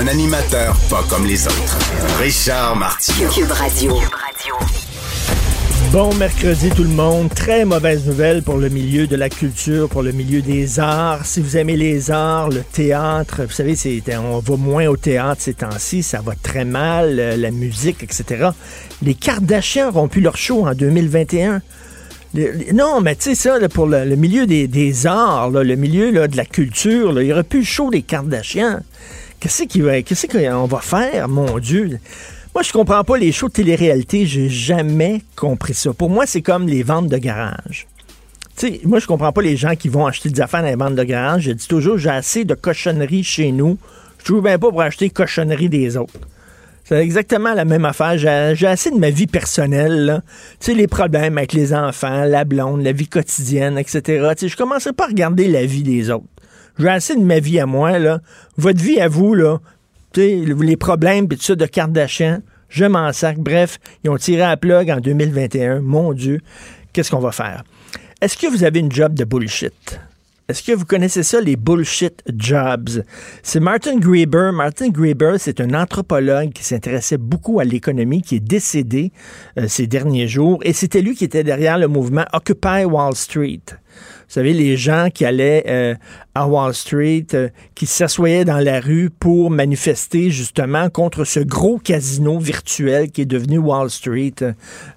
Un animateur pas comme les autres. Richard Martineau. Cube Radio. Bon mercredi tout le monde. Très mauvaise nouvelle pour le milieu de la culture, pour le milieu des arts. Si vous aimez les arts, le théâtre, vous savez, c'est, on va moins au théâtre ces temps-ci, ça va très mal, euh, la musique, etc. Les Kardashians ont pu leur show en 2021. Le- le- non, mais tu sais ça, là, pour le, le milieu des, des arts, là, le milieu là, de la culture, là, il y aurait pu le show des Kardashians. Qu'est-ce qu'il va- qu'est-ce qu'on va faire, mon Dieu? Moi, je comprends pas les shows de télé-réalité. J'ai jamais compris ça. Pour moi, c'est comme les ventes de garage. Moi, je comprends pas les gens qui vont acheter des affaires dans les ventes de garage. Je dis toujours, j'ai assez de cochonneries chez nous. Je trouve bien pas pour acheter cochonneries des autres. C'est exactement la même affaire. J'ai assez de ma vie personnelle. Tu sais, les problèmes avec les enfants, la blonde, la vie quotidienne, etc. Tu sais, je commencerai pas à regarder la vie des autres. J'ai assez de ma vie à moi, là. Votre vie à vous, là. Les problèmes, puis tout ça de je m'en sac. Bref, ils ont tiré à plug en 2021. Mon Dieu, qu'est-ce qu'on va faire? Est-ce que vous avez une job de bullshit? Est-ce que vous connaissez ça, les bullshit jobs? C'est Martin Grieber. Martin Grieber, c'est un anthropologue qui s'intéressait beaucoup à l'économie, qui est décédé euh, ces derniers jours. Et c'était lui qui était derrière le mouvement Occupy Wall Street. Vous savez, les gens qui allaient euh, à Wall Street, euh, qui s'assoyaient dans la rue pour manifester justement contre ce gros casino virtuel qui est devenu Wall Street.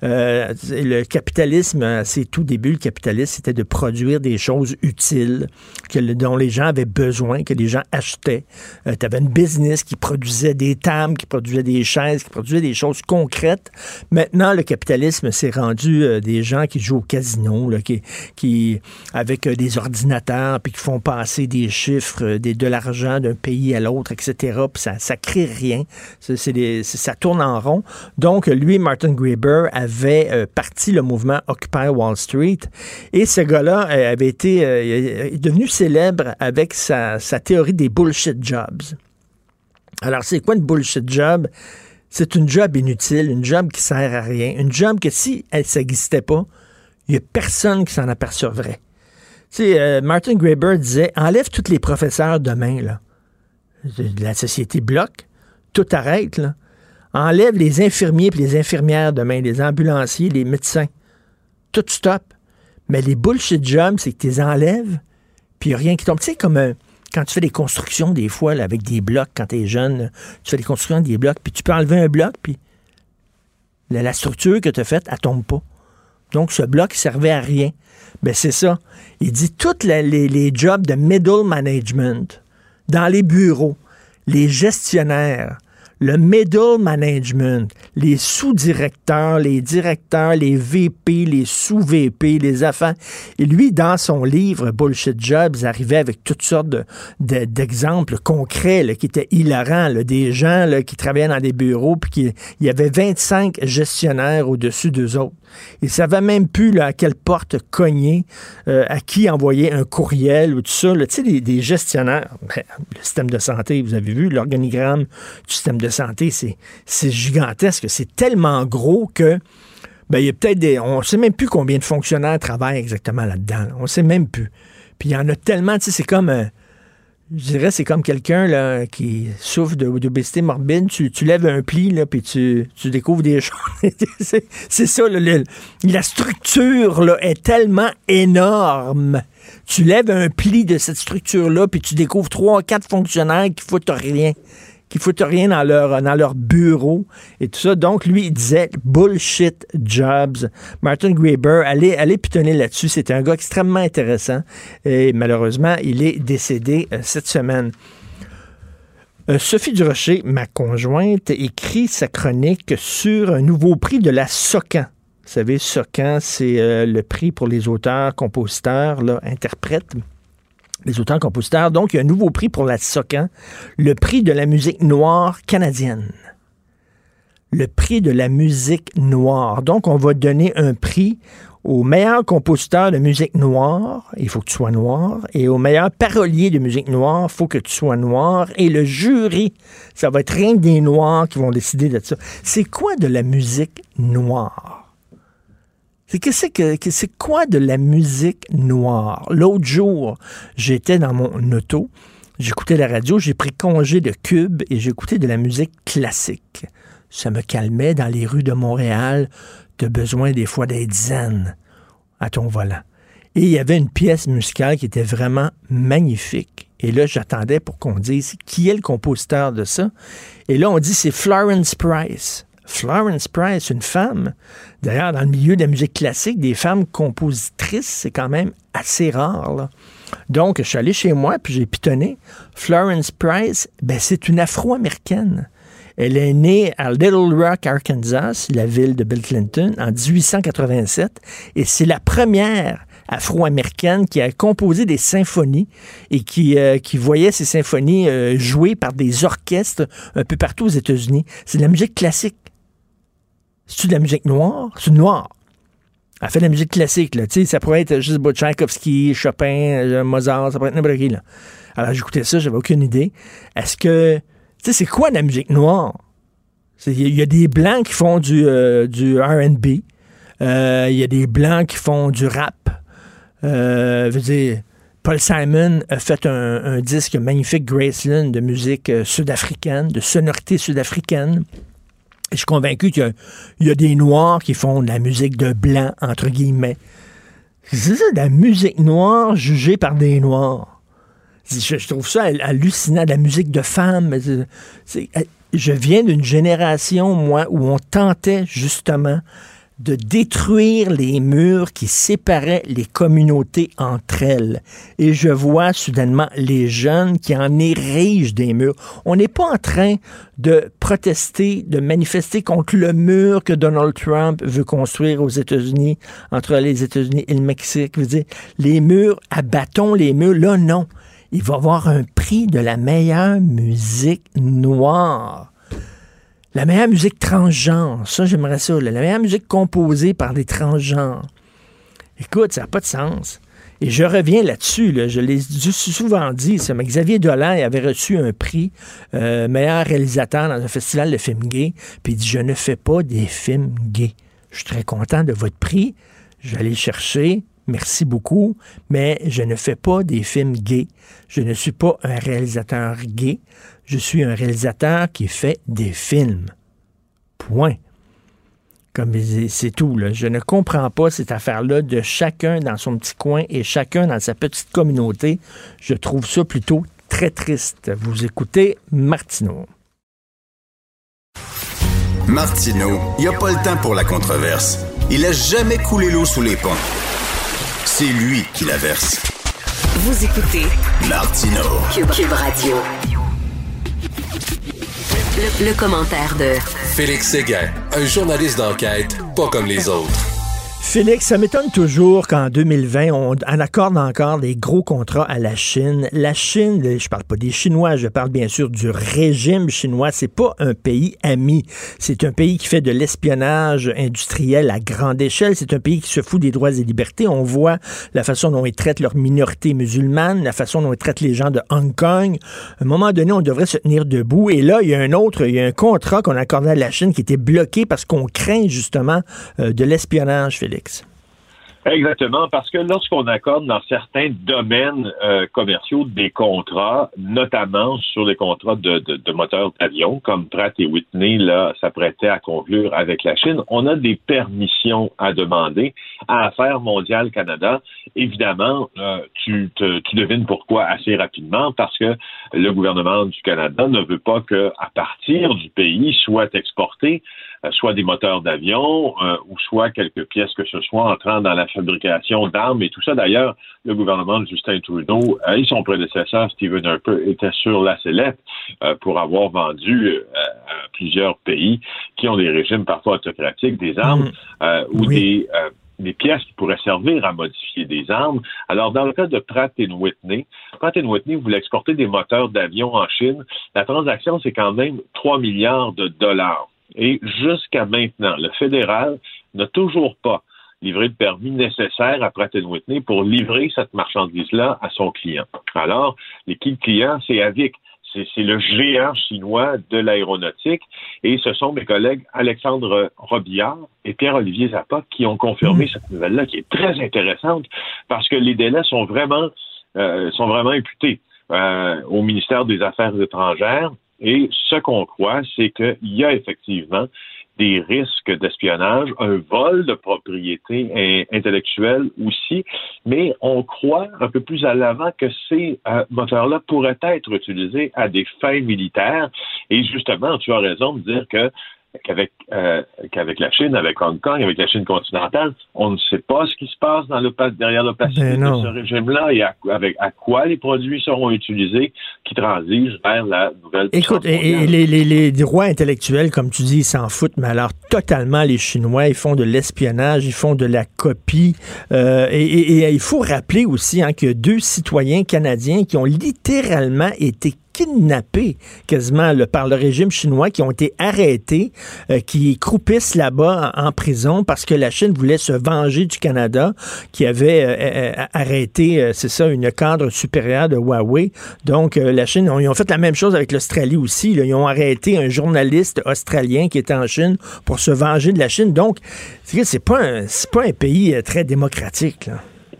Euh, le capitalisme, à ses tout débuts, le capitalisme, c'était de produire des choses utiles que, dont les gens avaient besoin, que les gens achetaient. tu avais une business qui produisait des tables, qui produisait des chaises, qui produisait des choses concrètes. Maintenant, le capitalisme s'est rendu euh, des gens qui jouent au casino, qui, qui avec euh, des ordinateurs, puis qui font passer des chiffres, euh, des, de l'argent d'un pays à l'autre, etc. Puis ça, ça crée rien. C'est, ça tourne en rond. Donc, lui, Martin Graeber, avait euh, parti le mouvement Occupy Wall Street. Et ce gars-là euh, avait été est devenu célèbre avec sa, sa théorie des bullshit jobs. Alors, c'est quoi une bullshit job? C'est une job inutile, une job qui sert à rien, une job que si elle n'existait pas, il n'y a personne qui s'en apercevrait. Sais, euh, Martin Graeber disait enlève tous les professeurs demain, là. La société bloque, tout arrête, là. Enlève les infirmiers et les infirmières demain, les ambulanciers, les médecins. Tout stop. Mais les bullshit jobs, c'est que tu les enlèves, puis rien qui tombe. Tu sais, comme euh, quand tu fais des constructions, des fois, avec des blocs, quand tu es jeune, tu fais des constructions des blocs, puis tu peux enlever un bloc, puis la, la structure que tu as faite, elle tombe pas. Donc, ce bloc servait à rien. Ben, c'est ça. Il dit tous les, les jobs de middle management, dans les bureaux, les gestionnaires, le middle management, les sous-directeurs, les directeurs, les VP, les sous-VP, les affaires. Et lui, dans son livre Bullshit Jobs, arrivait avec toutes sortes de- de- d'exemples concrets qui étaient hilarants. des gens qui travaillaient dans des bureaux, puis qui- il y avait 25 gestionnaires au-dessus d'eux autres. Ils savaient même plus à quelle porte cogner, euh, à qui envoyer un courriel ou tout ça. Tu sais, des, des gestionnaires, ben, le système de santé, vous avez vu, l'organigramme du système de santé, c'est gigantesque. C'est tellement gros que ben, il y a peut-être des. On ne sait même plus combien de fonctionnaires travaillent exactement là-dedans. là. On ne sait même plus. Puis il y en a tellement, tu sais, c'est comme. euh, je dirais, c'est comme quelqu'un qui souffre d'obésité morbide. Tu, lèves un pli, là, puis tu, découvres des choses. c'est ça, la structure là, est tellement énorme. Tu lèves un pli de cette structure-là, puis tu découvres trois, quatre fonctionnaires qui foutent rien qui foutent rien dans leur, leur bureau et tout ça. Donc, lui, il disait bullshit jobs. Martin Graeber, allez, allez pitonner là-dessus. C'était un gars extrêmement intéressant et malheureusement, il est décédé euh, cette semaine. Euh, Sophie Durocher, ma conjointe, écrit sa chronique sur un nouveau prix de la SOCAN. Vous savez, SOCAN, c'est euh, le prix pour les auteurs, compositeurs, interprètes. Les auteurs-compositeurs. Donc, il y a un nouveau prix pour la SOCAN, le prix de la musique noire canadienne. Le prix de la musique noire. Donc, on va donner un prix au meilleur compositeur de musique noire, il faut que tu sois noir, et au meilleur parolier de musique noire, il faut que tu sois noir, et le jury, ça va être rien que des noirs qui vont décider de ça. C'est quoi de la musique noire? C'est quoi de la musique noire? L'autre jour, j'étais dans mon auto, j'écoutais la radio, j'ai pris congé de Cube et j'écoutais de la musique classique. Ça me calmait dans les rues de Montréal, de besoin des fois d'être zen à ton volant. Et il y avait une pièce musicale qui était vraiment magnifique. Et là, j'attendais pour qu'on dise qui est le compositeur de ça. Et là, on dit c'est Florence Price. Florence Price, une femme. D'ailleurs, dans le milieu de la musique classique, des femmes compositrices, c'est quand même assez rare. Donc, je suis allé chez moi, puis j'ai pitonné. Florence Price, ben, c'est une Afro-Américaine. Elle est née à Little Rock, Arkansas, la ville de Bill Clinton, en 1887, et c'est la première afro-américaine qui a composé des symphonies et qui, euh, voyait ces symphonies euh, jouées par des orchestres un peu partout aux États-Unis. C'est de la musique classique. C'est-tu de la musique noire? C'est noir. Elle fait de la musique classique, là. ça pourrait être juste Tchaïkovski, Chopin, euh, Mozart, ça pourrait être n'importe qui, là. Alors, j'écoutais ça, j'avais aucune idée. Est-ce que. Tu sais, c'est quoi la musique noire? Il y, a des blancs qui font du, euh, RB. Euh, il y a des blancs qui font du rap. je veux dire, Paul Simon a fait un, un disque magnifique, Graceland, de musique sud-africaine, de sonorité sud-africaine. Je suis convaincu qu'il y, a des Noirs qui font de la musique de blanc, entre guillemets. C'est ça, de la musique noire jugée par des Noirs. Je, trouve ça hallucinant, de la musique de femmes. Je viens d'une génération, moi, où on tentait justement de détruire les murs qui séparaient les communautés entre elles. Et je vois soudainement les jeunes qui en érigent des murs. On n'est pas en train de protester, de manifester contre le mur que Donald Trump veut construire aux États-Unis, entre les États-Unis et le Mexique. Je veux dire, les murs, abattons les murs. Là, non. Il va avoir un prix de la meilleure musique noire. La meilleure musique transgenre, ça j'aimerais ça. La meilleure musique composée par des transgenres. Écoute, ça n'a pas de sens. Et je reviens là-dessus, je l'ai souvent dit, Xavier Dolan avait reçu un prix euh, meilleur réalisateur dans un festival de films gays, puis il dit, je ne fais pas des films gays. Je suis très content de votre prix, je vais aller le chercher, merci beaucoup, mais je ne fais pas des films gays. Je ne suis pas un réalisateur gay. Je suis un réalisateur qui fait des films. Point. Comme c'est tout. Je ne comprends pas cette affaire-là de chacun dans son petit coin et chacun dans sa petite communauté. Je trouve ça plutôt très triste. Vous écoutez Martineau. Martineau, il n'y a pas le temps pour la controverse. Il a jamais coulé l'eau sous les ponts. C'est lui qui la verse. Vous écoutez Martino Cube, Radio. le, commentaire de Félix Séguin, un journaliste d'enquête pas comme les autres. Félix, ça m'étonne toujours qu'en 2020, on, accorde encore des gros contrats à la Chine. La Chine, je parle pas des Chinois, je parle bien sûr du régime chinois. C'est pas un pays ami. C'est un pays qui fait de l'espionnage industriel à grande échelle. C'est un pays qui se fout des droits et libertés. On voit la façon dont ils traitent leurs minorités musulmanes, la façon dont ils traitent les gens de Hong Kong. À un moment donné, on devrait se tenir debout. Et là, il y a un autre, il y a un contrat qu'on accordait à la Chine qui était bloqué parce qu'on craint justement euh, de l'espionnage. Exactement, parce que lorsqu'on accorde dans certains domaines euh, commerciaux des contrats, notamment sur les contrats de, moteurs d'avion, comme Pratt et Whitney là s'apprêtaient à conclure avec la Chine, on a des permissions à demander à Affaires mondiales Canada. Évidemment, euh, tu, tu devines pourquoi assez rapidement, parce que le gouvernement du Canada ne veut pas que à partir du pays soit exporté soit des moteurs d'avion euh, ou soit quelques pièces que ce soit entrant dans la fabrication d'armes et tout ça. D'ailleurs, le gouvernement de Justin Trudeau euh, et son prédécesseur Stephen Harper étaient sur la sellette pour avoir vendu à plusieurs pays qui ont des régimes parfois autocratiques des armes mm. ou des des pièces qui pourraient servir à modifier des armes. Alors, dans le cas de Pratt Whitney, Pratt Whitney voulait exporter des moteurs d'avion en Chine. La transaction, c'est quand même 3 milliards de dollars. Et jusqu'à maintenant, le fédéral n'a toujours pas livré le permis nécessaire à Pratt Whitney pour livrer cette marchandise-là à son client. Alors, l'équipe client, c'est Avic. C'est le géant chinois de l'aéronautique. Et ce sont mes collègues Alexandre Robillard et Pierre-Olivier Zappa qui ont confirmé cette nouvelle-là, qui est très intéressante parce que les délais sont vraiment, euh, sont vraiment imputés euh, au ministère des Affaires étrangères. Et ce qu'on croit, c'est qu'il y a effectivement des risques d'espionnage, un vol de propriété intellectuelle aussi, mais on croit un peu plus à l'avant que ces euh, moteurs-là pourraient être utilisés à des fins militaires. Et justement, tu as raison de dire que qu'avec euh, qu'avec la Chine, avec Hong Kong, avec la Chine continentale, on ne sait pas ce qui se passe dans le derrière le Pacifique ben de ce régime-là et à, avec à quoi les produits seront utilisés qui transigent vers la nouvelle. Écoute, et, les, les, les, droits intellectuels, comme tu dis, ils s'en foutent, mais alors totalement les Chinois, ils font de l'espionnage, ils font de la copie. Euh, et, et, il faut rappeler aussi hein, que deux citoyens canadiens qui ont littéralement été kidnappés quasiment par le régime chinois, qui ont été arrêtés, euh, qui croupissent là-bas en, prison parce que la Chine voulait se venger du Canada, qui avait euh, euh, arrêté, c'est ça, une cadre supérieure de Huawei. Donc, la Chine, ils ont fait la même chose avec l'Australie aussi. Ils ont arrêté un journaliste australien qui était en Chine pour se venger de la Chine. Donc, c'est pas, pas un pays très démocratique.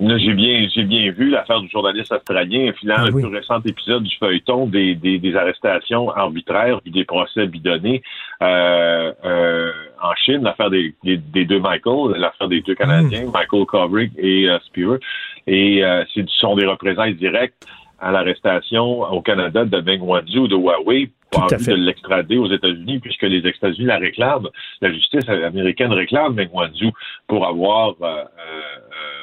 J'ai bien, j'ai bien vu l'affaire du journaliste australien, finalement, ah, le plus récent épisode du feuilleton des, des, des arrestations arbitraires puis des procès bidonnés euh, euh, en Chine, l'affaire des, des, deux Michael, l'affaire des deux Canadiens, hmm. Michael Kovrig et euh, Spear. Et euh, ce sont des représailles directes à l'arrestation au Canada de Meng Wanzhou de Huawei pour envie de l'extrader aux États-Unis, puisque les États-Unis la réclament, la justice américaine réclame Meng Wanzhou pour avoir euh, euh,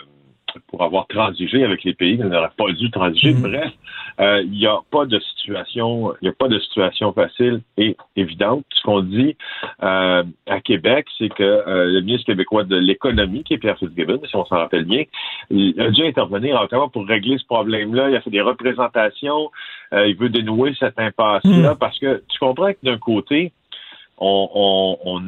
pour avoir transigé avec les pays qui n'auraient pas dû transiger. Mhm. Bref, euh, il n'y a pas de situation, il n'y a pas de situation facile et évidente. Ce qu'on dit euh, à Québec, c'est que euh, le ministre québécois de l'économie, qui est Pierre Fitzgibbon, si on s'en rappelle bien, il a dû intervenir en pour régler ce problème-là. Il a fait des représentations. il veut dénouer cette impasse-là mhm. parce que tu comprends que d'un côté, on,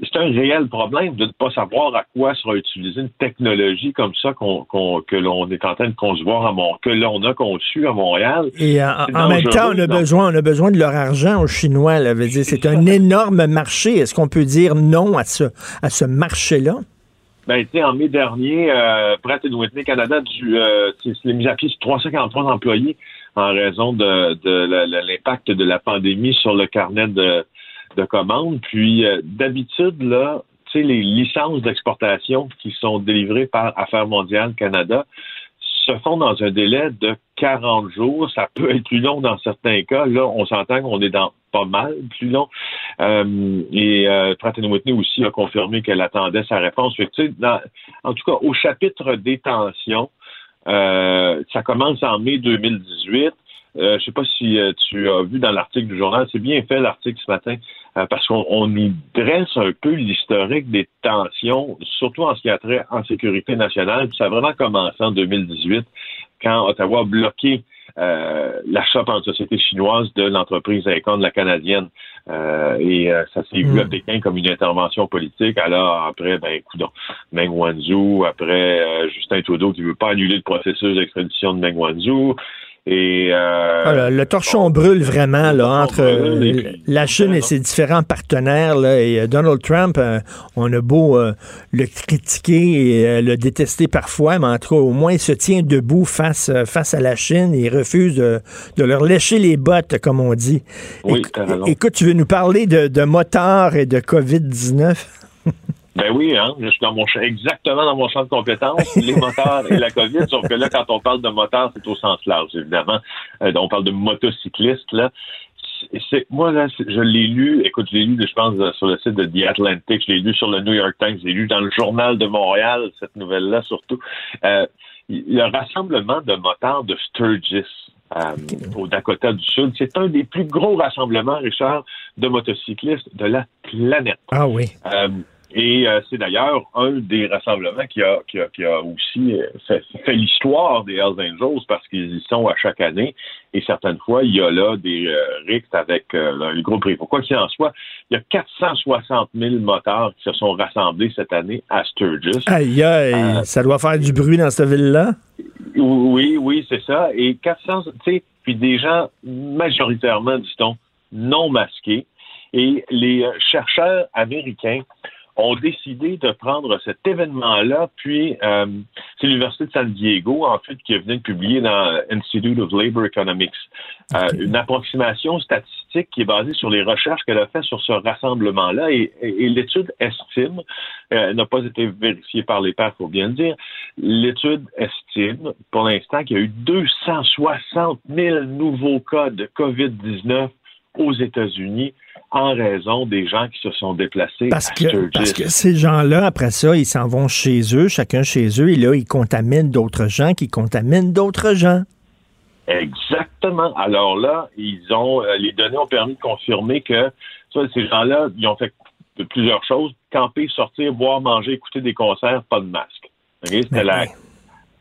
c'est un réel problème de ne pas savoir à quoi sera utilisée une technologie comme ça que l'on est en train de concevoir à Montréal, que l'on a conçu à Montréal. Et en, même temps, on a besoin, on a besoin de leur argent aux Chinois. C'est un énorme marché. Est-ce qu'on peut dire non à ce, à ce marché-là? Ben, tu en mai dernier, euh, Pratt Whitney Canada, du, euh, c'est mis à pied sur 343 employés en raison de, de l'impact de la pandémie sur le carnet de, de commandes. Puis euh, d'habitude, là, tu sais, les licences d'exportation qui sont délivrées par Affaires mondiales Canada se font dans un délai de 40 jours. Ça peut être plus long dans certains cas. Là, on s'entend qu'on est dans pas mal plus long. Euh, et euh, Pratt Whitney aussi a confirmé qu'elle attendait sa réponse. En tout cas, au chapitre des tensions, euh, ça commence en mai 2018. Euh, je sais pas si tu as vu dans l'article du journal, c'est bien fait l'article ce matin, parce qu'on nous dresse un peu l'historique des tensions, surtout en ce qui a trait en sécurité nationale. ça a vraiment commencé en 2018, quand Ottawa a bloqué l'achat par une société chinoise de l'entreprise Icon, la canadienne. et ça s'est vu à hmm. Pékin comme une intervention politique. Alors après, ben écoute, Meng Wanzhou, après Justin Trudeau qui veut pas annuler le processus d'extradition de Meng Wanzhou. Et euh, le torchon brûle vraiment là, entre la Chine et ses différents partenaires. Là, et euh, Donald Trump, euh, on a beau le critiquer et le détester parfois, mais en tout cas, au moins, il se tient debout face, face à la Chine et il refuse de, de leur lécher les bottes, comme on dit. Oui, écoute, tu veux nous parler de, de motards et de COVID-19? Ben oui, hein, je suis dans mon exactement dans mon champ de compétences, les moteurs et la COVID, sauf que là, quand on parle de moteurs, c'est au sens large, évidemment. Euh, on parle de motocyclistes, là. C'est, moi, là, je l'ai lu, écoute, je l'ai lu, je pense, sur le site de The Atlantic, je l'ai lu sur le New York Times, je l'ai lu dans le Journal de Montréal, cette nouvelle-là, surtout. Euh, le rassemblement de motards de Sturgis, euh, au Dakota du Sud. C'est un des plus gros rassemblements, Richard, de motocyclistes de la planète. Ah oui. Euh, Et euh, c'est d'ailleurs un des rassemblements qui a, qui a, qui a aussi euh, fait, fait l'histoire des Hells Angels parce qu'ils y sont à chaque année. Et certaines fois, il y a là des euh, rixes avec euh, le groupe Quoi qu'il en soit, il y a 460 000 moteurs qui se sont rassemblés cette année à Sturgis. Aïe, aïe, ça doit faire du bruit dans cette ville-là? Oui, oui, c'est ça. Et 400, tu sais, puis des gens majoritairement, dit-on, non masqués. Et les chercheurs américains ont décidé de prendre cet événement-là, puis euh, c'est l'Université de San Diego, en fait, qui venu de publier dans Institute of Labor Economics. Euh, une approximation statistique qui est basée sur les recherches qu'elle a faites sur ce rassemblement-là, et, l'étude estime, euh, n'a pas été vérifiée par les pairs, faut bien le dire, l'étude estime, pour l'instant, qu'il y a eu 260 000 nouveaux cas de COVID-19 aux États-Unis en raison des gens qui se sont déplacés. Parce que, parce que ces gens-là, après ça, ils s'en vont chez eux, chacun chez eux, et là, ils contaminent d'autres gens qui contaminent d'autres gens. Exactement. Alors là, ils ont euh, les données ont permis de confirmer que ces gens-là, ils ont fait plusieurs choses camper, sortir, boire, manger, écouter des concerts, pas de masque. C'était ben la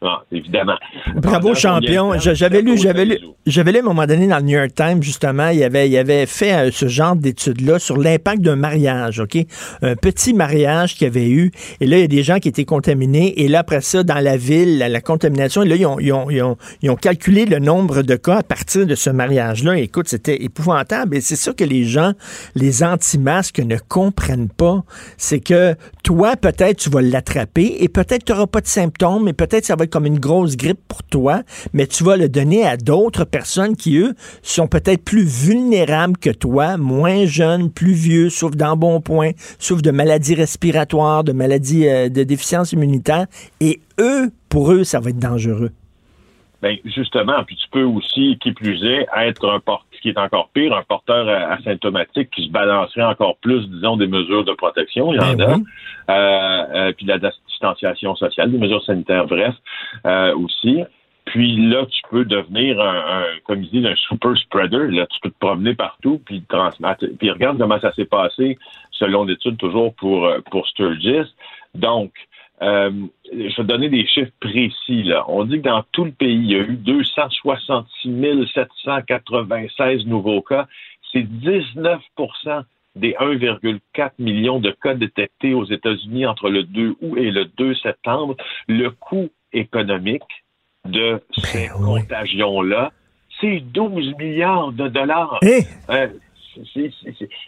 non, évidemment. Bravo, champion. J'avais lu, j'avais lu, j'avais lu à un moment donné dans le New York Times, justement, il avait, il avait fait euh, ce genre d'études-là sur l'impact d'un mariage, OK? Un petit mariage qu'il y avait eu. Et là, il y a des gens qui étaient contaminés. Et là, après ça, dans la ville, la, contamination, et là, ils ont, ils, ont, ils, ont, ils ont, calculé le nombre de cas à partir de ce mariage-là. Écoute, c'était épouvantable. Et c'est ça que les gens, les anti-masques ne comprennent pas. C'est que toi, peut-être, tu vas l'attraper et peut-être tu n'auras pas de symptômes, mais peut-être ça va être comme une grosse grippe pour toi, mais tu vas le donner à d'autres personnes qui, eux, sont peut-être plus vulnérables que toi, moins jeunes, plus vieux, souffrent d'embonpoint, souffrent de maladies respiratoires, de maladies euh, de déficience immunitaire, et eux, pour eux, ça va être dangereux. Ben justement, puis tu peux aussi, qui plus est, être un porteur, qui est encore pire, un porteur euh, asymptomatique qui se balancerait encore plus, disons, des mesures de protection. Il y en ben a. Euh, euh, puis la distanciation sociale, des mesures sanitaires, bref, euh, aussi. Puis là, tu peux devenir un, comme il dit, un super spreader. Là, tu peux te promener partout puis transmettre. Puis regarde comment ça s'est passé, selon l'étude toujours pour pour Sturgis. Donc, euh, je vais donner des chiffres précis. Là. On dit que dans tout le pays, il y a eu 266 796 nouveaux cas. C'est 19% des 1,4 million de cas détectés aux États-Unis entre le 2 août et le 2 septembre. Le coût économique de ben ces contagions-là, c'est 12 milliards de dollars. Eh! Euh,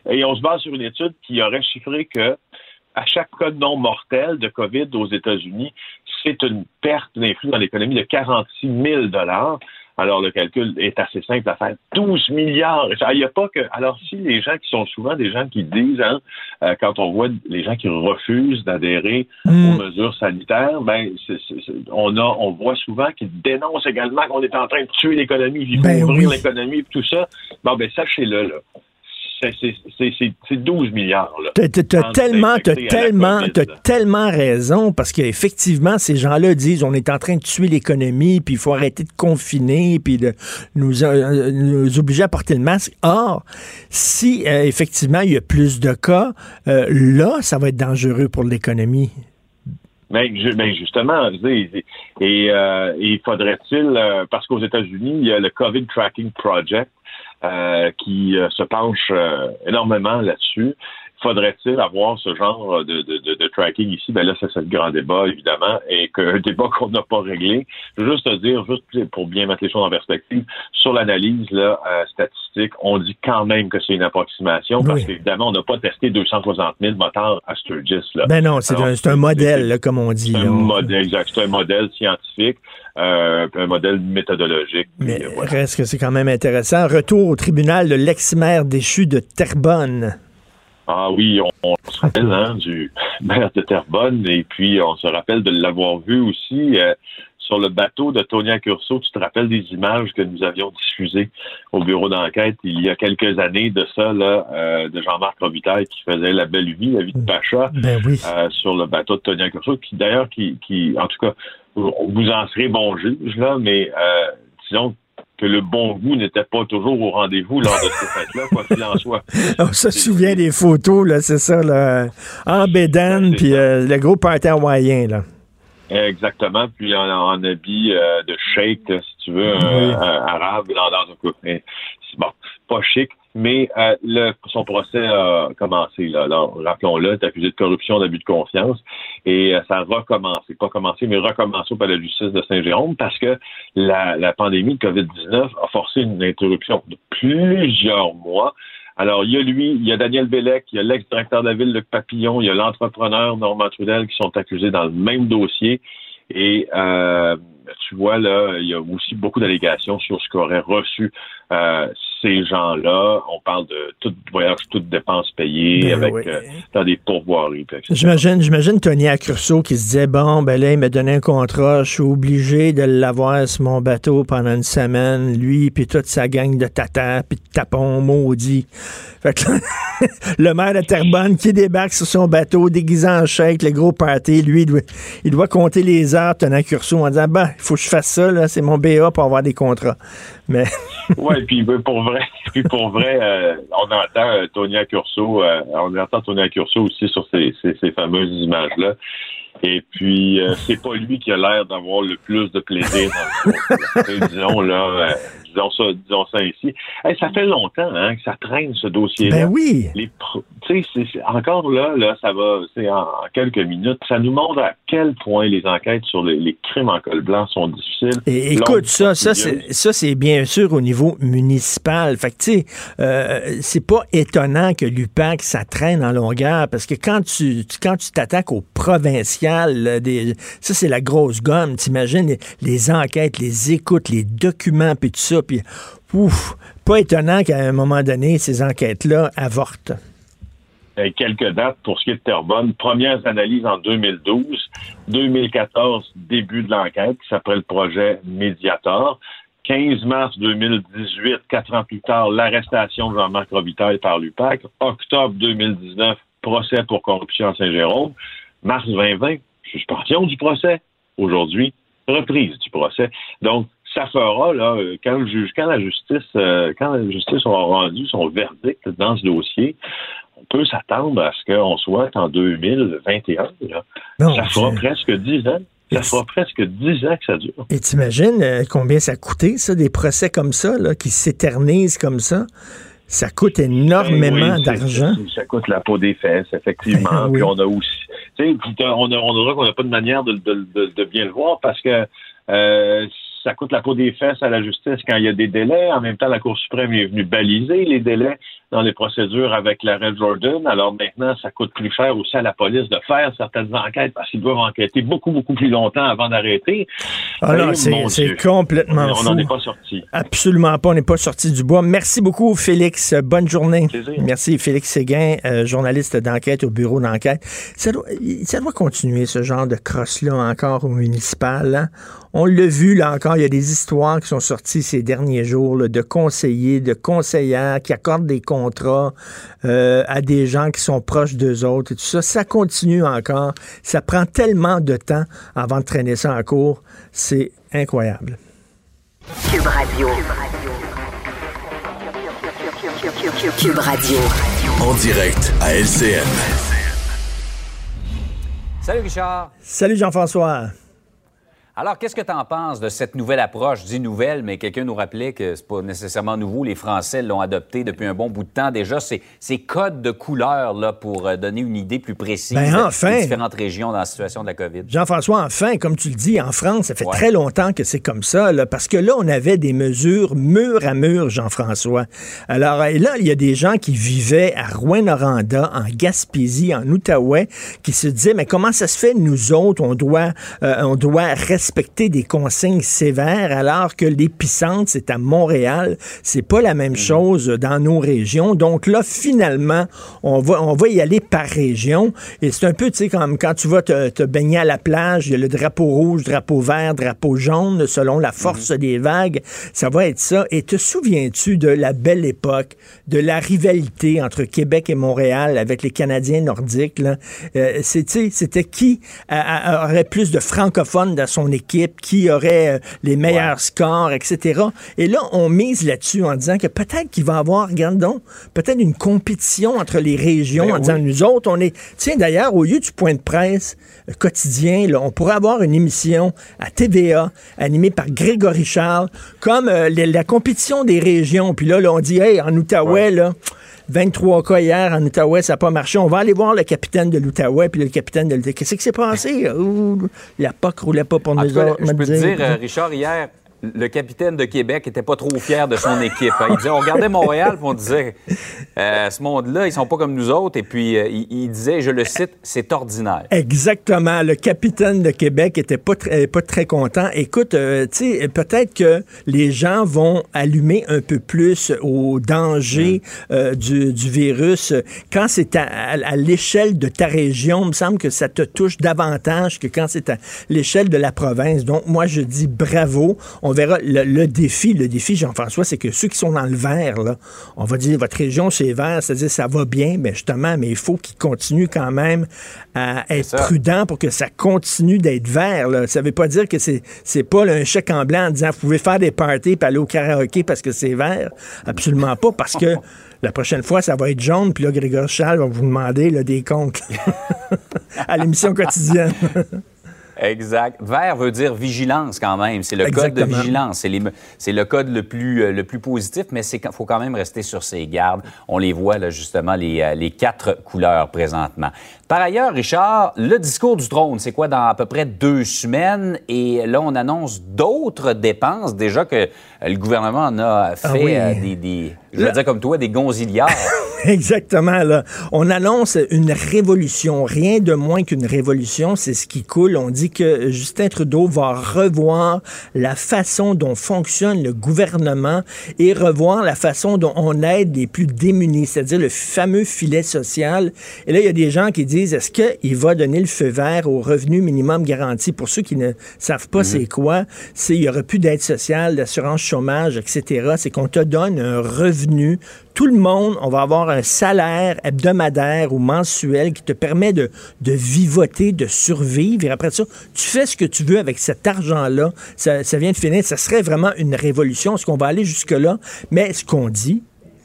et on se base sur une étude qui aurait chiffré que à chaque cas non mortel de COVID aux États-Unis, c'est une perte d'influx dans l'économie de 46 000 alors, le calcul est assez simple à faire. 12 milliards. Il n'y a pas que. Alors, si les gens qui sont souvent des gens qui disent, hein, euh, quand on voit les gens qui refusent d'adhérer hmm. aux mesures sanitaires, ben, on a, on voit souvent qu'ils dénoncent également qu'on est en train de tuer l'économie, faut ben ouvrir l'économie, tout ça. Bon, ben, sachez-le, là c'est 12 milliards. Tu as, tellement, tellement, tellement raison parce qu'effectivement, ces gens-là disent on est en train de tuer l'économie, puis il faut arrêter de confiner, puis de nous, euh, nous, obliger à porter le masque. Or, si euh, effectivement il y a plus de cas, euh, là, ça va être dangereux pour l'économie. Mais, ben, ben, justement, et, il faudrait-il, parce qu'aux États-Unis, il y a le COVID Tracking Project, euh, qui euh, se penche euh, énormément là-dessus. Faudrait-il avoir ce genre de, de, de, tracking ici? Ben là, c'est le grand débat, évidemment, et qu'un débat qu'on n'a pas réglé. Juste te dire, juste pour bien mettre les choses en perspective, sur l'analyse là, statistique, on dit quand même que c'est une approximation, parce qu'évidemment, on n'a pas testé 260 000 moteurs à Sturgis. Là. Ben non, c'est un, un, modèle, comme on dit. Un modèle, exact. C'est un modèle scientifique. Euh, un modèle méthodologique. Mais reste que c'est quand même intéressant. Retour au tribunal de l'ex-maire déchu de Terrebonne. Ah oui, on, se rappelle hein, du maire de Terrebonne et puis on se rappelle de l'avoir vu aussi euh, sur le bateau de Tonia Curso. Tu te rappelles des images que nous avions diffusées au bureau d'enquête il y a quelques années de ça, là, euh, de Jean-Marc Robitaille qui faisait la belle vie, la vie de Pacha, ben oui. sur le bateau de Tonia Curso, qui d'ailleurs, qui, qui, en tout cas, vous en serez bon juge, là, mais euh, disons, que le bon goût n'était pas toujours au rendez-vous lors de ces fêtes-là, quoi qu'il en soit. On se souvient des photos, là, c'est ça, là, en bédane, puis euh, le gros party hawaïen, là. Exactement, puis en, habit euh, de sheikh, si tu veux, euh, arabe, dans, dans un coup. Bon, pas chic, mais euh, le, son procès a commencé. Là. Rappelons-le, est accusé de corruption, d'abus de confiance, et euh, ça a recommencé, pas commencé, mais recommencé par la justice de Saint-Jérôme, parce que la, la pandémie de COVID-19 a forcé une interruption de plusieurs mois. Alors, il y a lui, il y a Daniel Bellec, il y a l'ex-directeur de la ville, Luc Papillon, il y a l'entrepreneur Normand Trudel qui sont accusés dans le même dossier. Et euh, tu vois, là, il y a aussi beaucoup d'allégations sur ce qu'auraient reçu euh, ces gens-là. On parle de tout voyage, toute dépense payée Ben avec oui. euh, dans des pourvoiries. J'imagine, j'imagine Tony Accurso qui se disait bon, ben là, il m'a donné un contrat, je suis obligé de l'avoir sur mon bateau pendant une semaine, lui, puis toute sa gang de tata, puis de tapons maudits. Fait que là, le maire de Terrebonne qui débarque sur son bateau, déguisé en chèque, le gros party, lui, il doit, il doit compter les heures, Tony Accurso, en disant, ben, il faut que je fasse ça, là, c'est mon BA pour avoir des contrats. Mais, Ouais, puis ben, pour vrai, puis pour vrai, euh, on entend euh, Tony Accurso, euh, on entend Tony Accurso aussi sur ces, ces, ces fameuses images-là. Et puis, euh, c'est pas lui qui a l'air d'avoir le plus de plaisir dans le disons là, disons ça, disons ça ainsi. Hey, ça fait longtemps hein, que ça traîne ce dossier-là. ben oui. Les encore là, là, ça va, c'est en, en quelques minutes. Ça nous montre à quel point les enquêtes sur les, les crimes en col blanc sont difficiles. Et écoute, ça, ça, ça, c'est bien sûr au niveau municipal. Fait que, tu sais, euh, c'est pas étonnant que l'UPAC, ça traîne en longueur, parce que quand tu, tu- quand tu t'attaques au provincial, des, ça, c'est la grosse gomme. T'imagines les, les enquêtes, les écoutes, les documents, puis tout ça, puis ouf, pas étonnant qu'à un moment donné, ces enquêtes-là avortent. Euh, quelques dates pour ce qui est de Terrebonne. Premières analyses en 2012. 2014, début de l'enquête qui s'appelle le projet Médiator. 15 mars 2018, quatre ans plus tard, l'arrestation de Jean-Marc Robitaille par l'UPAC. Octobre 2019, procès pour corruption à Saint-Jérôme. Mars 2020, suspension du procès. Aujourd'hui, reprise du procès. Donc, ça fera, là, quand le juge, quand la justice, euh, quand la justice aura rendu son verdict dans ce dossier, on peut s'attendre à ce qu'on soit en 2021. Là. Non, ça fera presque 10 ans. Ça fera presque 10 ans que ça dure. Et t'imagines euh, combien ça coûtait, ça, des procès comme ça, là, qui s'éternisent comme ça? Ça coûte énormément Ben oui, c'est- d'argent. Ça coûte la peau des fesses, effectivement. Ben oui. Puis on a aussi, tu sais, on a, on aura qu'on n'a pas de manière de, de- de- de bien le voir parce que euh, ça coûte la peau des fesses à la justice quand il y a des délais. En même temps, la Cour suprême est venue baliser les délais dans les procédures avec l'arrêt Jordan. Alors maintenant, ça coûte plus cher aussi à la police de faire certaines enquêtes parce qu'ils doivent enquêter beaucoup, beaucoup plus longtemps avant d'arrêter. Ah non, Eh, c'est complètement On fou. n'en est pas sorti. Absolument pas, on n'est pas sorti du bois. Merci beaucoup, Félix. Bonne journée. Plaisir. Merci, Félix Séguin, euh, journaliste d'enquête au bureau d'enquête. Ça doit, ça doit continuer, ce genre de crosse-là, encore au municipal. hein? On l'a vu, là encore, il y a des histoires qui sont sorties ces derniers jours là, de conseillers, de conseillères qui accordent des contrats euh, à des gens qui sont proches d'eux autres et tout ça. Ça continue encore. Ça prend tellement de temps avant de traîner ça en cours. C'est incroyable. Cube Radio. Cube Radio. En direct à LCN. Salut Richard. Salut Jean-François. Alors, qu'est-ce que tu en penses de cette nouvelle approche? Je dis nouvelle, mais quelqu'un nous rappelait que c'est pas nécessairement nouveau. Les Français l'ont adopté depuis un bon bout de temps déjà. Ces, ces codes de couleurs là, pour euh, donner une idée plus précise Ben, enfin! des différentes régions dans la situation de la COVID. Jean-François, enfin, comme tu le dis, en France, ça fait Ouais. très longtemps que c'est comme ça, là, parce que là, on avait des mesures mur à mur, Jean-François. Alors, et là, il y a des gens qui vivaient à Rouen-Noranda, en Gaspésie, en Outaouais, qui se disaient, mais comment ça se fait, nous autres, on doit, euh, on doit respecter des consignes sévères, alors que l'épicentre, c'est à Montréal. C'est pas la même chose dans nos régions. Donc là, finalement, on va, on va y aller par région. Et c'est un peu, tu sais, comme quand tu vas te, te baigner à la plage, il y a le drapeau rouge, drapeau vert, drapeau jaune, selon la force des vagues. Ça va être ça. Et te souviens-tu de la belle époque, de la rivalité entre Québec et Montréal avec les Canadiens nordiques? là? Euh, C'était qui a- a- aurait plus de francophones dans son équipe, qui aurait euh, les meilleurs scores, etc. Et là, on mise là-dessus en disant que peut-être qu'il va y avoir, regardons, peut-être une compétition entre les régions Ben en disant, nous autres, on est... Tiens, d'ailleurs, au lieu du point de presse euh, quotidien, là, on pourrait avoir une émission à TVA animée par Grégory Charles, comme euh, la, la compétition des régions. Puis là, là, on dit, hey, en Outaouais, là... 23 cas hier en Outaouais, ça n'a pas marché. On va aller voir le capitaine de l'Outaouais, puis le capitaine de l'Outaouais. Qu'est-ce qui s'est passé? Ouh, la POC roulait pas pour En nous tout cas, autres. je peux te dire. dire, euh, Richard, hier, le capitaine de Québec était pas trop fier de son équipe. hein. Il disait, on regardait Montréal, puis on disait, euh, ce monde-là, ils sont pas comme nous autres. Et puis, euh, il, il disait, je le cite, c'est ordinaire. Exactement. Le capitaine de Québec était pas très, pas très content. Écoute, euh, tu sais, peut-être que les gens vont allumer un peu plus au danger euh, du, du virus. Quand c'est à, à- à l'échelle de ta région, il me semble que ça te touche davantage que quand c'est à l'échelle de la province. Donc, moi, je dis bravo. On verra le, le défi. Le défi, Jean-François, c'est que ceux qui sont dans le vert, là, on va dire, votre région, c'est vert, c'est-à-dire ça va bien, mais justement, mais il faut qu'ils continuent quand même à être prudents pour que ça continue d'être vert. Là. Ça veut pas dire que c'est, c'est pas là, un chèque en blanc en disant vous pouvez faire des parties et aller au karaoké parce que c'est vert. Absolument pas, parce que la prochaine fois, ça va être jaune, puis là, Grégory Charles va vous demander là, des comptes à l'émission quotidienne. Exact. Vert veut dire vigilance quand même. C'est le code de vigilance. C'est le code le plus, euh, le plus positif, mais il faut quand même rester sur ses gardes. On les voit, là, justement, les, euh, les quatre couleurs présentement. Par ailleurs, Richard, le discours du trône, c'est quoi dans à peu près deux semaines? Et là, on annonce d'autres dépenses. Déjà que euh, le gouvernement en a fait Ah oui. euh, des, des- je vais dire comme toi, des gonziliards. Exactement. Là. On annonce une révolution, rien de moins qu'une révolution, c'est ce qui coule. On dit que Justin Trudeau va revoir la façon dont fonctionne le gouvernement et revoir la façon dont on aide les plus démunis, c'est-à-dire le fameux filet social. Et là, il y a des gens qui disent, est-ce qu'il va donner le feu vert au revenu minimum garanti? Pour ceux qui ne savent pas c'est quoi, c'est il n'y aura plus d'aide sociale, d'assurance chômage, etc. C'est qu'on te donne un revenu tout le monde, on va avoir un salaire hebdomadaire ou mensuel qui te permet de, de vivoter, de survivre. Et après ça, tu fais ce que tu veux avec cet argent-là. Ça, ça vient de finir. Ça serait vraiment une révolution. Est-ce qu'on va aller jusque-là? Mais ce qu'on dit,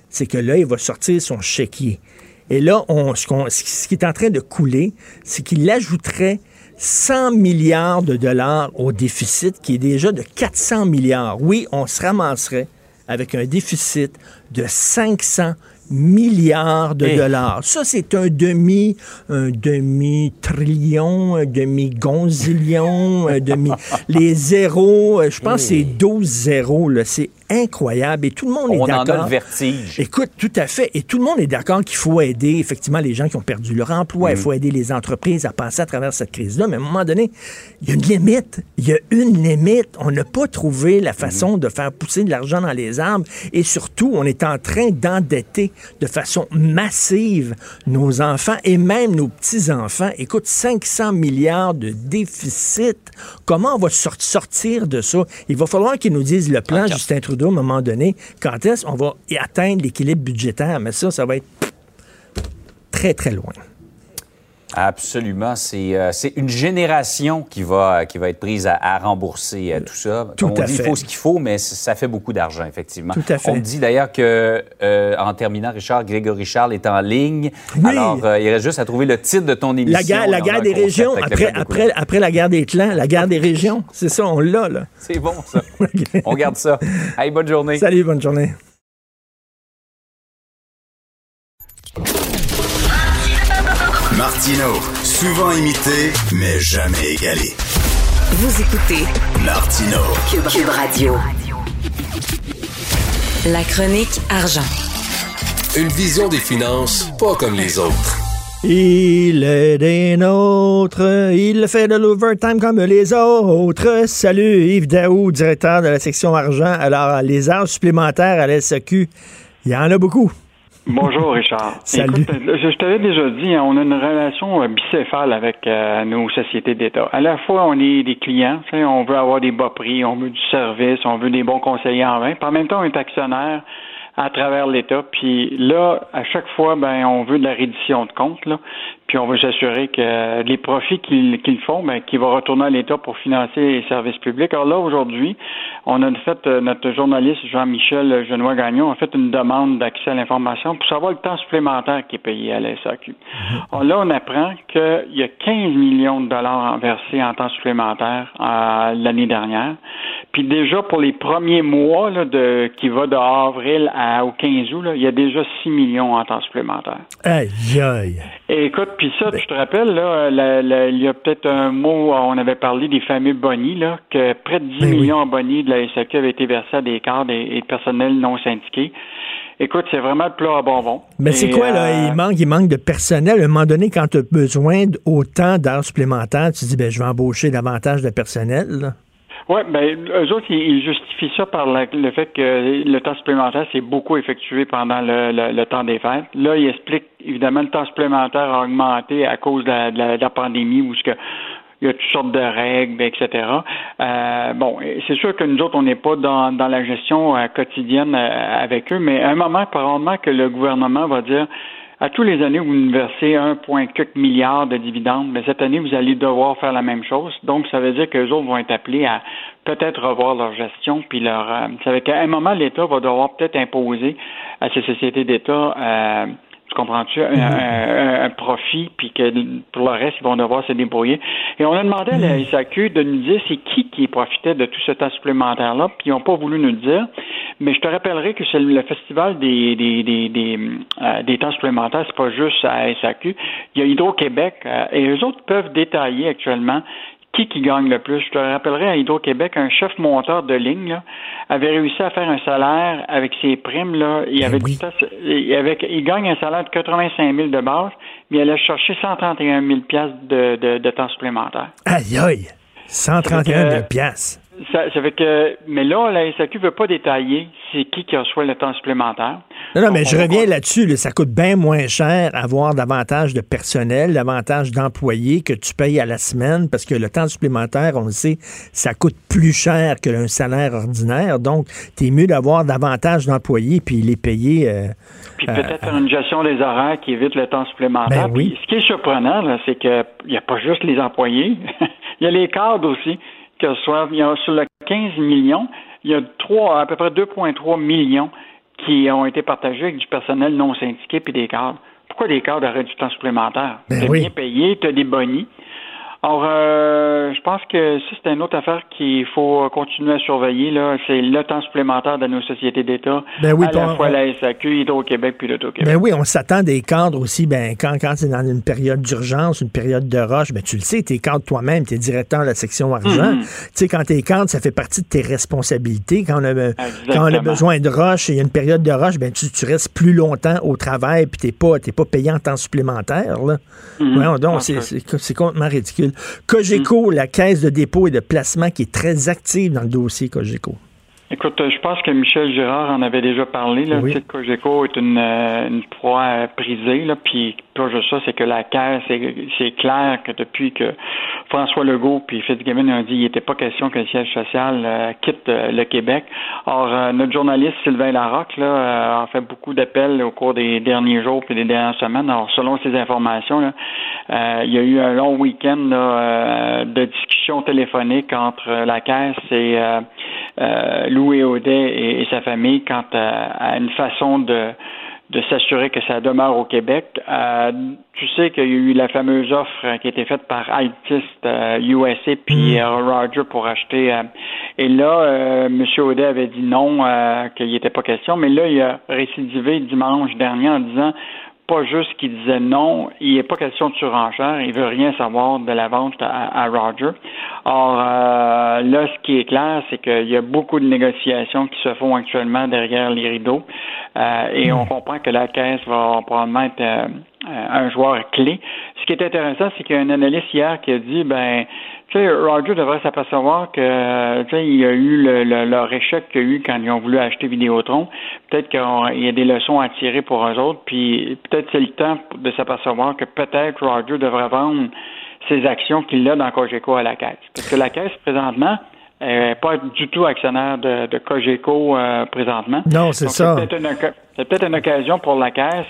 c'est que là, il va sortir son chéquier. Et là, on, ce, ce qui est en train de couler, c'est qu'il ajouterait 100 milliards de dollars au déficit qui est déjà de 400 milliards. Oui, on se ramasserait avec un déficit de 500 milliards de Eh. dollars. Ça, c'est un demi, un demi-trillion, un demi-gonzillion, un demi... Les zéros, euh, je pense que c'est 12 zéros, là. C'est incroyable. Et tout le monde est on en d'accord. a le vertige. Écoute, tout à fait. Et tout le monde est d'accord qu'il faut aider effectivement les gens qui ont perdu leur emploi. Il faut aider les entreprises à passer à travers cette crise-là. Mais à un moment donné, il y a une limite. Il y a une limite. On n'a pas trouvé la façon de faire pousser de l'argent dans les arbres. Et surtout, on est en train d'endetter de façon massive nos enfants et même nos petits-enfants. Écoute, 500 milliards de déficit. Comment on va sor- sortir de ça? Il va falloir qu'ils nous disent le plan, Justin Trudeau, à un moment donné, quand est-ce qu'on va atteindre l'équilibre budgétaire? Mais ça, ça va être très, très loin. Absolument. C'est euh, c'est une génération qui va, qui va être prise à, à rembourser euh, tout ça. Tout Comme on à dit, fait. il faut ce qu'il faut, mais ça fait beaucoup d'argent, effectivement. Tout à fait. On me dit d'ailleurs que, euh, en terminant, Richard, Grégory Charles est en ligne. Oui. Alors, il reste juste à trouver le titre de ton émission. La guerre, la des régions, après, après, après la guerre des clans, la guerre des régions, c'est ça, on l'a, là. C'est bon, ça. On garde ça. Hey, bonne journée. Salut, bonne journée. Martino, souvent imité, mais jamais égalé. Vous écoutez Martino, Cube, Cube Radio. La chronique argent. Une vision des finances pas comme les autres. Il est des nôtres, il fait de l'overtime comme les autres. Salut Yves Daou, directeur de la section argent. Alors, les heures supplémentaires à l'SAQ, il y en a beaucoup. Bonjour Richard. Salut. Écoute, je, je t'avais déjà dit, hein, on a une relation euh, bicéphale avec euh, nos sociétés d'État. À la fois, on est des clients, on veut avoir des bas prix, on veut du service, on veut des bons conseillers en vin. Puis en même temps, on est actionnaire à travers l'État. Puis là, à chaque fois, ben, on veut de la reddition de comptes, là. Puis on veut s'assurer que les profits qu'ils font, ben, qu'ils vont retourner à l'État pour financer les services publics. Alors là, aujourd'hui, on a fait, euh, notre journaliste Jean-Michel Genois Gagnon a fait une demande d'accès à l'information pour savoir le temps supplémentaire qui est payé à la SAQ. Alors là, on apprend qu'il y a 15 millions de dollars versés en temps supplémentaire euh, l'année dernière. Puis déjà, pour les premiers mois là, de, qui va de avril à, au 15 août, là, il y a déjà 6 millions en temps supplémentaire. Aïe, aïe. Et écoute, puis ça, je te rappelle, là, il y a peut-être un mot, on avait parlé des fameux bonnies, là, que près de 10 Ben oui. millions en bonnies de la SAQ avaient été versés à des cadres et, et personnels non syndiqués. Écoute, c'est vraiment le plat à bonbons. Mais c'est quoi, là? euh, Il manque, il manque de personnel. À un moment donné, quand tu as besoin d'autant d'heures supplémentaires, tu te dis, ben, je vais embaucher davantage de personnel. là. Oui, ben, eux autres, ils, justifient ça par la- le fait que le temps supplémentaire s'est beaucoup effectué pendant le, temps des fêtes. Là, ils expliquent, évidemment, le temps supplémentaire a augmenté à cause de la, de la- pandémie où ce que il y a toutes sortes de règles, etc. Euh, bon, c'est sûr que nous autres, on n'est pas dans, dans la gestion euh, quotidienne euh, avec eux, mais à un moment, probablement que le gouvernement va dire à tous les années, vous nous versez 1,4 milliard de dividendes, mais cette année, vous allez devoir faire la même chose. Donc, ça veut dire que les autres vont être appelés à peut-être revoir leur gestion, puis leur. euh, ça veut dire qu'à un moment, l'État va devoir peut-être imposer à ces sociétés d'État. Euh, tu comprends-tu? Un, un- un profit, puis que pour le reste, ils vont devoir se débrouiller. Et on a demandé à la SAQ de nous dire c'est qui qui profitait de tout ce temps supplémentaire-là, puis ils n'ont pas voulu nous le dire. Mais je te rappellerai que c'est le festival des, des, des, des, euh, des temps supplémentaires, c'est pas juste à SAQ. Il y a Hydro-Québec, euh, et eux autres peuvent détailler actuellement qui qui gagne le plus? Je te rappellerai à Hydro-Québec, un chef monteur de ligne là, avait réussi à faire un salaire avec ses primes. Là, il, Ben avait oui. il, avait- il gagne un salaire de 85 000 de base, mais il allait chercher 131 000 piastres de, de, de temps supplémentaire. Aïe, aïe. 131 000 Euh, piastres. Ça, ça fait que, mais là, la SAQ veut pas détailler c'est qui qui reçoit le temps supplémentaire. Non, non, mais je reviens là-dessus. là. ça coûte bien moins cher avoir davantage de personnel, davantage d'employés que tu payes à la semaine parce que le temps supplémentaire, on le sait, ça coûte plus cher que un salaire ordinaire. Donc, tu es mieux d'avoir davantage d'employés puis les payer. euh, Puis Euh, peut-être faire une gestion des horaires qui évite le temps supplémentaire. Ben oui. Puis ce qui est surprenant, c'est qu'il n'y a pas juste les employés, il y a les cadres aussi qui reçoivent. Il y a sur le 15 millions, il y a trois, à peu près 2,3 millions qui ont été partagés avec du personnel non syndiqué puis des cadres. Pourquoi des cadres auraient du temps supplémentaire? Ben T'es oui. bien payé, tu as des bonnies. Alors, euh, je pense que ça, c'est une autre affaire qu'il faut continuer à surveiller. Là, c'est le temps supplémentaire de nos sociétés d'État, Ben oui, à la on- fois on- la SAQ, Hydro-Québec puis l'Auto-Québec. Ben oui, on s'attend des cadres aussi. Ben, quand, quand c'est dans une période d'urgence, une période de rush, ben, tu le sais, t'es cadre toi-même, t'es directeur de la section argent. Mhm. Tu sais, quand t'es cadre, ça fait partie de tes responsabilités. Quand on a, quand on a besoin de rush et il y a une période de rush, ben, tu, tu restes plus longtemps au travail puis t'es pas, t'es pas payé en temps supplémentaire, là. Mhm. Donc, c'est complètement ridicule. Cogeco, la caisse de dépôt et de placement qui est très active dans le dossier Cogeco. Écoute, euh, je pense que Michel Girard en avait déjà parlé. Là. Oui. Cogeco est une, euh, une proie euh, prisée. Là. Puis pas juste ça, c'est que la caisse, c'est, c'est clair que depuis que François Legault puis Fitzgibbon ont dit qu'il n'était pas question que le siège social euh, quitte euh, le Québec. Or, euh, notre journaliste Sylvain Larocque là, a fait beaucoup d'appels au cours des derniers jours puis des dernières semaines. Alors, selon ses informations, là, euh, il y a eu un long week-end là, euh, de discussions téléphoniques entre la caisse et Louis Audet et, et sa famille quant à, à une façon de de s'assurer que ça demeure au Québec. Euh, tu sais qu'il y a eu la fameuse offre qui a été faite par Altis euh, USA puis euh, Roger pour acheter. euh, et là, M. Audet avait dit non, qu'il n'y était pas question. Mais là, il a récidivé dimanche dernier en disant pas juste qu'il disait non, il n'est pas question de surenchère, il veut rien savoir de la vente à, à Roger. Or, euh, là, ce qui est clair, c'est qu'il y a beaucoup de négociations qui se font actuellement derrière les rideaux euh, et on comprend que la caisse va probablement être euh, euh, un joueur clé. Ce qui est intéressant, c'est qu'il y a un analyste hier qui a dit, ben, tu sais, Roger devrait s'apercevoir que, tu sais, il y a eu le, le- leur échec qu'il y a eu quand ils ont voulu acheter Vidéotron. Peut-être qu'il y a des leçons à tirer pour eux autres, puis peut-être c'est le temps de s'apercevoir que peut-être Roger devrait vendre ses actions qu'il a dans Cogeco à la caisse. Parce que la caisse, présentement, Elle n'est pas du tout actionnaire de, de Cogeco euh, présentement. Non, c'est ça. C'est peut-être une, occasion pour la Caisse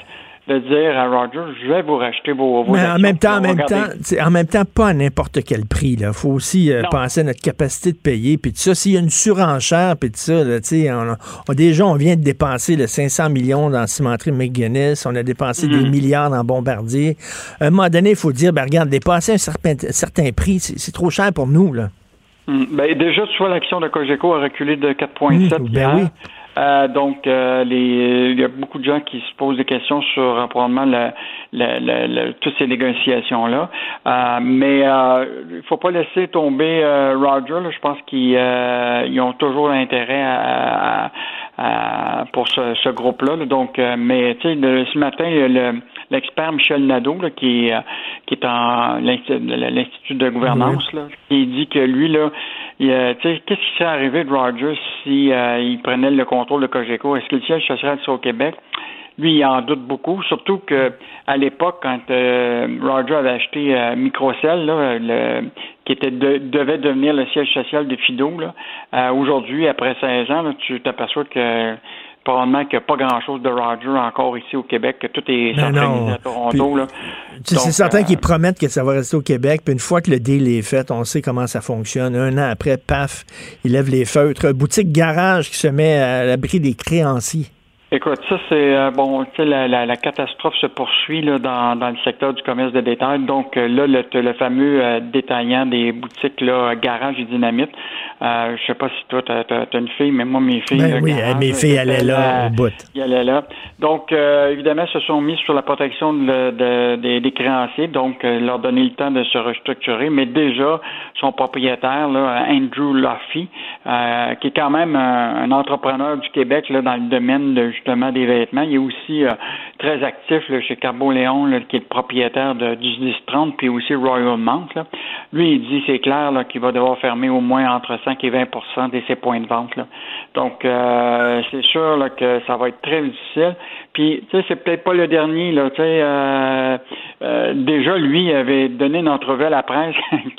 de dire à Roger, je vais vous racheter vos, vos Mais en même temps, en même temps, en même temps, pas à n'importe quel prix. Il faut aussi euh, penser à notre capacité de payer. Puis tout ça, s'il y a une surenchère, puis tout ça, là, tu sais, on, on- déjà, on vient de dépenser le 500 millions dans cimenterie McGuinness, on a dépensé Mhm. des milliards dans Bombardier. À un moment donné, il faut dire, ben, regarde, dépasser un certain, certain prix, c'est trop cher pour nous. Là. Hmm. Ben, déjà, tu vois, l'action de Cogeco a reculé de 4,7 Hmm, ben oui. Euh, donc, euh, les, il y a beaucoup de gens qui se posent des questions sur euh, probablement le- le- le- le- toutes ces négociations-là. Euh, mais euh, il faut pas laisser tomber euh, Roger. là. Je pense qu'ils ils ont toujours intérêt à, à- à- pour ce, ce groupe-là. là. Donc, euh, mais tu sais, le- ce matin, il y a le- l'expert Michel Nadeau, là, qui, est, euh, qui est en l'Insti- l'Institut de gouvernance, là, qui dit que lui, là, il, euh, tu sais, qu'est-ce qui serait arrivé de Rogers si euh, il prenait le contrôle de Cogeco? Est-ce que le siège social serait au Québec? Lui, il en doute beaucoup, surtout que à l'époque, quand euh, Roger avait acheté euh, Microcell, là, le, qui était de- devait devenir le siège social de Fido, euh, aujourd'hui, après 16 ans, là, tu t'aperçois que probablement qu'il n'y a pas grand-chose de Roger encore ici au Québec, que tout est Ben centralisé à Toronto. c'est certain euh, qu'ils promettent que ça va rester au Québec, puis une fois que le deal est fait, on sait comment ça fonctionne. Un an après, paf, ils lèvent les feutres. Boutique garage qui se met à l'abri des créanciers. Écoute, ça c'est euh, bon, tu sais, la, la, la catastrophe se poursuit là, dans, dans le secteur du commerce de détail. Donc euh, là, le, le fameux euh, détaillant des boutiques là, garage et dynamite. Euh, je sais pas si toi t'as as, une fille, mais moi mes filles. Ben là, oui, garage, mes filles allaient là au bout. il allait là. Donc, euh, évidemment, se sont mis sur la protection de, de- des- des créanciers, donc leur donner le temps de se restructurer. Mais déjà, son propriétaire, là, Andrew Luffy, euh, qui est quand même un, un entrepreneur du Québec là, dans le domaine de, justement des vêtements, il est aussi euh, très actif là, chez Carbo Léon, là, qui est le propriétaire de, du 1030, puis aussi Royal Mount. Là. Lui, il dit, c'est clair, qu'il va devoir fermer au moins entre 5 et 20% de ses points de vente. Là. Donc, euh, c'est sûr là, que ça va être très difficile. Puis, tu sais, c'est peut-être pas le dernier, là. Tu sais, euh, euh, déjà, lui, avait donné une entrevue à la presse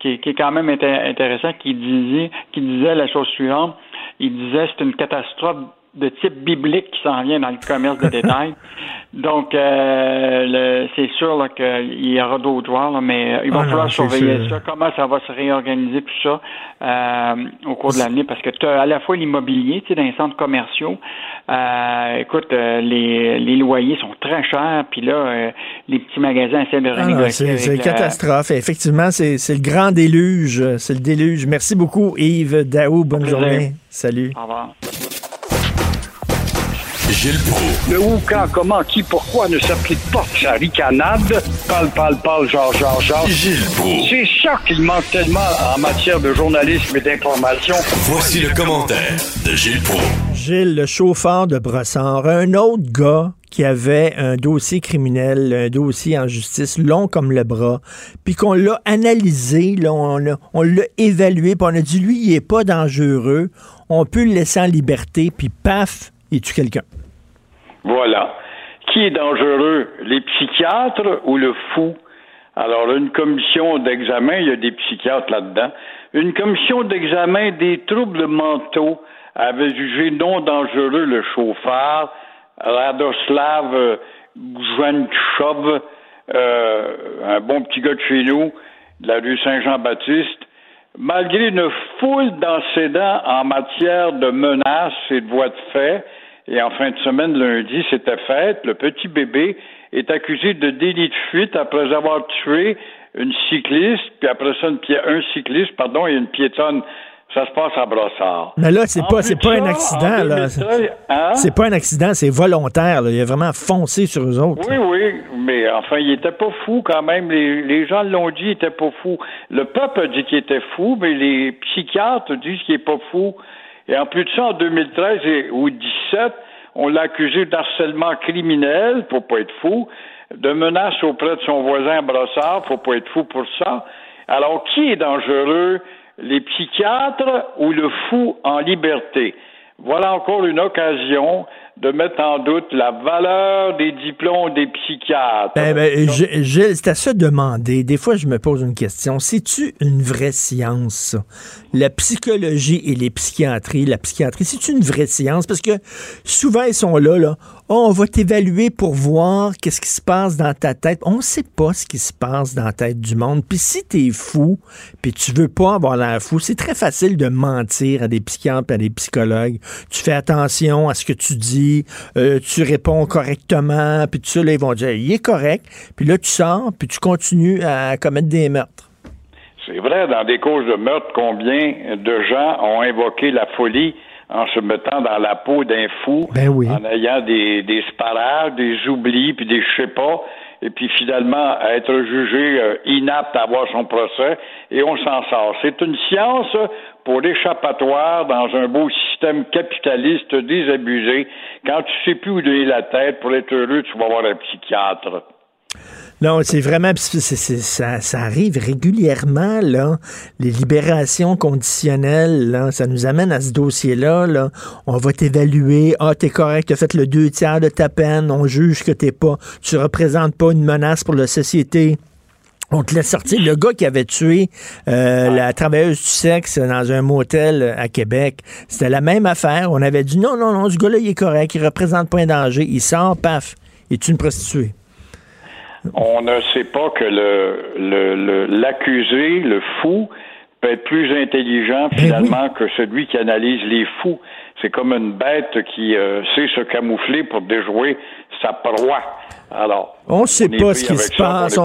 qui, qui est quand même inté- intéressant, qui disait, qui disait la chose suivante. Il disait c'est une catastrophe de type biblique qui s'en vient dans le commerce de détail. Donc, euh, c'est sûr qu'il y aura d'autres joueurs, là, mais euh, il va Ah falloir surveiller ça, comment ça va se réorganiser, tout ça, euh, au cours de l'année, parce que tu as à la fois l'immobilier, tu sais, dans les centres commerciaux, euh, écoute, les, les loyers sont très chers, puis là, les petits magasins essaient de Ah renégocier. c'est c'est une catastrophe. Effectivement, c'est le grand déluge. C'est le déluge. Merci beaucoup, Yves Daou. Bonne journée. Salut. Au revoir. Gilles Proulx. Le où, quand, comment, qui, pourquoi ne s'applique pas? Sa ricanade. Parle, parle, parle, genre, genre, genre. Gilles Proulx. C'est ça qu'il manque tellement en matière de journalisme et d'information. Voici le commentaire de Gilles Proulx. Gilles, le chauffeur de Brossard, un autre gars qui avait un dossier criminel, un dossier en justice long comme le bras, puis qu'on l'a analysé, là, on l'a on l'a évalué, puis on a dit, lui, il est pas dangereux, on peut le laisser en liberté, puis paf, il tue quelqu'un. Voilà. Qui est dangereux, les psychiatres ou le fou? Alors, une commission d'examen, il y a des psychiatres là-dedans. Une commission d'examen des troubles mentaux avait jugé non dangereux le chauffeur, Radoslav euh, Goujanchov, euh, un bon petit gars de chez nous, de la rue Saint-Jean-Baptiste, malgré une foule d'antécédents en matière de menaces et de voies de fait, et en fin de semaine, lundi, c'était fait, le petit bébé est accusé de délit de fuite après avoir tué une cycliste, puis après ça, une pi- un cycliste, pardon, et une piétonne. Ça se passe à Brossard. Mais là, c'est En pas, c'est pas un accident, en là. 2013, hein? C'est pas un accident, c'est volontaire, là. Il a vraiment foncé sur eux autres. Oui, oui, mais enfin, il était pas fou quand même. Les, les gens l'ont dit, il était pas fou. Le peuple a dit qu'il était fou, mais les psychiatres disent qu'il est pas fou. Et en plus de ça, en 2013 et, ou 2017, on l'a accusé d'harcèlement criminel, faut pas être fou, de menaces auprès de son voisin Brossard, faut pas être fou pour ça. Alors, qui est dangereux, les psychiatres ou le fou en liberté? Voilà encore une occasion de mettre en doute la valeur des diplômes des psychiatres. Ben, ben, Gilles, c'est à se demander. Des fois, je me pose une question. C'est-tu une vraie science? La psychologie et les psychiatries, la psychiatrie, c'est une vraie science? Parce que souvent, ils sont là, là. Oh, on va t'évaluer pour voir qu'est-ce qui se passe dans ta tête. On ne sait pas ce qui se passe dans la tête du monde. Puis si t'es fou, puis tu veux pas avoir l'air fou, c'est très facile de mentir à des psychiatres à des psychologues. Tu fais attention à ce que tu dis, euh, tu réponds correctement, puis tout ça, là, ils vont dire, il est correct. Puis là, tu sors, puis tu continues à commettre des meurtres. C'est vrai, dans des causes de meurtre, combien de gens ont invoqué la folie en se mettant dans la peau d'un fou, ben en ayant des, des sparages, des oublis, puis des je sais pas, et puis finalement être jugé euh, inapte à avoir son procès, et on s'en sort. C'est une science pour l'échappatoire dans un beau système capitaliste désabusé. Quand tu sais plus où donner la tête, pour être heureux, tu vas voir un psychiatre. Non, c'est vraiment ça, ça, arrive régulièrement là. Les libérations conditionnelles, là, ça nous amène à ce dossier-là. Là. On va t'évaluer. Ah, t'es correct, t'as fait le deux tiers de ta peine. On juge que t'es pas, tu représentes pas une menace pour la société. On te laisse sortir. Le gars qui avait tué euh, la travailleuse du sexe dans un motel à Québec, c'était la même affaire. On avait dit non, non, non, ce gars-là, il est correct, il représente pas un danger. Il sort, paf, il est une prostituée on ne sait pas que le, l'accusé, le, fou, peut être plus intelligent ben finalement que celui qui analyse les fous. C'est comme une bête qui euh, sait se camoufler pour déjouer sa proie. Alors, on ne sait pas ce qui se passe.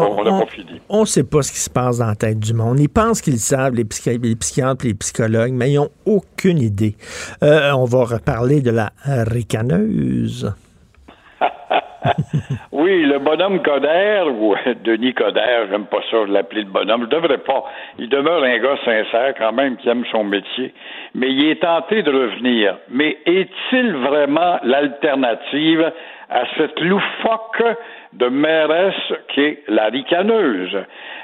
On ne sait pas ce qui se passe dans la tête du monde. Ils pensent qu'ils savent, les, psychiatres et les psychologues, mais ils n'ont aucune idée. Euh, on va reparler de la ricaneuse. oui, le bonhomme Coder, ou Denis Coder, j'aime pas ça l'appeler le bonhomme, je devrais pas. Il demeure un gars sincère quand même qui aime son métier, mais il est tenté de revenir. Mais est-il vraiment l'alternative à cette loufoque de mairesse qui est la ricaneuse?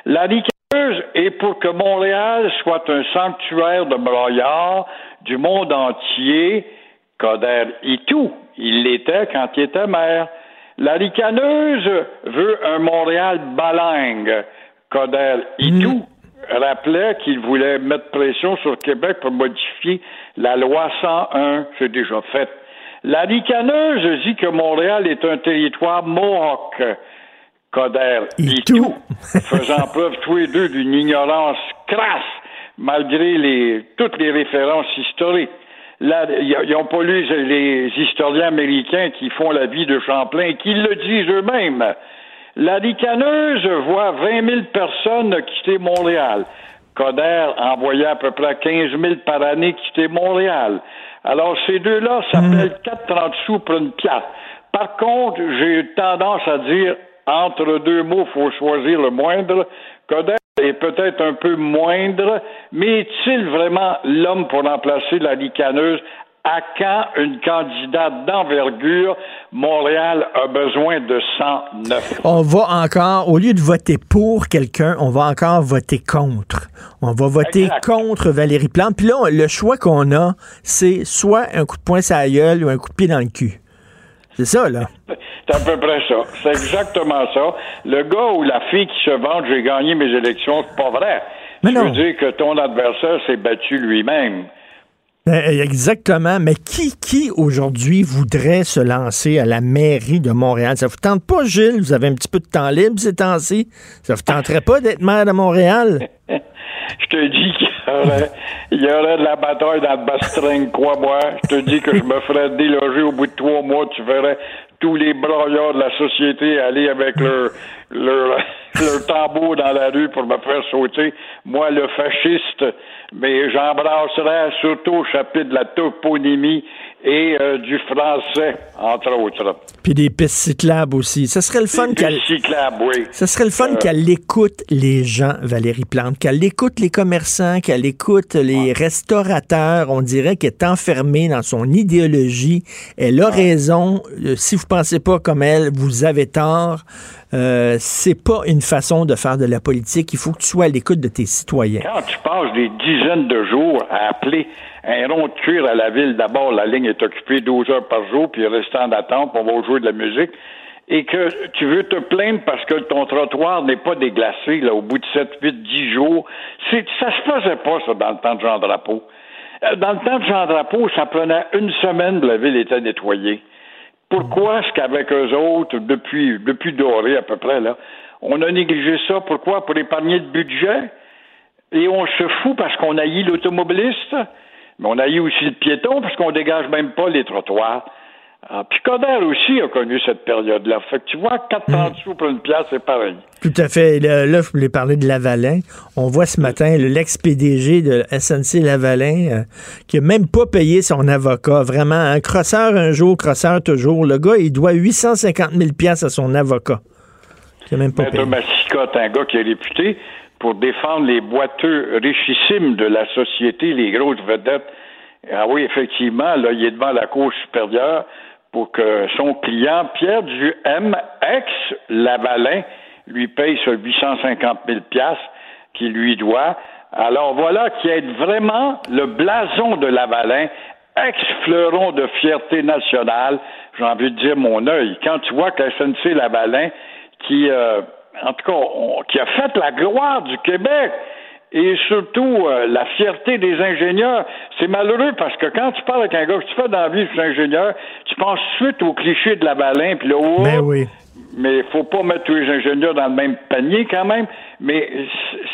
La ricaneuse est pour que Montréal soit un sanctuaire de broyards du monde entier. Coder et tout. Il l'était quand il était maire. La ricaneuse veut un Montréal balingue. Coder Itou rappelait qu'il voulait mettre pression sur Québec pour modifier la loi 101. C'est déjà fait. La ricaneuse dit que Montréal est un territoire mohawk. Coder Itou, faisant preuve tous les deux d'une ignorance crasse malgré les, toutes les références historiques. Là, ils n'ont pas lu les historiens américains qui font la vie de Champlain et qui le disent eux-mêmes. La ricaneuse voit 20 000 personnes quitter Montréal. Coder envoyait à peu près 15 000 par année quitter Montréal. Alors, ces deux-là s'appellent 4,30 hmm. sous pour une pièce. Par contre, j'ai tendance à dire, entre deux mots, il faut choisir le moindre. Coder est peut-être un peu moindre, mais est-il vraiment l'homme pour remplacer la ricaneuse à quand une candidate d'envergure, Montréal a besoin de 109. On va encore, au lieu de voter pour quelqu'un, on va encore voter contre. On va voter contre Valérie Plante. Puis là, le choix qu'on a, c'est soit un coup de poing sur la gueule ou un coup de pied dans le cul. C'est ça, là. C'est à peu près ça. C'est exactement ça. Le gars ou la fille qui se vante, j'ai gagné mes élections, c'est pas vrai. Mais non. veux dire que ton adversaire s'est battu lui-même. Eh, exactement. Mais qui, qui aujourd'hui voudrait se lancer à la mairie de Montréal? Ça vous tente pas, Gilles? Vous avez un petit peu de temps libre ces temps-ci. Ça vous tenterait pas d'être maire de Montréal? Je te dis qu'il y aurait, y aurait de la bataille dans le bastring, crois-moi. Je te dis que je me ferais déloger au bout de trois mois. Tu verrais tous les broyards de la société aller avec leur, leur, leur tambour dans la rue pour me faire sauter. Moi, le fasciste, mais j'embrasserais surtout au chapitre de la toponymie et euh, du français, entre autres. Puis des pistes cyclables aussi. Ce serait le fun qu'elle. cyclables, oui. Ce serait le fun euh. qu'elle écoute les gens, Valérie Plante, qu'elle écoute les commerçants, qu'elle écoute les restaurateurs. On dirait qu'elle est enfermée dans son idéologie. Elle a raison. Euh, si vous pensez pas comme elle, vous avez tort. Euh, c'est pas une façon de faire de la politique. Il faut que tu sois à l'écoute de tes citoyens. Quand tu passes des dizaines de jours à appeler un rond de cuir à la ville. D'abord, la ligne est occupée 12 heures par jour, puis restant en attente, on va jouer de la musique. Et que tu veux te plaindre parce que ton trottoir n'est pas déglacé là, au bout de 7, 8, 10 jours. C'est, ça se faisait pas, ça, dans le temps de Jean Drapeau. Euh, dans le temps de Jean Drapeau, ça prenait une semaine que la ville était nettoyée. Pourquoi est-ce qu'avec eux autres, depuis, depuis Doré à peu près, là, on a négligé ça? Pourquoi? Pour épargner le budget? Et on se fout parce qu'on haït l'automobiliste, mais on haït aussi le piéton parce qu'on dégage même pas les trottoirs. Ah, puis Coder aussi a connu cette période-là. Fait que tu vois, 4 sous pour une pièce, c'est pareil. Tout à fait. Là, là, je voulais parler de Lavalin. On voit ce matin l'ex-PDG de SNC Lavalin euh, qui a même pas payé son avocat. Vraiment, un crosseur un jour, crosseur toujours. Le gars, il doit 850 000 pièces à son avocat. Il a même pas payé. Un gars qui est réputé pour défendre les boiteux richissimes de la société, les grosses vedettes. Ah oui, effectivement, là, il est devant la Cour supérieure pour que son client, Pierre Duhem, ex-Lavalin, lui paye ce 850 000 qu'il lui doit. Alors voilà qui est vraiment le blason de Lavalin, ex-fleuron de fierté nationale. J'ai envie de dire mon œil. Quand tu vois que SNC Lavalin, qui, euh, en tout cas, qui a fait la gloire du Québec, et surtout euh, la fierté des ingénieurs. C'est malheureux parce que quand tu parles avec un gars que tu fais dans la vie, ingénieur, tu penses suite au cliché de la baleine, puis là, oh, Mais oui. Mais il faut pas mettre tous les ingénieurs dans le même panier quand même. Mais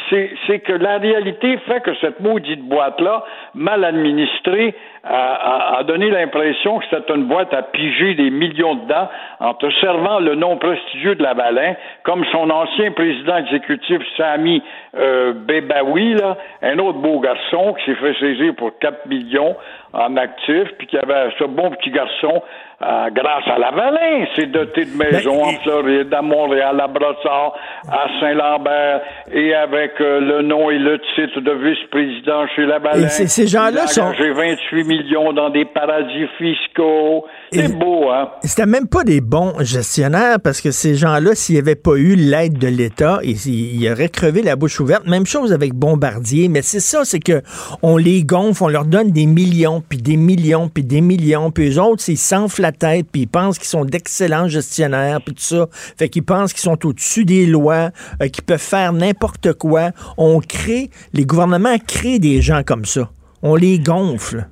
c'est que la réalité fait que cette maudite boîte-là, mal administrée, a, a, donné l'impression que c'était une boîte à piger des millions dedans en te servant le nom prestigieux de la baleine, comme son ancien président exécutif Sami euh, Bebaoui, là, un autre beau garçon qui s'est fait saisir pour 4 millions en actifs, puis qui avait ce bon petit garçon euh, grâce à la Valin, c'est doté de maisons ben, en Floride, à Montréal, à Brossard, à Saint-Lambert, et avec euh, le nom et le titre de vice-président chez la Valin. ces gens-là sont... J'ai 28 millions dans des paradis fiscaux. C'est beau, hein? C'était même pas des bons gestionnaires, parce que ces gens-là, s'il n'y avait pas eu l'aide de l'État, ils, ils auraient crevé la bouche ouverte. Même chose avec Bombardier, mais c'est ça, c'est que on les gonfle, on leur donne des millions, puis des millions, puis des millions, puis eux autres, ils tête, puis ils pensent qu'ils sont d'excellents gestionnaires, puis tout ça. Fait qu'ils pensent qu'ils sont au-dessus des lois, euh, qu'ils peuvent faire n'importe quoi. On crée, les gouvernements créent des gens comme ça. On les gonfle.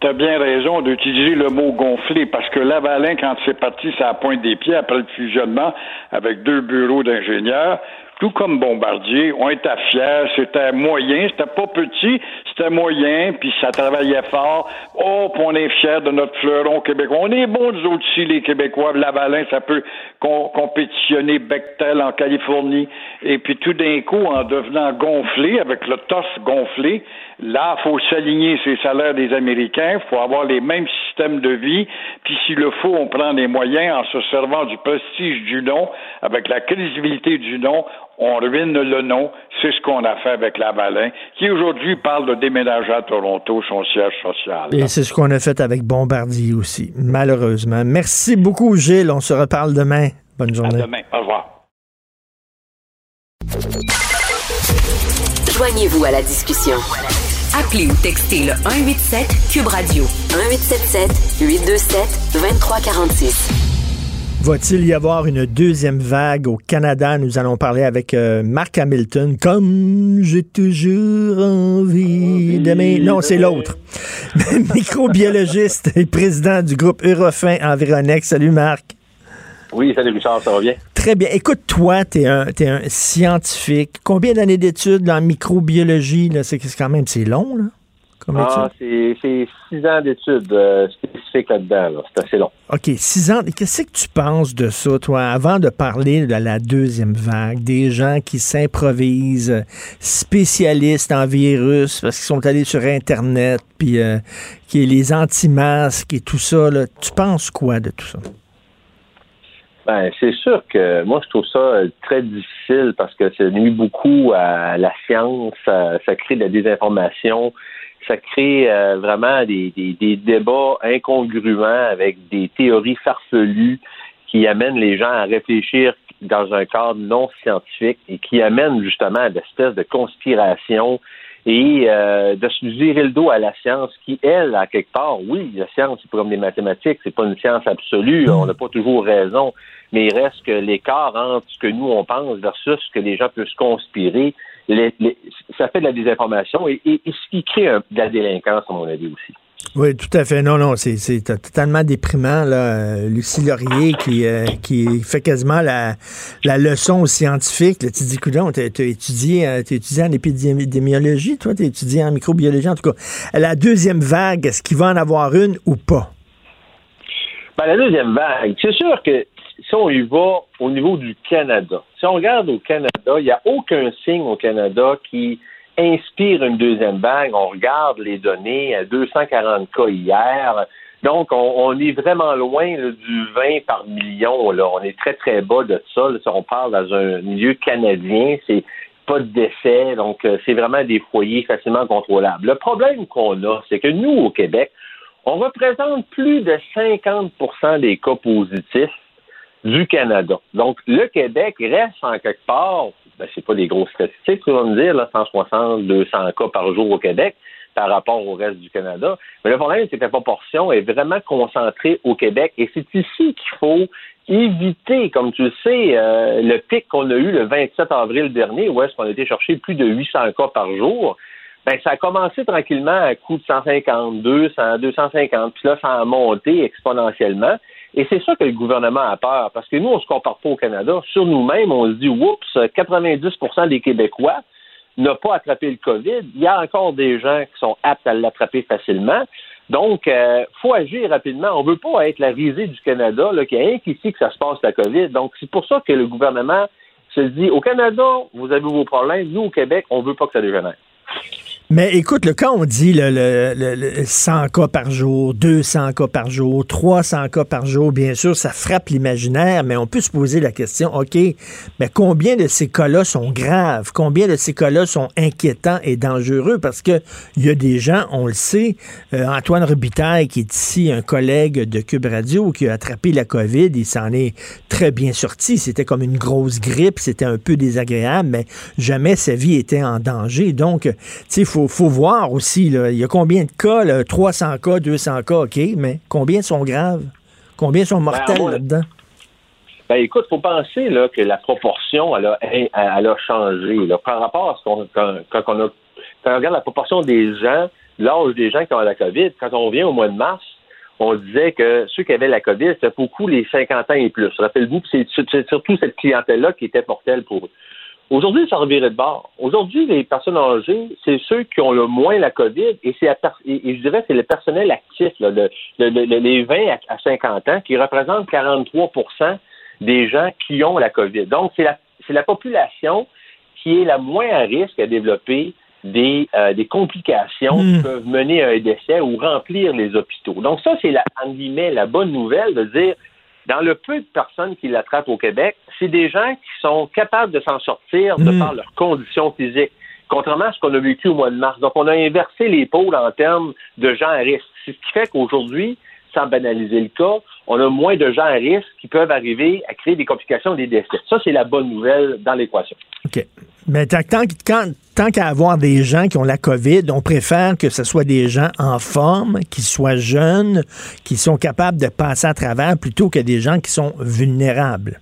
Tu as bien raison d'utiliser le mot gonfler parce que Lavalin, quand c'est parti, ça a pointe des pieds après le fusionnement avec deux bureaux d'ingénieurs tout comme Bombardier, on était fiers, c'était moyen, c'était pas petit, c'était moyen, puis ça travaillait fort. Oh, puis on est fiers de notre fleuron québécois. On est bons, nous aussi, les Québécois. Lavalin, ça peut compétitionner Bechtel en Californie. Et puis tout d'un coup, en devenant gonflé, avec le torse gonflé, là, faut s'aligner ses salaires des Américains, faut avoir les mêmes systèmes de vie, puis s'il le faut, on prend des moyens en se servant du prestige du nom, avec la crédibilité du nom, on ruine le nom. C'est ce qu'on a fait avec Lavalin, qui aujourd'hui parle de déménager à Toronto, son siège social. Et c'est ce qu'on a fait avec Bombardier aussi, malheureusement. Merci beaucoup, Gilles. On se reparle demain. Bonne journée. À demain. Au revoir. Joignez-vous à la discussion. Appelez ou textez le 187 Cube Radio 1877 827 2346. Va-t-il y avoir une deuxième vague au Canada? Nous allons parler avec euh, Mark Hamilton. Comme j'ai toujours envie d'aimer. Non, c'est l'autre. Microbiologiste et président du groupe Eurofin Environex. Salut Marc. Oui, salut Richard, ça va bien? Très bien. Écoute, toi, tu es, es, un scientifique. Combien d'années d'études en microbiologie? C'est quand même, c'est long, là? Ah, c'est six ans d'études euh, spécifiques là-dedans. C'est assez long. OK, six ans. Qu'est-ce que tu penses de ça, toi, avant de parler de la deuxième vague, des gens qui s'improvisent spécialistes en virus parce qu'ils sont allés sur Internet, puis euh, qui est les anti-masques et tout ça, là, tu penses quoi de tout ça? Ben, c'est sûr que moi, je trouve ça très difficile parce que ça nuit beaucoup à la science, ça, ça crée de la désinformation ça crée euh, vraiment des, des, débats incongruents avec des théories farfelues qui amènent les gens à réfléchir dans un cadre non scientifique et qui amènent justement à l'espèce de conspiration et euh, de se virer le dos à la science qui, elle, à quelque part, oui, la science, c'est comme des mathématiques, c'est pas une science absolue, on n'a pas toujours raison, mais il reste que l'écart entre ce que nous, on pense versus ce que les gens peuvent se conspirer, ça fait de la désinformation et, ce qui crée de la délinquance, à mon avis aussi. Oui, tout à fait. Non, non, c'est totalement déprimant. Là. Lucie Laurier qui, euh, qui fait quasiment la, la leçon aux scientifiques. tu dis, tu as, étudié, euh, étudié en épidémiologie, toi, tu as étudié en microbiologie, en tout cas. La deuxième vague, est-ce qu'il va en avoir une ou pas? Ben, la deuxième vague, c'est sûr que si on y va au niveau du Canada, si on regarde au Canada, il n'y a aucun signe au Canada qui inspire une deuxième vague. On regarde les données, à 240 cas hier. Donc, on, est vraiment loin du 20 par million. On est très, très bas de ça. Si on parle dans un milieu canadien, c'est pas de décès. Donc, euh, c'est vraiment des foyers facilement contrôlables. Le problème qu'on a, c'est que nous, au Québec, on représente plus de 50% des cas positifs du Canada. Donc, le Québec reste en quelque part, ben, c'est pas des grosses statistiques, on va me dire, là, 160, 200 cas par jour au Québec par rapport au reste du Canada. Mais le problème, c'est que la proportion est vraiment concentrée au Québec et c'est ici qu'il faut éviter, comme tu le sais, euh, le pic qu'on a eu le 27 avril dernier, où est-ce qu'on a été chercher plus de 800 cas par jour. Ben, ça a commencé tranquillement à coût de 150, 200, 250, puis là, ça a monté exponentiellement. Et c'est ça que le gouvernement a peur, parce que nous, on se compare pas au Canada. Sur nous-mêmes, on se dit, oups, 90% des Québécois n'ont pas attrapé le COVID. Il y a encore des gens qui sont aptes à l'attraper facilement. Donc, il euh, faut agir rapidement. On ne veut pas être la risée du Canada, là, qu'il y a rien qu'ici que ça se passe la COVID. Donc, c'est pour ça que le gouvernement se dit, au Canada, vous avez vos problèmes. Nous, au Québec, on ne veut pas que ça dégénère. Mais écoute, le, quand on dit le, le, 100 cas par jour, 200 cas par jour, 300 cas par jour, bien sûr, ça frappe l'imaginaire, mais on peut se poser la question, OK, mais combien de ces cas-là sont graves? Combien de ces cas-là sont inquiétants et dangereux? Parce que il y a des gens, on le sait, euh, Antoine Robitaille, qui est ici un collègue de Cube Radio, qui a attrapé la COVID, il s'en est très bien sorti. C'était comme une grosse grippe, c'était un peu désagréable, mais jamais sa vie était en danger. Donc, il faut faut, voir aussi, là, il y a combien de cas, 300 cas, 200 cas, OK, mais combien sont graves? Combien sont mortels ben, là-dedans? Ben écoute, faut penser là, que la proportion, elle a, elle a changé. Là, par rapport à ce qu'on quand, on a, quand on regarde la proportion des gens, l'âge des gens qui ont la COVID, quand on vient au mois de mars, on disait que ceux qui avaient la COVID, c'était beaucoup les 50 ans et plus. Rappelez-vous, c'est surtout cette clientèle-là qui était mortelle pour eux. Aujourd'hui, ça revirait de bord. Aujourd'hui, les personnes âgées, c'est ceux qui ont le moins la COVID et, c'est et, je dirais c'est le personnel actif, là, les 20 à 50 ans, qui représentent 43% des gens qui ont la COVID. Donc, c'est la, population qui est la moins à risque à développer des, euh, des complications qui hmm. peuvent mener à un décès ou remplir les hôpitaux. Donc, ça, c'est la, la bonne nouvelle de dire dans le peu de personnes qui l'attrapent au Québec, c'est des gens qui sont capables de s'en sortir de mm. par leurs conditions physiques, contrairement à ce qu'on a vécu au mois de mars. Donc, on a inversé les pôles en termes de gens à risque. C'est ce qui fait qu'aujourd'hui, sans banaliser le cas, on a moins de gens à risque qui peuvent arriver à créer des complications, des décès. Ça, c'est la bonne nouvelle dans l'équation. OK. Mais tant, tant qu'à avoir des gens qui ont la COVID, on préfère que ce soit des gens en forme, qui soient jeunes, qui sont capables de passer à travers, plutôt que des gens qui sont vulnérables.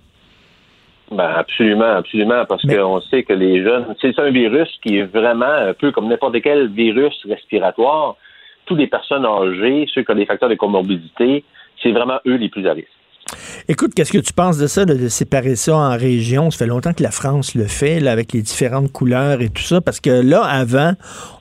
Ben absolument, absolument, parce qu'on sait que les jeunes, c'est un virus qui est vraiment un peu comme n'importe quel virus respiratoire. Les personnes âgées, ceux qui ont des facteurs de comorbidité, c'est vraiment eux les plus à risque. Écoute, qu'est-ce que tu penses de ça, de séparer ça en régions? Ça fait longtemps que la France le fait, avec les différentes couleurs et tout ça, parce que là, avant,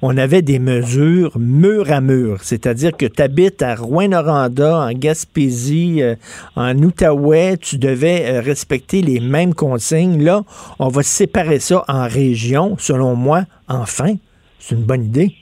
on avait des mesures mur à mur, c'est-à-dire que tu habites à Rouen-Noranda, en Gaspésie, euh, en Outaouais, tu devais euh, respecter les mêmes consignes. Là, on va séparer ça en régions, selon moi, enfin. C'est une bonne idée.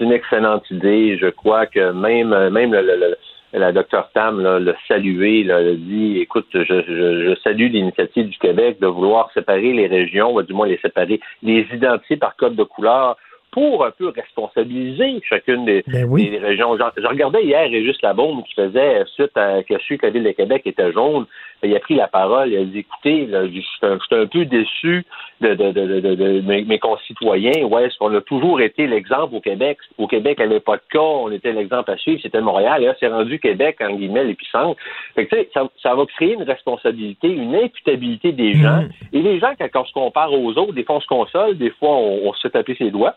C'est une excellente idée. Je crois que même, même le la docteur Tam l'a salué, là, a dit écoute, je, je, salue l'initiative du Québec de vouloir séparer les régions, ou du moins les séparer, les identifier par code de couleur pour un peu responsabiliser chacune des, ben régions. Je, regardais hier Régis Labaume qui faisait suite à que su que la ville de Québec était jaune, il a pris la parole, il a dit écoutez, là, je, suis un, je suis un peu déçu de, de, de, de, de mes, mes concitoyens. Ouais, est-ce qu'on a toujours été l'exemple au Québec? Au Québec, il n'y avait pas de cas, on était l'exemple à suivre, c'était Montréal, et là, c'est rendu Québec, en guillemets, l'épicentre. Fait que, tu sais, ça, ça va créer une responsabilité, une imputabilité des gens. Et les gens, quand, quand on se compare aux autres, des fois on se console, des fois on, on se fait taper ses doigts.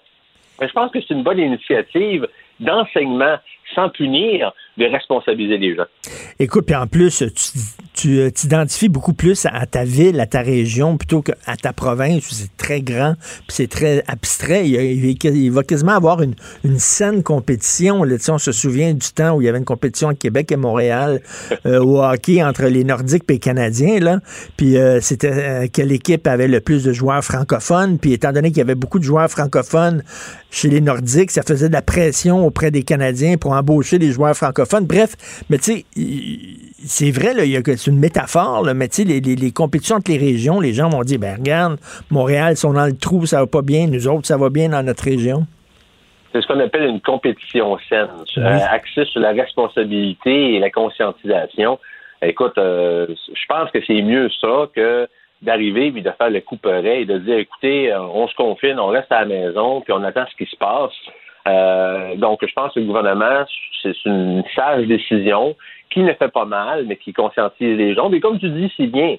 Mais je pense que c'est une bonne initiative d'enseignement sans punir, de responsabiliser les gens. Écoute, puis en plus, tu euh, t'identifies beaucoup plus à ta ville, à ta région, plutôt qu'à ta province, c'est très grand, puis c'est très abstrait. Il, il, va quasiment avoir une, une saine compétition. Là, on se souvient du temps où il y avait une compétition à Québec et Montréal euh, au hockey entre les Nordiques et les Canadiens. Là. Puis euh, c'était euh, quelle équipe avait le plus de joueurs francophones. Puis étant donné qu'il y avait beaucoup de joueurs francophones chez les Nordiques, ça faisait de la pression auprès des Canadiens pour embaucher des joueurs francophones. Bref, mais tu sais, c'est vrai, c'est une métaphore, là, mais tu sais, les, les, les, compétitions entre les régions, les gens vont dire, ben regarde, Montréal, ils sont dans le trou, ça va pas bien, nous autres, ça va bien dans notre région. C'est ce qu'on appelle une compétition saine, oui. euh, axée sur la responsabilité et la conscientisation. Écoute, euh, je pense que c'est mieux ça que d'arriver puis de faire le coup et de dire écoutez, on se confine, on reste à la maison, puis on attend ce qui se passe. Euh, donc, je pense que le gouvernement, c'est une sage décision qui ne fait pas mal, mais qui conscientise les gens. Mais comme tu dis si bien,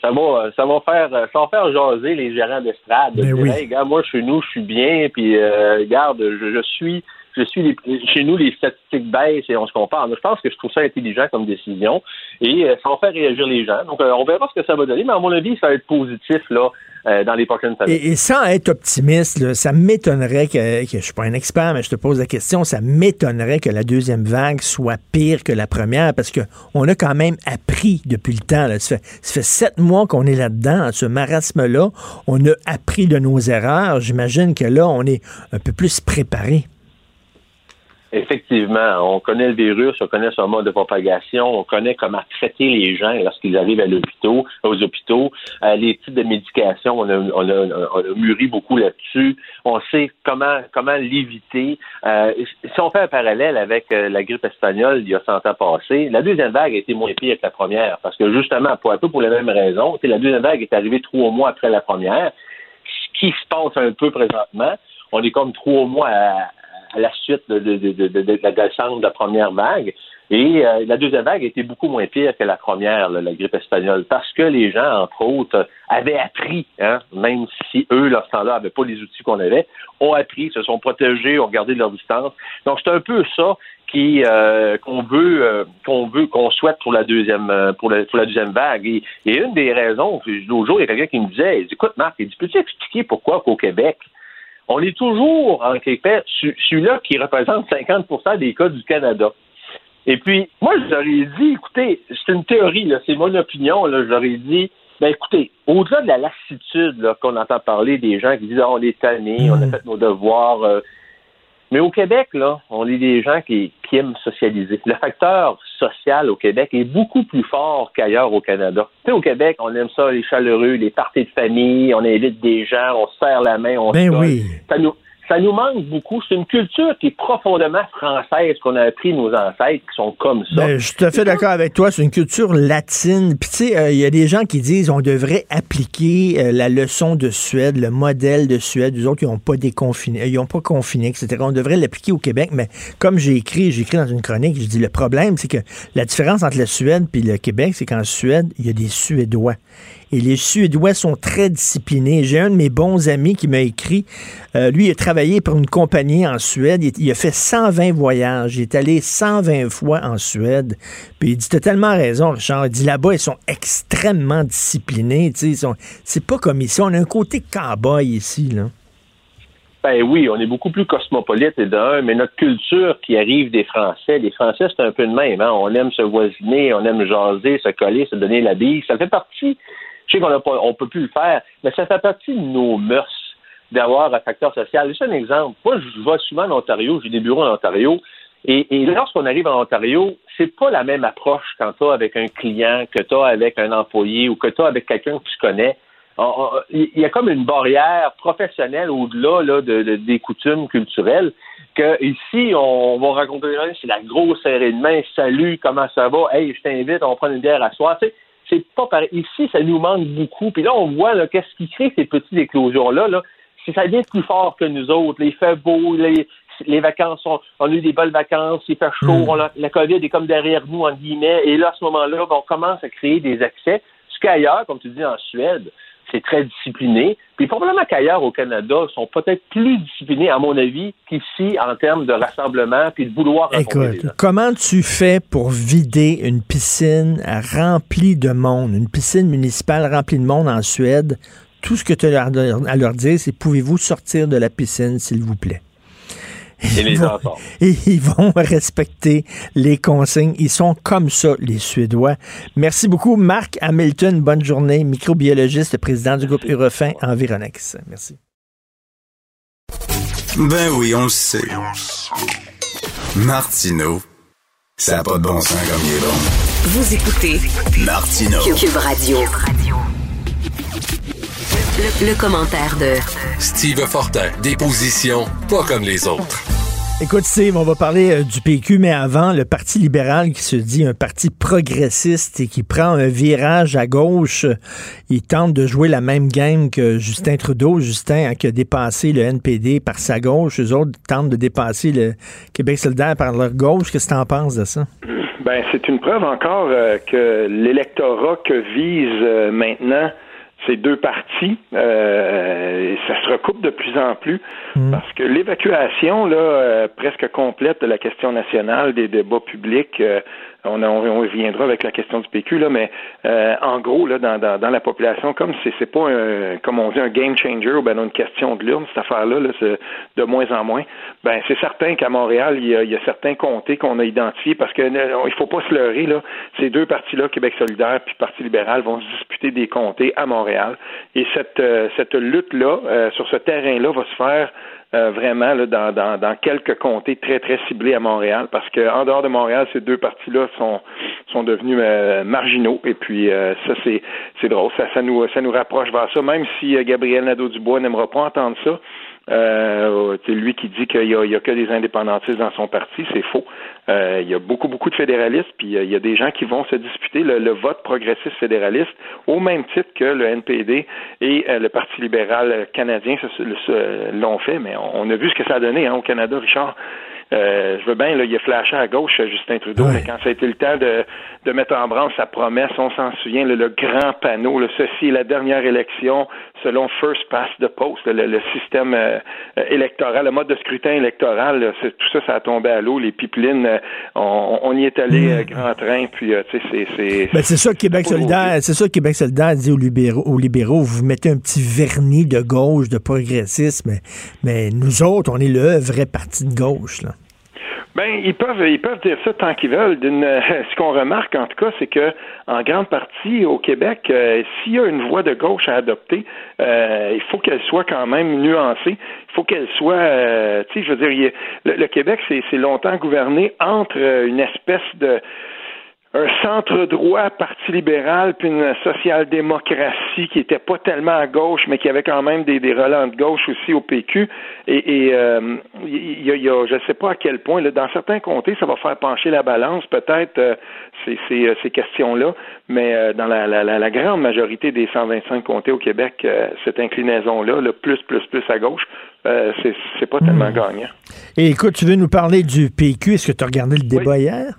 ça va, ça va faire, ça va faire jaser les gérants d'estrade. Oui. hey, gars, moi, chez nous, je suis bien, puis euh, regarde, je, je suis je suis les, chez nous, les statistiques baissent et on se compare. Je pense que je trouve ça intelligent comme décision et euh, ça va faire réagir les gens. Donc, euh, on verra ce que ça va donner, mais à mon avis, ça va être positif là euh, dans les prochaines semaines. Et, sans être optimiste, là, ça m'étonnerait que, que je suis pas un expert, mais je te pose la question, ça m'étonnerait que la deuxième vague soit pire que la première parce que on a quand même appris depuis le temps. Là. Ça, fait, ça fait sept mois qu'on est là-dedans, ce marasme-là. On a appris de nos erreurs. J'imagine que là, on est un peu plus préparé. Effectivement, on connaît le virus, on connaît son mode de propagation, on connaît comment traiter les gens lorsqu'ils arrivent à l'hôpital, aux hôpitaux, euh, les types de médication, on a, on a, on a mûri beaucoup là-dessus. On sait comment comment l'éviter. Euh, si on fait un parallèle avec euh, la grippe espagnole il y a 100 ans passé, la deuxième vague a été moins pire que la première parce que justement, pour un peu pour les mêmes raisons, la deuxième vague est arrivée trois mois après la première. Ce qui se passe un peu présentement, on est comme trois mois à à la suite de, la descente de la première vague. Et euh, la deuxième vague était beaucoup moins pire que la première, là, la grippe espagnole, parce que les gens, entre autres, avaient appris, hein, même si eux, leur temps-là, n'avaient pas les outils qu'on avait, ont appris, se sont protégés, ont gardé leur distance. Donc, c'est un peu ça qui euh, qu'on veut euh, qu'on veut qu'on souhaite pour la deuxième pour la, pour la deuxième vague et, une des raisons l'autre jour il y a quelqu'un qui me disait écoute Marc il dit peux-tu expliquer pourquoi qu'au Québec on est toujours, en quelque part, celui-là qui représente 50% des cas du Canada. Et puis, moi, je leur ai dit, écoutez, c'est une théorie, là, c'est mon opinion, là, je leur ai dit, ben écoutez, au-delà de la lassitude là, qu'on entend parler des gens qui disent ah, on est tannés, on a fait nos devoirs, euh, mais au Québec, là, on est des gens qui, qui, aiment socialiser. Le facteur social au Québec est beaucoup plus fort qu'ailleurs au Canada. Tu sais, au Québec, on aime ça, les chaleureux, les parties de famille, on invite des gens, on se serre la main, on ben se oui. Ça nous, ça nous manque beaucoup. C'est une culture qui est profondément française qu'on a appris nos ancêtres qui sont comme ça. Ben, je suis tout à fait d'accord avec toi. C'est une culture latine. Puis tu sais, il euh, y a des gens qui disent on devrait appliquer euh, la leçon de Suède, le modèle de Suède. Les autres, ils n'ont pas déconfiné, ils n'ont pas confiné, etc. On devrait l'appliquer au Québec. Mais comme j'ai écrit, j'ai écrit dans une chronique, je dis le problème, c'est que la différence entre la Suède et le Québec, c'est qu'en Suède, il y a des Suédois. Et les Suédois sont très disciplinés. J'ai un de mes bons amis qui m'a écrit, euh, lui, il a travaillé pour une compagnie en Suède. Il, a fait 120 voyages. Il est allé 120 fois en Suède. Puis il dit, t'as tellement raison, Richard. Il dit, là-bas, ils sont extrêmement disciplinés. Sont, c'est pas comme ici. On a un côté cow-boy ici, là. Ben oui, on est beaucoup plus cosmopolite et d'un, mais notre culture qui arrive des Français, les Français, c'est un peu de même. Hein? On aime se voisiner, on aime jaser, se coller, se donner la bille. Ça fait partie je sais qu'on ne peut plus le faire, mais ça fait partie de nos mœurs d'avoir un facteur social. Juste un exemple. Moi, je vais souvent en Ontario, j'ai des bureaux en Ontario, et, lorsqu'on arrive en Ontario, c'est pas la même approche quand tu avec un client, que tu avec un employé ou que tu avec quelqu'un que tu connais. Il y a comme une barrière professionnelle au-delà là, de, de, des coutumes culturelles que ici, on va rencontrer c'est la grosse serrée de main, salut, comment ça va, hey, je t'invite, on prend une bière à soir. C'est pas pareil. Ici, ça nous manque beaucoup. Puis là, on voit là, qu'est-ce qui crée ces petites éclosions-là. Là, ça vient plus fort que nous autres. Il fait beau, les, les vacances, on, on, a eu des bonnes vacances, il fait chaud, mm. la COVID est comme derrière nous, en guillemets, et là, à ce moment-là, on commence à créer des accès. Ce qu'ailleurs, comme tu dis en Suède, c'est très discipliné. Puis probablement qu'ailleurs au Canada, ils sont peut-être plus disciplinés, à mon avis, qu'ici en termes de rassemblement puis de vouloir Écoute, comment tu fais pour vider une piscine remplie de monde, une piscine municipale remplie de monde en Suède? Tout ce que tu as à leur dire, c'est pouvez-vous sortir de la piscine, s'il vous plaît? Et les enfants. Et ils vont respecter les consignes. Ils sont comme ça, les Suédois. Merci beaucoup, Marc Hamilton. Bonne journée. Microbiologiste, président du groupe Eurofin Environex. Merci. Ben oui, on le sait. Martineau, ça n'a pas de bon sens comme il est bon. Vous écoutez Martineau. Cube Radio. Le, le, commentaire de Steve Fortin. Des positions pas comme les autres. Écoute, Steve, on va parler euh, du PQ, mais avant, le Parti libéral qui se dit un parti progressiste et qui prend un virage à gauche, il tente de jouer la même game que Justin Trudeau. Justin hein, qui a dépassé le NPD par sa gauche. Les autres tentent de dépasser le Québec solidaire par leur gauche. Qu'est-ce que tu en penses de ça? Ben, c'est une preuve encore euh, que l'électorat que vise euh, maintenant ces deux partis, euh, ça se recoupe de plus en plus mm. parce que l'évacuation là euh, presque complète de la question nationale des débats publics euh, on, on, reviendra avec la question du PQ, là, mais euh, en gros, là, dans, dans, dans, la population, comme c'est, c'est pas un, comme on dit, un game changer ou ben une question de l'urne, cette affaire-là, là, c'est de moins en moins, ben c'est certain qu'à Montréal, il y, a, il y a certains comtés qu'on a identifiés parce que il faut pas se leurrer, là, ces deux partis-là, Québec solidaire puis Parti libéral, vont se disputer des comtés à Montréal. Et cette, euh, cette lutte-là, euh, sur ce terrain-là, va se faire euh, vraiment là, dans, dans, dans, quelques comtés très, très ciblés à Montréal, parce qu'en dehors de Montréal, ces deux parties-là sont, sont devenus euh, marginaux. Et puis euh, ça, c'est, c'est drôle. Ça, ça, nous, ça nous rapproche vers ça, même si Gabriel Nadeau-Dubois n'aimera pas entendre ça. Euh, c'est lui qui dit qu'il y, a, que des indépendantistes dans son parti, c'est faux. Euh, il y a beaucoup, beaucoup de fédéralistes, puis euh, il y a des gens qui vont se disputer le, vote progressiste fédéraliste au même titre que le NPD et le Parti libéral canadien l'ont fait, mais on, a vu ce que ça a donné hein, au Canada, Richard. Euh, je veux bien, là, il a flashé à gauche, Justin Trudeau, mais quand ça a été le temps de, de mettre en branle sa promesse, on s'en souvient, le, grand panneau, le, ceci est la dernière élection selon First Past the Post, le, système euh, électoral, le mode de scrutin électoral, tout ça, ça a tombé à l'eau, les pipelines, euh, on, y est allé mm. grand train, puis tu sais, c'est... Ben, c'est ça Québec solidaire, c'est ça Québec solidaire dit aux libéraux, aux libéraux, vous mettez un petit vernis de gauche, de progressisme, mais, mais nous autres, on est le vrai parti de gauche, là. Ben, ils peuvent, ils peuvent dire ça tant qu'ils veulent. ce qu'on remarque en tout cas, c'est que en grande partie au Québec, euh, s'il y a une voie de gauche à adopter, euh, il faut qu'elle soit quand même nuancée. Il faut qu'elle soit, euh, tu sais, je veux dire, le, Québec, c'est longtemps gouverné entre une espèce de un centre droit, parti libéral, puis une social-démocratie qui était pas tellement à gauche, mais qui avait quand même des, des relents de gauche aussi au PQ. Et, et euh, y a, y a, je ne sais pas à quel point, là, dans certains comtés, ça va faire pencher la balance, peut-être euh, ces, ces, euh, ces questions-là, mais euh, dans la, la, la, grande majorité des 125 comtés au Québec, cette inclinaison-là, le plus, plus, plus à gauche, c'est, c'est pas tellement hmm. gagnant. Et écoute, tu veux nous parler du PQ? Est-ce que tu as regardé le débat hier?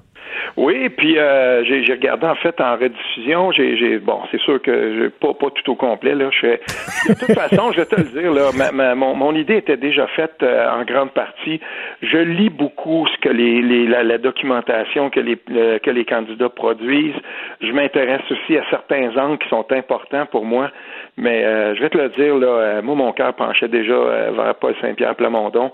Oui, puis euh, j'ai regardé en fait en rediffusion. J'ai bon, c'est sûr que j'ai pas pas tout au complet là. Je fais, de toute façon, je vais te le dire là, ma, mon, mon, idée était déjà faite euh, en grande partie. Je lis beaucoup ce que les, les la, documentation que les que les candidats produisent. Je m'intéresse aussi à certains angles qui sont importants pour moi. Mais euh, je vais te le dire là, euh, moi mon cœur penchait déjà vers Paul Saint-Pierre Plamondon.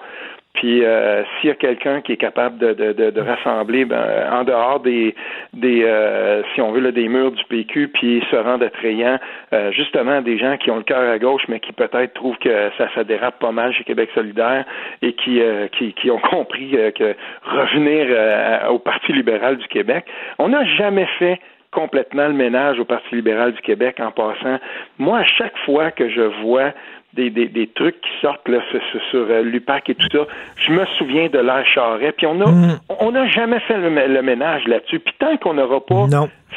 Puis euh, s'il y a quelqu'un qui est capable de, de, de, de rassembler ben, en dehors des, des euh, si on veut, là, des murs du PQ, puis se rendre attrayant, euh, justement des gens qui ont le cœur à gauche, mais qui peut-être trouvent que ça, ça dérape pas mal chez Québec solidaire et qui, qui, qui, ont compris que revenir au Parti libéral du Québec, on n'a jamais fait complètement le ménage au Parti libéral du Québec en passant. Moi, à chaque fois que je vois des, des, des, trucs qui sortent là, sur, sur, euh, l'UPAC et tout ça. Je me souviens de l'air charret, puis on a mm. on n'a jamais fait le, ménage là-dessus. Puis tant qu'on n'aura pas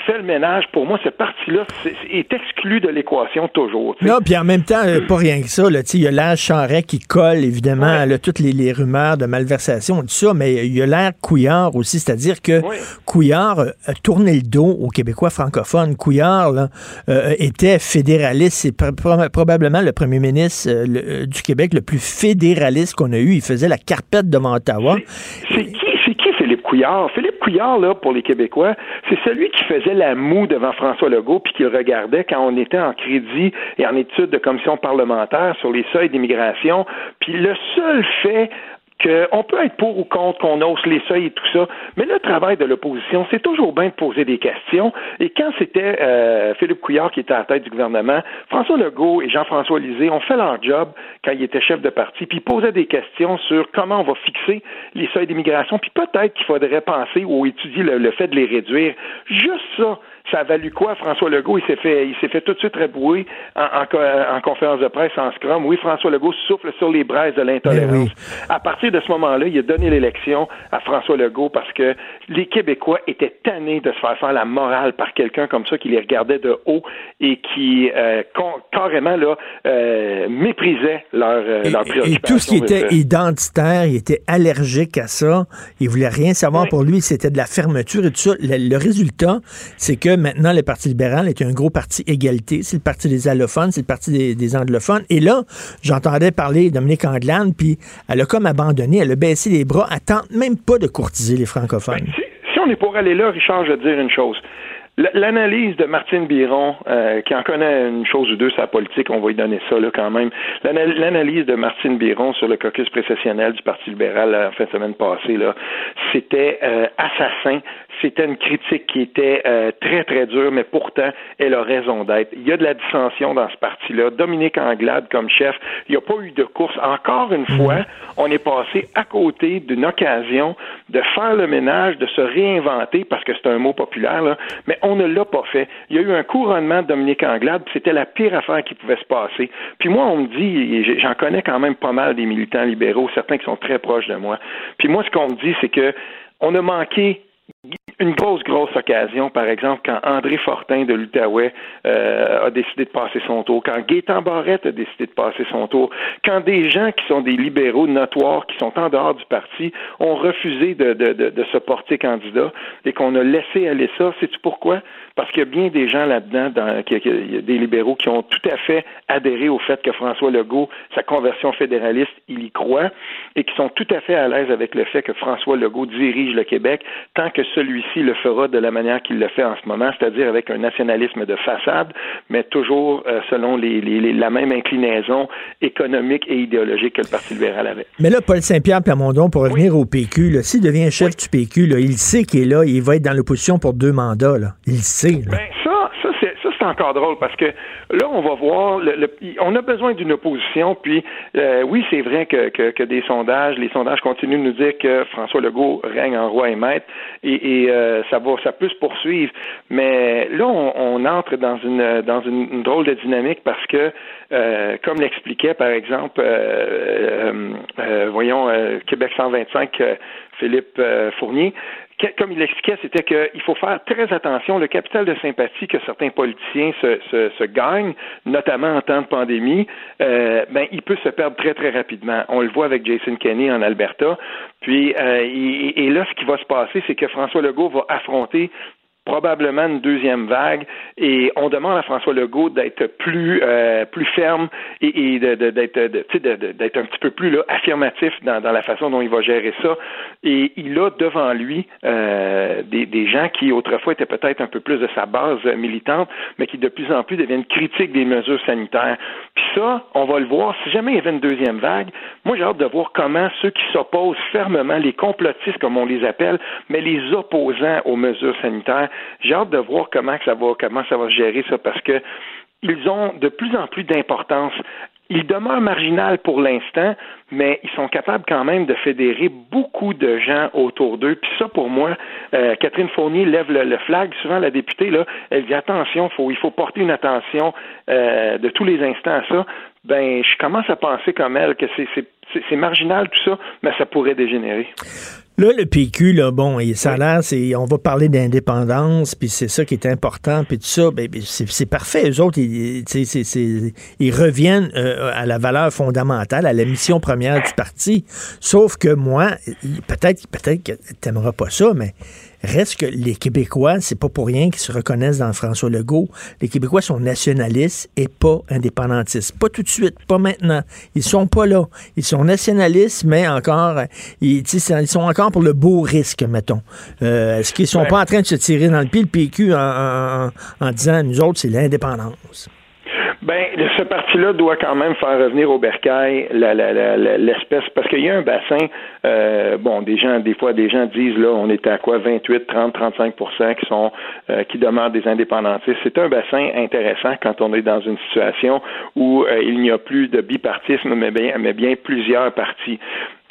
fait le ménage. Pour moi, cette partie-là est, exclue de l'équation toujours. Non, puis en même temps, euh, pas rien que ça. Il y a l'air Charret qui colle, évidemment, toutes les, rumeurs de malversation, tout ça, mais il y a l'air Couillard aussi, c'est-à-dire que Couillard a tourné le dos aux Québécois francophones. Couillard était fédéraliste. C'est probablement le premier ministre du Québec le plus fédéraliste qu'on a eu. Il faisait la carpette devant Ottawa. C'est qui, c'est qui Philippe Philippe Couillard, là, pour les Québécois, c'est celui qui faisait la moue devant François Legault puis qui regardait quand on était en crédit et en étude de commission parlementaire sur les seuils d'immigration. Puis le seul fait qu'on peut être pour ou contre, qu'on hausse les seuils et tout ça, mais le travail de l'opposition, c'est toujours bien de poser des questions. Et quand c'était euh, Philippe Couillard qui était à la tête du gouvernement, François Legault et Jean-François Lisée ont fait leur job quand ils étaient chefs de parti, puis ils posaient des questions sur comment on va fixer les seuils d'immigration, puis peut-être qu'il faudrait penser ou étudier le fait de les réduire. Juste ça, ça a valu quoi, François Legault? Il s'est fait, il s'est fait tout de suite rebrouiller en, conférence de presse en scrum. Oui, François Legault souffle sur les braises de l'intolérance. À partir de ce moment-là, il a donné l'élection à François Legault parce que les Québécois étaient tannés de se faire faire la morale par quelqu'un comme ça qui les regardait de haut et qui euh, carrément là euh, méprisait leur, euh, leur préoccupation. Et tout ce qui était identitaire, il était allergique à ça. Il voulait rien savoir pour lui. C'était de la fermeture et tout ça. le résultat, c'est que maintenant, le Parti libéral est un gros parti égalité. C'est le parti des allophones, c'est le parti des, anglophones. Et là, j'entendais parler Dominique Anglade, puis elle a comme abandonné, elle a baissé les bras, elle tente même pas de courtiser les francophones. Ben, si, on est pour aller là, Richard, je vais te dire une chose. L'analyse de Martine Biron, euh, qui en connaît une chose ou deux sa politique, on va lui donner ça là quand même. L'analyse de Martine Biron sur le caucus précessionnel du Parti libéral la fin de semaine passée, là, c'était euh, assassin c'était une critique qui était euh, très, très dure, mais pourtant, elle a raison d'être. Il y a de la dissension dans ce parti-là. Dominique Anglade comme chef, il n'y a pas eu de course. Encore une mhm. fois, on est passé à côté d'une occasion de faire le ménage, de se réinventer, parce que c'est un mot populaire, là, mais on ne l'a pas fait. Il y a eu un couronnement de Dominique Anglade, c'était la pire affaire qui pouvait se passer. Puis moi, on me dit, j'en connais quand même pas mal des militants libéraux, certains qui sont très proches de moi. Puis moi, ce qu'on me dit, c'est que on a manqué une grosse, grosse occasion, par exemple, quand André Fortin de l'Outaouais euh, a décidé de passer son tour, quand Gaétan Barrette a décidé de passer son tour, quand des gens qui sont des libéraux notoires, qui sont en dehors du parti, ont refusé de, de, de, de se porter candidat et qu'on a laissé aller ça. Sais-tu pourquoi? Parce qu'il y a bien des gens là-dedans, dans, qui, y a des libéraux qui ont tout à fait adhéré au fait que François Legault, sa conversion fédéraliste, il y croit, et qui sont tout à fait à l'aise avec le fait que François Legault dirige le Québec tant que celui-ci le fera de la manière qu'il le fait en ce moment, c'est-à-dire avec un nationalisme de façade, mais toujours euh, selon les, les, la même inclinaison économique et idéologique que le Parti libéral avait. Mais là, Paul Saint-Pierre Plamondon, pour revenir au PQ, s'il devient chef du PQ, là, il sait qu'il est là, il va être dans l'opposition pour deux mandats. Là. Il sait. Ben, ça, ça c'est encore drôle parce que là on va voir le, on a besoin d'une opposition puis euh, oui c'est vrai que, que, des sondages les sondages continuent de nous dire que François Legault règne en roi et maître et, euh, ça va ça peut se poursuivre. Mais là on, entre dans une dans une, drôle de dynamique parce que euh, comme l'expliquait par exemple voyons Québec 125 Philippe Fournier comme il l'expliquait, c'était qu'il faut faire très attention. Le capital de sympathie que certains politiciens se, se, se gagnent, notamment en temps de pandémie, euh, ben, il peut se perdre très, très rapidement. On le voit avec Jason Kenney en Alberta. Puis, euh, et, et, là, ce qui va se passer, c'est que François Legault va affronter probablement une deuxième vague. Et on demande à François Legault d'être plus euh, plus ferme et, et d'être d'être un petit peu plus là, affirmatif dans, dans, la façon dont il va gérer ça. Et il a devant lui euh, des, des, gens qui autrefois étaient peut-être un peu plus de sa base militante mais qui de plus en plus deviennent critiques des mesures sanitaires. Puis ça on va le voir si jamais il y avait une deuxième vague moi j'ai hâte de voir comment ceux qui s'opposent fermement les complotistes comme on les appelle mais les opposants aux mesures sanitaires j'ai hâte de voir comment ça va, comment ça va gérer ça parce que ils ont de plus en plus d'importance. Ils demeurent marginal pour l'instant, mais ils sont capables quand même de fédérer beaucoup de gens autour d'eux. Puis ça, pour moi, euh, Catherine Fournier lève le, flag. Souvent, la députée, là, elle dit attention, il faut porter une attention euh, de tous les instants à ça. Ben, je commence à penser comme elle que c'est marginal tout ça, mais ça pourrait dégénérer. Là, le PQ, là, bon, ça a l'air, c'est, on va parler d'indépendance, puis c'est ça qui est important, puis tout ça, ben, ben c'est, parfait. Eux autres, ils, ils reviennent euh, à la valeur fondamentale, à la mission première du parti. Sauf que moi, peut-être, peut-être que t'aimeras pas ça, mais Reste que les Québécois, c'est pas pour rien qu'ils se reconnaissent dans François Legault. Les Québécois sont nationalistes et pas indépendantistes. Pas tout de suite, pas maintenant. Ils sont pas là. Ils sont nationalistes, mais encore, ils, ils sont encore pour le beau risque, mettons. Euh, est-ce qu'ils sont pas en train de se tirer dans le pied le PQ en, en disant, nous autres, c'est l'indépendance? Ben, ce parti-là doit quand même faire revenir au bercail l'espèce, parce qu'il y a un bassin, euh, bon, des gens, des fois, des gens disent, là, on est à quoi, 28, 30, 35% qui sont, euh, qui demandent des indépendantistes. C'est un bassin intéressant quand on est dans une situation où euh, il n'y a plus de bipartisme, mais bien, mais bien plusieurs partis.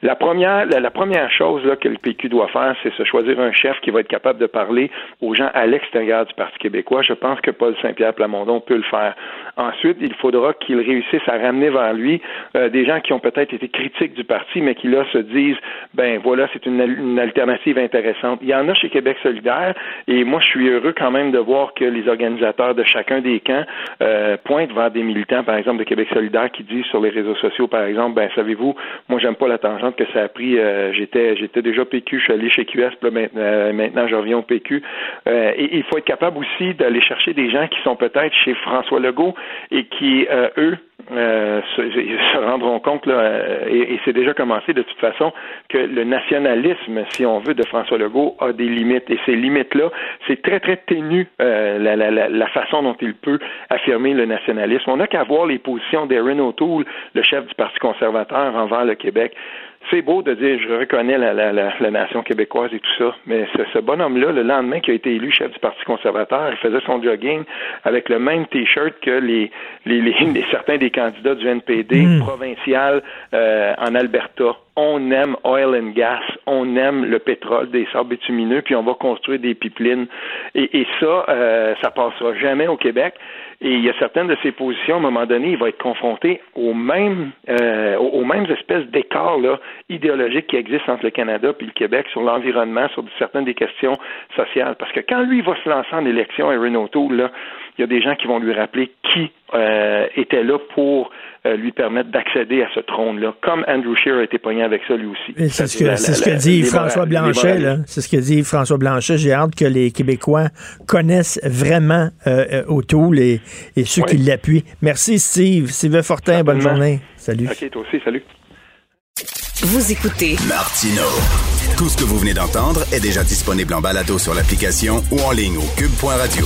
La première, la, première chose là, que le PQ doit faire, c'est se choisir un chef qui va être capable de parler aux gens à l'extérieur du Parti québécois. Je pense que Paul Saint-Pierre Plamondon peut le faire. Ensuite, il faudra qu'il réussisse à ramener vers lui euh, des gens qui ont peut-être été critiques du parti, mais qui là se disent, ben voilà, c'est une, une, alternative intéressante. Il y en a chez Québec solidaire, et moi je suis heureux quand même de voir que les organisateurs de chacun des camps euh, pointent vers des militants, par exemple de Québec solidaire, qui disent sur les réseaux sociaux, par exemple, ben savez-vous, moi j'aime pas la tangente que ça a pris. Euh, j'étais j'étais déjà PQ, je suis allé chez QS, euh, maintenant, je reviens au PQ. Euh, et il faut être capable aussi d'aller chercher des gens qui sont peut-être chez François Legault et qui, eux, se, rendront compte, là, et, c'est déjà commencé de toute façon, que le nationalisme, si on veut, de François Legault a des limites. Et ces limites-là, c'est très, très ténu la, façon dont il peut affirmer le nationalisme. On n'a qu'à voir les positions d'Erin O'Toole, le chef du Parti conservateur envers le Québec c'est beau de dire je reconnais la, la, la, nation québécoise et tout ça, mais ce, ce bonhomme-là, le lendemain qui a été élu chef du Parti conservateur, il faisait son jogging avec le même T-shirt que les, les, les, certains des candidats du NPD hmm. provincial euh, en Alberta. On aime oil and gas, on aime le pétrole, des sables bitumineux, puis on va construire des pipelines. Et, et ça, euh, ça passera jamais au Québec. Et il y a certaines de ces positions, à un moment donné, il va être confronté aux mêmes, euh, aux mêmes espèces d'écarts idéologiques qui existent entre le Canada et le Québec sur l'environnement, sur certaines des questions sociales. Parce que quand lui va se lancer en élection à Renault là, il y a des gens qui vont lui rappeler qui euh, était là pour euh, lui permettre d'accéder à ce trône-là, comme Andrew Scheer a été pogné avec ça lui aussi. C'est ce que, ce que dit François Blanchet, là. C'est ce que dit François Blanchet. J'ai hâte que les Québécois connaissent vraiment euh, O'Toole et, et ceux qui l'appuient. Merci, Steve. Steve Fortin, bonne journée. Salut. OK, toi aussi, salut. Vous écoutez Martino. Tout ce que vous venez d'entendre est déjà disponible en balado sur l'application ou en ligne au cube.radio.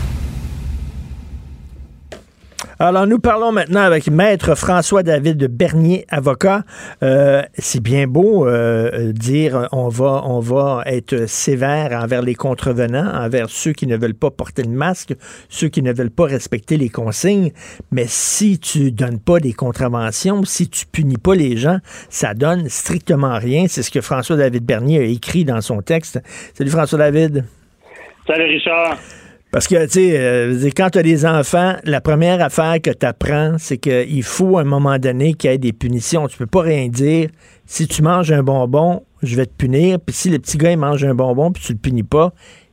Alors, nous parlons maintenant avec Maître François-David Bernier, avocat. Euh, c'est bien beau euh, dire on va, on va être sévère envers les contrevenants, envers ceux qui ne veulent pas porter le masque, ceux qui ne veulent pas respecter les consignes. Mais si tu donnes pas des contraventions, si tu punis pas les gens, ça donne strictement rien. C'est ce que François-David Bernier a écrit dans son texte. Salut François-David. Salut Richard. Parce que, tu sais, euh, quand tu as des enfants, la première affaire que tu apprends, c'est qu'il faut à un moment donné qu'il y ait des punitions. Tu peux pas rien dire. Si tu manges un bonbon, je vais te punir. Puis si le petit gars il mange un bonbon puis tu le punis pas,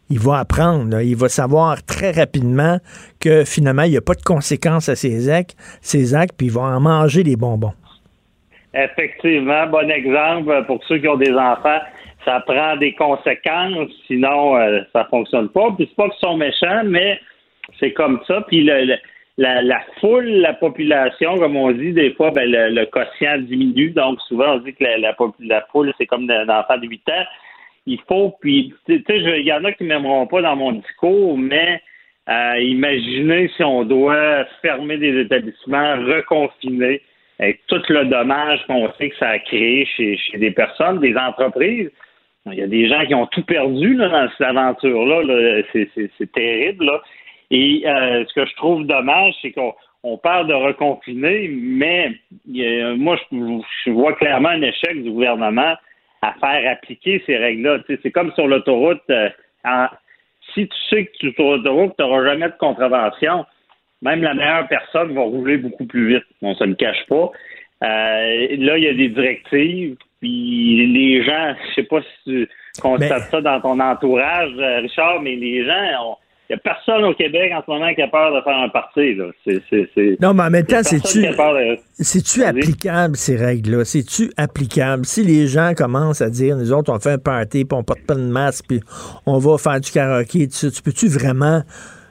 il va apprendre. Il va savoir très rapidement que finalement, il n'y a pas de conséquences à ses actes, ses actes, puis il va en manger des bonbons. Effectivement, bon exemple pour ceux qui ont des enfants ça prend des conséquences, sinon euh, ça fonctionne pas. Puis c'est pas qu'ils sont méchants, mais c'est comme ça. Puis la, foule, la population, comme on dit, des fois, ben, le, quotient diminue. Donc souvent, on dit que la, foule, c'est comme un enfant de 8 ans. Il faut, puis, tu sais, il y en a qui m'aimeront pas dans mon discours, mais euh, imaginez si on doit fermer des établissements, reconfiner, avec tout le dommage qu'on sait que ça a créé chez des personnes, des entreprises. Il y a des gens qui ont tout perdu dans cette aventure-là. C'est terrible. Et euh, ce que je trouve dommage, c'est qu'on on parle de reconfiner, mais moi, je, vois clairement un échec du gouvernement à faire appliquer ces règles-là. c'est comme sur l'autoroute. Euh, si tu sais que tu sur l'autoroute, tu n'auras jamais de contravention, même la meilleure personne va rouler beaucoup plus vite. On ne se le cache pas. Euh, là, il y a des directives, puis les gens, je sais pas si tu constates ça dans ton entourage, euh, Richard, mais les gens il n'y a personne au Québec en ce moment qui a peur de faire un parti. Là. non, mais en même temps, c'est-tu de... applicable, ces règles-là? C'est-tu applicable? Si les gens commencent à dire, nous autres, on fait un party, puis on porte pas de masque, puis on va faire du karaoké, tu, tu peux-tu vraiment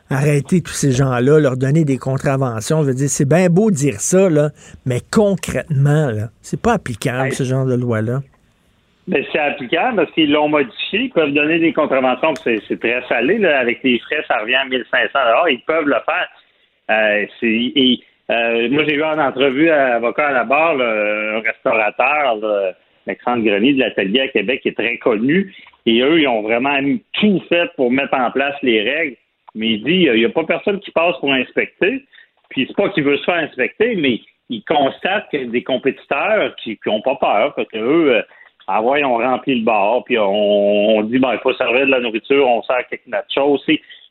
arrêter tous ces gens-là, leur donner des contraventions? Je veux dire, c'est bien beau dire ça, là, mais concrètement, là, c'est pas applicable, ce genre de loi-là. Mais c'est applicable parce qu'ils l'ont modifié. Ils peuvent donner des contraventions. C'est très salé. Là. Avec les frais, ça revient à 1500 Ils peuvent le faire. Euh, et, euh, moi, j'ai eu en entrevue un avocat à la barre, un restaurateur, Alexandre Grenier de l'Atelier à Québec, qui est très connu. Et eux, ils ont vraiment tout fait pour mettre en place les règles. Mais il dit, il n'y a pas personne qui passe pour inspecter. Puis c'est pas qu'il veut se faire inspecter, mais il constate y a des compétiteurs qui n'ont pas peur. Parce que eux, euh, ah ouais, on remplit le bar, puis on, dit ben il faut servir de la nourriture, on sert quelque chose.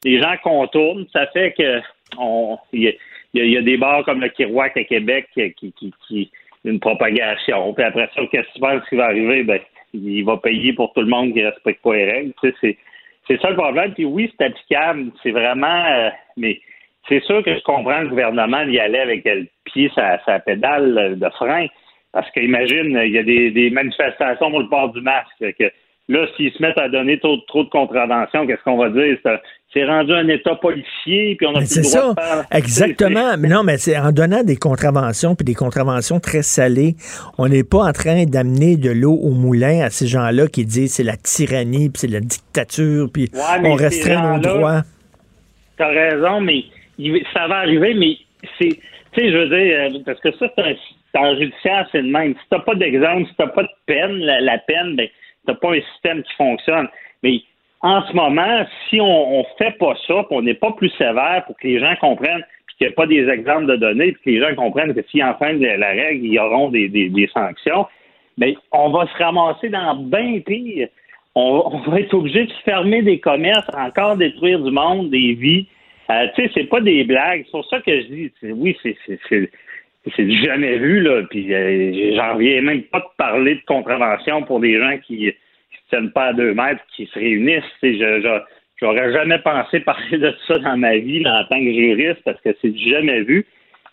Les gens contournent, ça fait que on il y, a des bars comme le Kirouac à Québec qui, qui, qui, une propagation. Puis après ça, qu'est-ce qui va arriver? Ben, il va payer pour tout le monde qui respecte pas les règles. c'est, c'est ça le problème. Puis oui, c'est applicable. C'est vraiment euh, mais c'est sûr que je comprends le gouvernement d'y aller avec le pied sa, sa pédale de frein. Parce qu'imagine, il y a des, manifestations pour le port du masque. Que là, s'ils se mettent à donner trop, de contraventions, qu'est-ce qu'on va dire? C'est rendu un État policier, puis on a plus le droit ça, de faire... Exactement. Mais non, mais c'est en donnant des contraventions, puis des contraventions très salées, on n'est pas en train d'amener de l'eau au moulin à ces gens-là qui disent c'est la tyrannie, puis c'est la dictature, puis on restreint nos droits. T'as raison, mais ça va arriver, mais c'est... Tu sais, je veux dire, euh, parce que ça, c'est un en judiciaire, c'est le même. Si t'as pas d'exemple, si t'as pas de peine, la, peine, ben, t'as pas un système qui fonctionne. Mais en ce moment, si on, on fait pas ça, on n'est pas plus sévère pour que les gens comprennent qu'il n'y a pas des exemples de données, puis que les gens comprennent que s'ils enfreignent la règle, ils auront des, sanctions, mais ben, on va se ramasser dans bien pire. On, va être obligé de fermer des commerces, encore détruire du monde, des vies. Euh, tu sais, c'est pas des blagues. C'est pour ça que je dis, oui, c'est c'est jamais vu, là. Puis euh, j'en reviens même pas de parler de contravention pour des gens qui ne tiennent pas à deux mètres, qui se réunissent. Je, j'aurais jamais pensé parler de ça dans ma vie en tant que juriste parce que c'est jamais vu.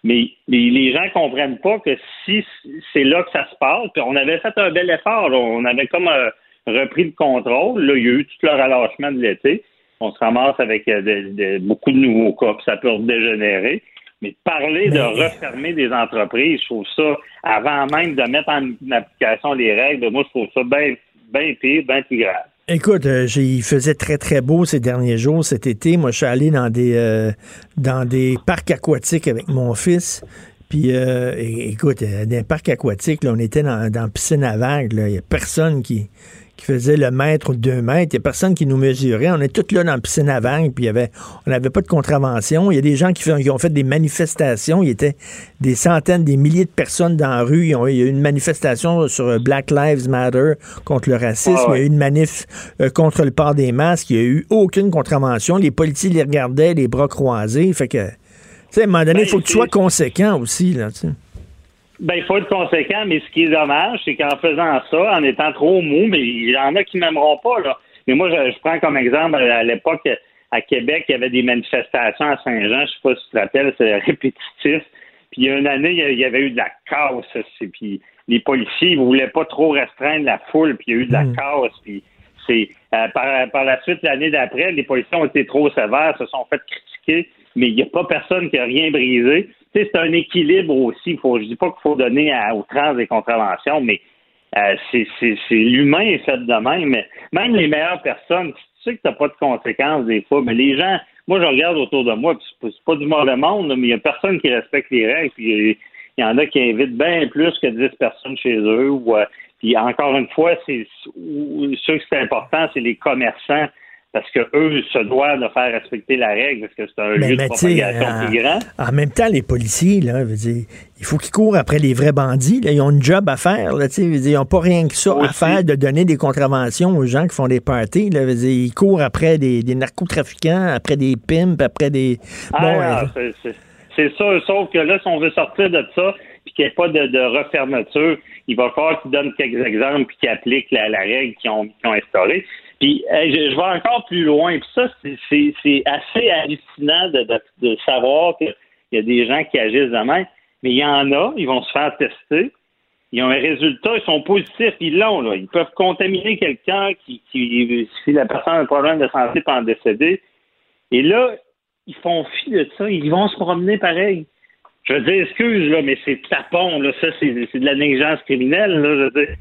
Mais, les gens comprennent pas que si c'est là que ça se passe, puis on avait fait un bel effort, on avait comme euh, repris le contrôle. Là, il y a eu tout le relâchement de l'été. On se ramasse avec euh, beaucoup de nouveaux cas, puis ça peut dégénérer. Mais parler de refermer des entreprises, je trouve ça, avant même de mettre en application les règles, moi, je trouve ça bien pire, bien plus grave. Écoute, euh, il faisait très très beau ces derniers jours, cet été. Moi, je suis allé dans des euh, dans des parcs aquatiques avec mon fils. Puis, euh, écoute, dans des parcs aquatiques, là, on était dans, dans piscine à vagues. Il n'y a personne qui, qui faisait le mètre ou deux mètres. Il n'y a personne qui nous mesurait. On est tous là dans la piscine à vagues, puis y avait, on n'avait pas de contravention. Il y a des gens qui, ont fait des manifestations. Il y était des centaines, des milliers de personnes dans la rue. il y a eu une manifestation sur Black Lives Matter contre le racisme. Ah il y a eu une manif euh, contre le port des masques. Il n'y a eu aucune contravention. Les policiers les regardaient, les bras croisés. Fait que, tu sais, à un moment donné, il ben, faut que tu sois conséquent aussi, là, ben, il faut être conséquent, mais ce qui est dommage, c'est qu'en faisant ça, en étant trop mou, mais il y en a qui m'aimeront pas, là. Mais moi, je, prends comme exemple, à l'époque, à Québec, il y avait des manifestations à Saint-Jean, je sais pas si tu te rappelles, c'est répétitif. Puis il y a une année, il y avait eu de la casse, puis les policiers, ils voulaient pas trop restreindre la foule, puis il y a eu de la mm. casse, puis c'est euh, par, par la suite, l'année d'après, les policiers ont été trop sévères, se sont fait critiquer, mais il n'y a pas personne qui a rien brisé c'est un équilibre aussi. Faut, je dis pas qu'il faut donner à, aux trans des contraventions, mais euh, c'est, l'humain est fait de même. Même les meilleures personnes, tu sais que tu n'as pas de conséquences des fois, mais les gens, moi je regarde autour de moi, c'est pas du mauvais monde, mais il y a personne qui respecte les règles, il y en a qui invitent bien plus que 10 personnes chez eux. Ou, euh, puis encore une fois, c'est sûr que c'est important, c'est les commerçants parce que eux se doivent de faire respecter la règle parce que c'est un lieu de propagation plus grand. En même temps, les policiers, là, dire, il faut qu'ils courent après les vrais bandits. Là, ils ont une job à faire. Là, dire, ils n'ont pas rien que ça à faire de donner des contraventions aux gens qui font des parties. Là, dire, ils courent après des, narcotrafiquants, après des pimps, après des. Ah, c'est ça, sauf que là, si on veut sortir de ça, puis qu'il n'y ait pas de, refermeture, il va falloir qu'ils donnent quelques exemples puis qu'ils appliquent la, règle qu'ils ont, ont instaurée. Puis je, vais encore plus loin. Puis ça, c'est assez hallucinant de, savoir qu'il y a des gens qui agissent de même. Mais il y en a, ils vont se faire tester. Ils ont un résultat, ils sont positifs, ils l'ont. Là. Ils peuvent contaminer quelqu'un qui, qui, si la personne a un problème de santé peut en décéder. Et là, ils font fi de ça, ils vont se promener pareil. Je veux dire, excuse, là, mais c'est tapon, là, ça, c'est de la négligence criminelle, là, je veux dire.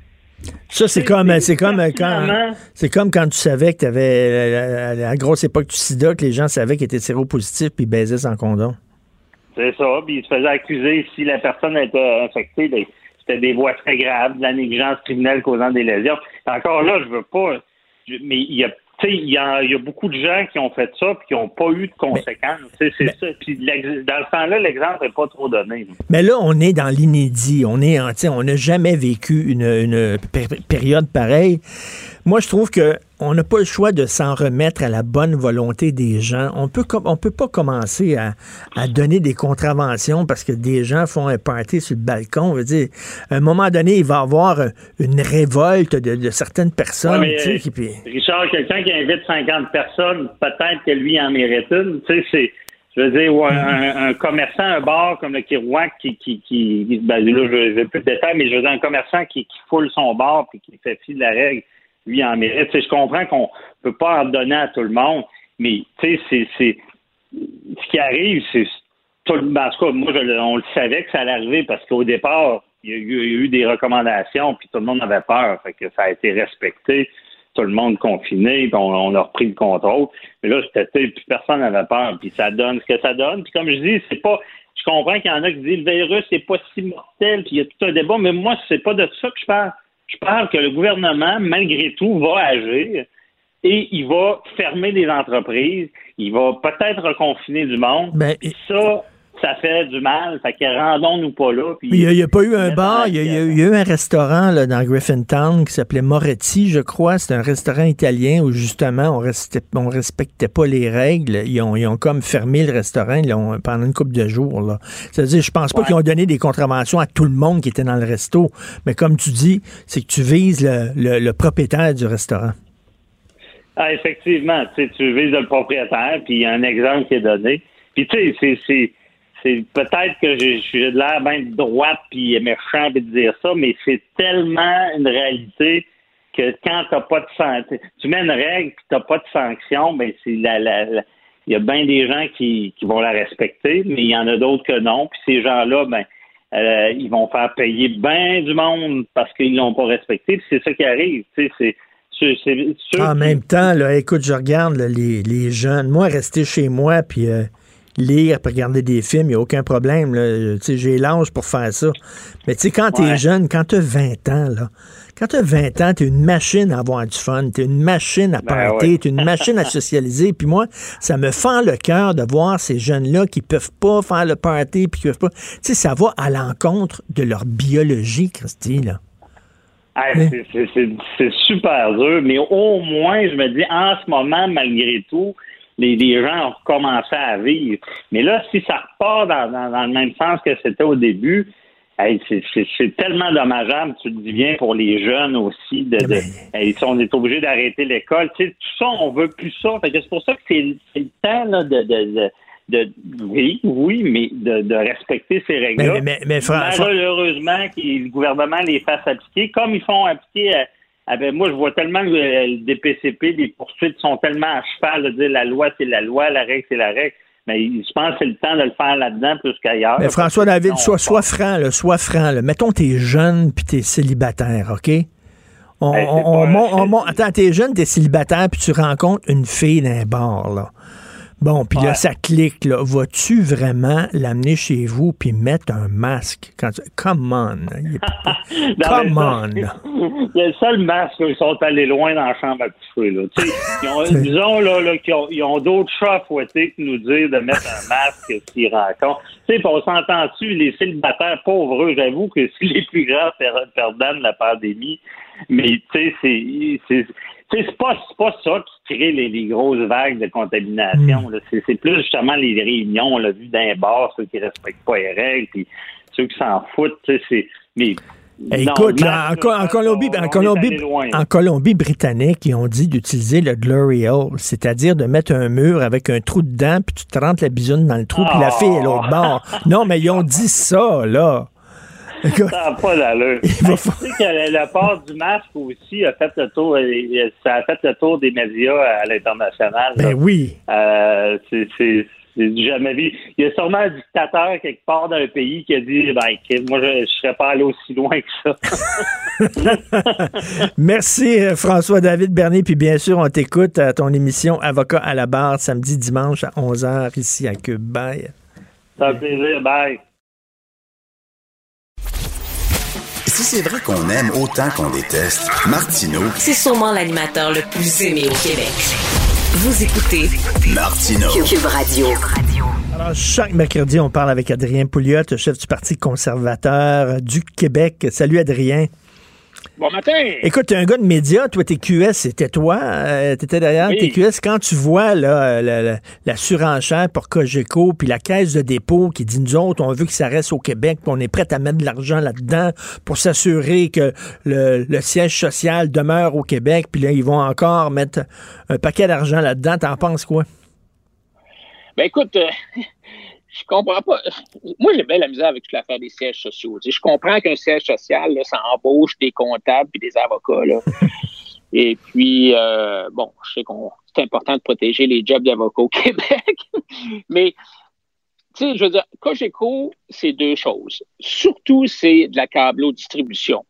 Ça, c'est comme, c'est comme quand, c'est comme quand tu savais que tu avais, à la grosse époque du sida, que les gens savaient qu'ils étaient séropositifs puis ils baisaient sans condom. C'est ça, puis ils se faisaient accuser si la personne était infectée, ben, c'était des voies très graves, de la négligence criminelle causant des lésions. Encore là, je veux pas, mais il y a il y, a, beaucoup de gens qui ont fait ça et qui n'ont pas eu de conséquences. C'est ça. Puis dans ce temps-là, l'exemple n'est pas trop donné. Mais là, on est dans l'inédit. On est, on n'a jamais vécu une, une période pareille. Moi, je trouve que on n'a pas le choix de s'en remettre à la bonne volonté des gens. On peut on peut pas commencer à, donner des contraventions parce que des gens font un party sur le balcon. On veut dire, à un moment donné, il va y avoir une révolte de, certaines personnes. Richard, quelqu'un qui invite 50 personnes, peut-être que lui en mérite une. Tu sais, c'est je veux dire, un, commerçant, un bar comme le Kirouac qui, qui, qui ben, là, je vais plus de détails, mais je veux dire, un commerçant qui, qui foule son bar puis qui fait fi de la règle, lui en mérite. je comprends qu'on peut pas en donner à tout le monde, mais sais, c'est ce qui arrive, c'est tout le en tout cas, moi, on le savait que ça allait arriver parce qu'au départ, il y, a eu, des recommandations, puis tout le monde avait peur, fait que ça a été respecté, tout le monde confiné, puis on, a repris le contrôle. Mais là, c'était puis personne n'avait peur, puis ça donne ce que ça donne. Puis comme je dis, c'est pas je comprends qu'il y en a qui disent le virus n'est pas si mortel, puis il y a tout un débat, mais moi, c'est pas de ça que je parle. Je parle que le gouvernement, malgré tout, va agir et il va fermer des entreprises, il va peut-être reconfiner du monde. Ben, ça, ça fait du mal. Fait que rendons-nous pas là. il n'y a, pas eu un bar, il y, a, eu un restaurant là, dans Griffintown qui s'appelait Moretti, je crois. C'est un restaurant italien où justement on ne respectait pas les règles. Ils ont, ils ont comme fermé le restaurant pendant une couple de jours. C'est-à-dire, je pense pas qu'ils ont donné des contraventions à tout le monde qui était dans le resto. Mais comme tu dis, c'est que tu vises le, le, propriétaire du restaurant. Ah, effectivement, tu vises le propriétaire, puis il y a un exemple qui est donné. Puis tu sais, c'est c'est peut-être que je suis de l'air bien droite puis méchant de dire ça, mais c'est tellement une réalité que quand t'as pas de santé, tu mets une règle puis t'as pas de sanction, ben c'est la, la, il y a bien des gens qui, qui vont la respecter, mais il y en a d'autres que non. Puis ces gens-là, ben euh, ils vont faire payer bien du monde parce qu'ils l'ont pas respecté. Puis c'est ça qui arrive. Tu sais, c'est en même temps, là, écoute, je regarde les, les jeunes. Moi, rester chez moi, puis euh, lire et regarder des films, il n'y a aucun problème. J'ai l'âge pour faire ça. Mais tu sais, quand tu es jeune, quand tu as 20 ans, là, quand tu as 20 ans, tu es une machine à avoir du fun, tu es une machine à ben tu es une machine à socialiser. Puis moi, ça me fend le cœur de voir ces jeunes-là qui peuvent pas faire le party, puis qui peuvent pas. Tu sais, ça va à l'encontre de leur biologie, Christy, là. c'est super dur, mais au moins, je me dis, en ce moment, malgré tout, les, gens ont commencé à vivre. Mais là, si ça repart dans, le même sens que c'était au début, c'est tellement dommageable, tu le dis bien, pour les jeunes aussi. De, de on est obligé d'arrêter l'école. Tu sais, tout ça, on veut plus ça. C'est pour ça que c'est le temps là, de, de, oui, oui, mais de, respecter ces règles-là. Mais, mais, Malheureusement, que le gouvernement les fasse appliquer, comme ils font appliquer ah ben, moi, je vois tellement que des PCP, des poursuites sont tellement à cheval de dire la loi, c'est la loi, la règle, c'est la règle. Mais je pense que c'est le temps de le faire là-dedans plus qu'ailleurs. Mais François David, sois, sois franc, là, sois franc. Là. Mettons, t'es jeune puis t'es célibataire, OK? On, on, on, attends, t'es jeune, t'es célibataire puis tu rencontres une fille d'un bar, là. Bon, puis là, ça clique. Là. Vas-tu vraiment l'amener chez vous puis mettre un masque? Quand tu- Come on. Il est Come on. Le seul masque, ils sont allés loin dans la chambre à coucher. Là. Ils ont, disons là, là, qu'ils ont, ils ont d'autres chats à fouetter que nous dire de mettre un masque s'ils rencontrent. Tu sais, on s'entend-tu, les célibataires pauvres, j'avoue que c'est les plus grands per- perdants de la pandémie. Mais tu sais, c'est c'est pas, c'est pas ça qui crée les, les grosses vagues de contamination. là. C'est c'est plus justement les réunions, on l'a vu d'un bar, ceux qui respectent pas les règles, puis ceux qui s'en foutent. c'est- Mais Eh, non, Écoute, le là, en, masque, Co- là, en Colombie, en, Colombie, Colombie-Britannique, ils ont dit d'utiliser le Glory Hole, c'est-à-dire de mettre un mur avec un trou dedans, puis tu te rentres la bisoune dans le trou, puis la fille est l'autre bord. Non, mais ils ont dit ça, là. Écoute, Ça n'a pas d'allure. Tu sais que le, le port du masque aussi a fait le tour, euh, ça a fait le tour des médias à l'international. là. ben oui. Euh, c'est, c'est, c'est du jamais vu. Il y a sûrement un dictateur quelque part d'un pays qui a dit ben, moi, je ne serais pas allé aussi loin que ça. Merci euh, François-David Bernier, puis bien sûr, on t'écoute à ton émission Avocat à la barre samedi, dimanche à 11h ici à Cube. Bye. Ça fait plaisir. Bye. Si c'est vrai qu'on aime autant qu'on déteste, Martineau, C'est sûrement l'animateur le plus aimé au Québec. Vous écoutez Martineau. Cube Radio. Alors, chaque mercredi, on parle avec Adrien Pouliot, chef du Parti conservateur du Québec. Salut Adrien. Bon matin. Écoute, t'es un gars de médias, toi, TQS, c'était toi, euh, t'étais derrière Oui. TQS. Quand tu vois là, la, la- la surenchère pour Cogeco, puis la caisse de dépôt qui dit, nous autres, on veut que ça reste au Québec, puis on est prêt à mettre de l'argent là-dedans pour s'assurer que le, le siège social demeure au Québec, puis là, ils vont encore mettre un paquet d'argent là-dedans. T'en penses quoi? Ben écoute, euh, je comprends pas. Moi, j'ai bien la misère avec toute l'affaire des sièges sociaux. Tu sais, je comprends qu'un siège social, là, ça embauche des comptables et des avocats. Là. Et puis, euh, bon, je sais qu'on c'est important de protéger les jobs d'avocats au Québec, mais tu sais, je veux dire, Cogeco, c'est deux choses. Surtout, c'est de la câblo-distribution.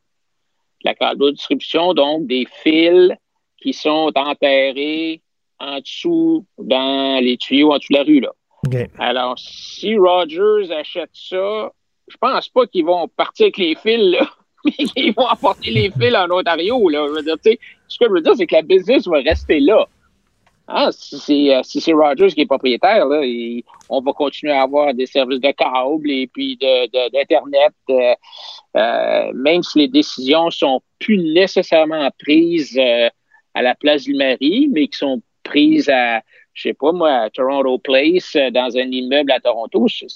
La câblo-distribution, donc des fils qui sont enterrés en dessous, dans les tuyaux en dessous de la rue, là. Alors, si Rogers achète ça, je pense pas qu'ils vont partir avec les fils, là. Mais ils vont apporter les fils en Ontario, là. Je veux dire, ce que je veux dire, c'est que la business va rester là. Hein, si c'est euh, si Rogers qui est propriétaire, là, on va continuer à avoir des services de câble et puis de- de- d'Internet, euh, euh, même si les décisions sont plus nécessairement prises euh, à la place du mari, mais qui sont prises à, je sais pas moi, à Toronto Place, euh, dans un immeuble à Toronto. Je,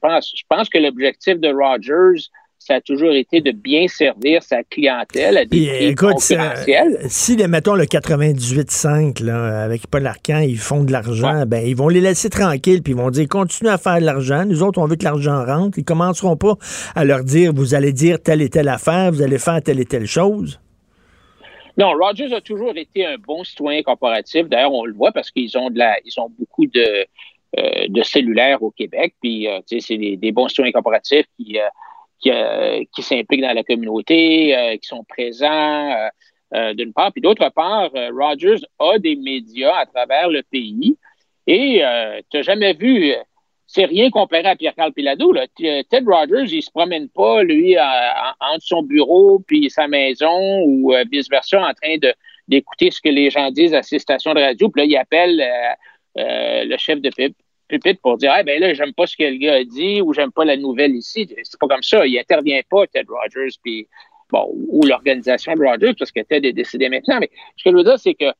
pense, je pense que l'objectif de Rogers, ça a toujours été de bien servir sa clientèle à des Puis, prix écoute, si, les, mettons, le 98.5, là, avec Paul Arcan, ils font de l'argent, ben, ils vont les laisser tranquilles, puis ils vont dire, continue à faire de l'argent. Nous autres, on veut que l'argent rentre. Ils commenceront pas à leur dire, vous allez dire telle et telle affaire, vous allez faire telle et telle chose. Non, Rogers a toujours été un bon citoyen corporatif. D'ailleurs, on le voit parce qu'ils ont de la, beaucoup de, euh, de cellulaires au Québec. Puis, euh, tu sais, c'est des, bons citoyens corporatifs qui, euh, qui, euh, qui s'impliquent dans la communauté, qui sont présents d'une part. Puis d'autre part, Rogers a des médias à travers le pays. Et tu n'as jamais vu, c'est rien comparé à Pierre-Carl Pilado. Là. T- Ted Rogers, il se promène pas, lui, en- en- entre son bureau puis sa maison ou euh, vice-versa, en train de d'écouter ce que les gens disent à ses stations de radio. Puis là, il appelle euh, euh, le chef de pupitre pour dire Ah, ben là, j'aime pas ce que le gars a dit ou j'aime pas la nouvelle ici. C'est pas comme ça. Il intervient pas, Ted Rogers, puis bon, ou l'organisation de Rogers, parce que Ted est décédé maintenant. Mais ce que je veux dire, c'est que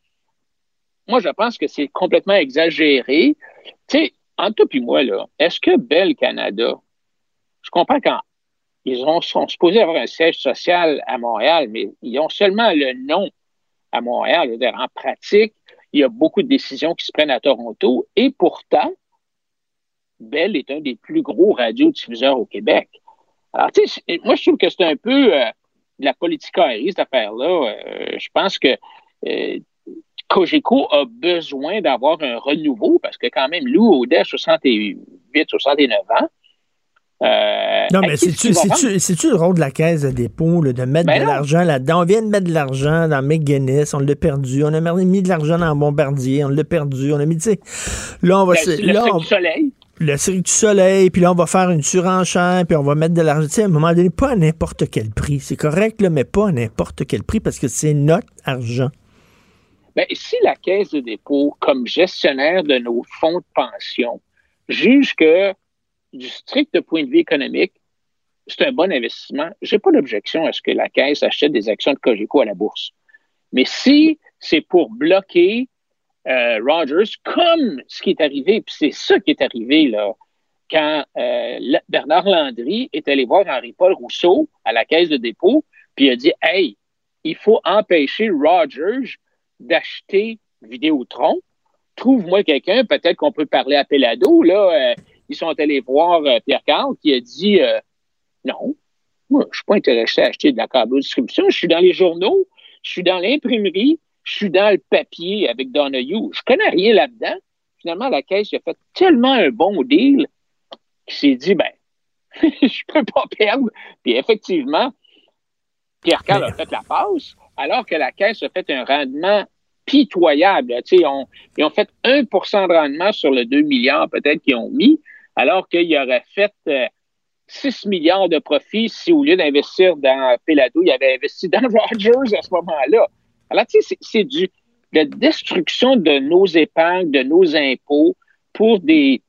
moi, je pense que c'est complètement exagéré. Tu sais, entre toi et moi, là, est-ce que Bell Canada, je comprends quand ils ont, sont supposés avoir un siège social à Montréal, mais ils ont seulement le nom à Montréal. En pratique, il y a beaucoup de décisions qui se prennent à Toronto et pourtant, Bell est un des plus gros radiodiffuseurs au Québec. Alors, tu sais, moi, je trouve que c'est un peu euh, de la politique aérienne, cette affaire-là. Euh, je pense que euh, Cogeco a besoin d'avoir un renouveau parce que quand même, Lou Audet, 68, 69 ans, Euh, non, mais c'est-tu, tu le rôle de la caisse de dépôt, là, de mettre Ben de l'argent là-dedans? On vient de mettre de l'argent dans McGuinness, on l'a perdu. On a mis de l'argent dans Bombardier, on l'a perdu. On a mis, tu sais, là, on va... Le, Ben, le là, on- du soleil. le Cirque du Soleil, puis là, on va faire une surenchère, puis on va mettre de l'argent. Tu sais, à un moment donné, pas à n'importe quel prix. C'est correct, là, mais pas à n'importe quel prix, parce que c'est notre argent. Ben, si la Caisse de dépôt, comme gestionnaire de nos fonds de pension, juge que, du strict point de vue économique, c'est un bon investissement, j'ai pas d'objection à ce que la Caisse achète des actions de Cogeco à la bourse. Mais si c'est pour bloquer euh, Rogers, comme ce qui est arrivé, puis c'est ça qui est arrivé là, quand euh, Bernard Landry est allé voir Henri-Paul Rousseau à la Caisse de dépôt, puis il a dit Hey, il faut empêcher Rogers d'acheter Vidéotron. Trouve-moi quelqu'un, peut-être qu'on peut parler à Pelado. Là, euh, ils sont allés voir euh, Pierre Carl qui a dit euh, Non, moi, je suis pas intéressé à acheter de la câble distribution. Je suis dans les journaux, je suis dans l'imprimerie, je suis dans le papier avec Donahue. Je connais rien là-dedans. Finalement, la caisse a fait tellement un bon deal qu'il s'est dit ben, je peux pas perdre. Puis effectivement, Pierre Carl a fait la passe, alors que la Caisse a fait un rendement pitoyable. Ils ont fait 1% de rendement sur le 2 milliards peut-être qu'ils ont mis, alors qu'ils auraient fait euh, 6 milliards de profits si au lieu d'investir dans Pelado, ils avaient investi dans Rogers à ce moment-là. Alors, tu sais, c'est- du la destruction de nos épargnes, de nos impôts pour des,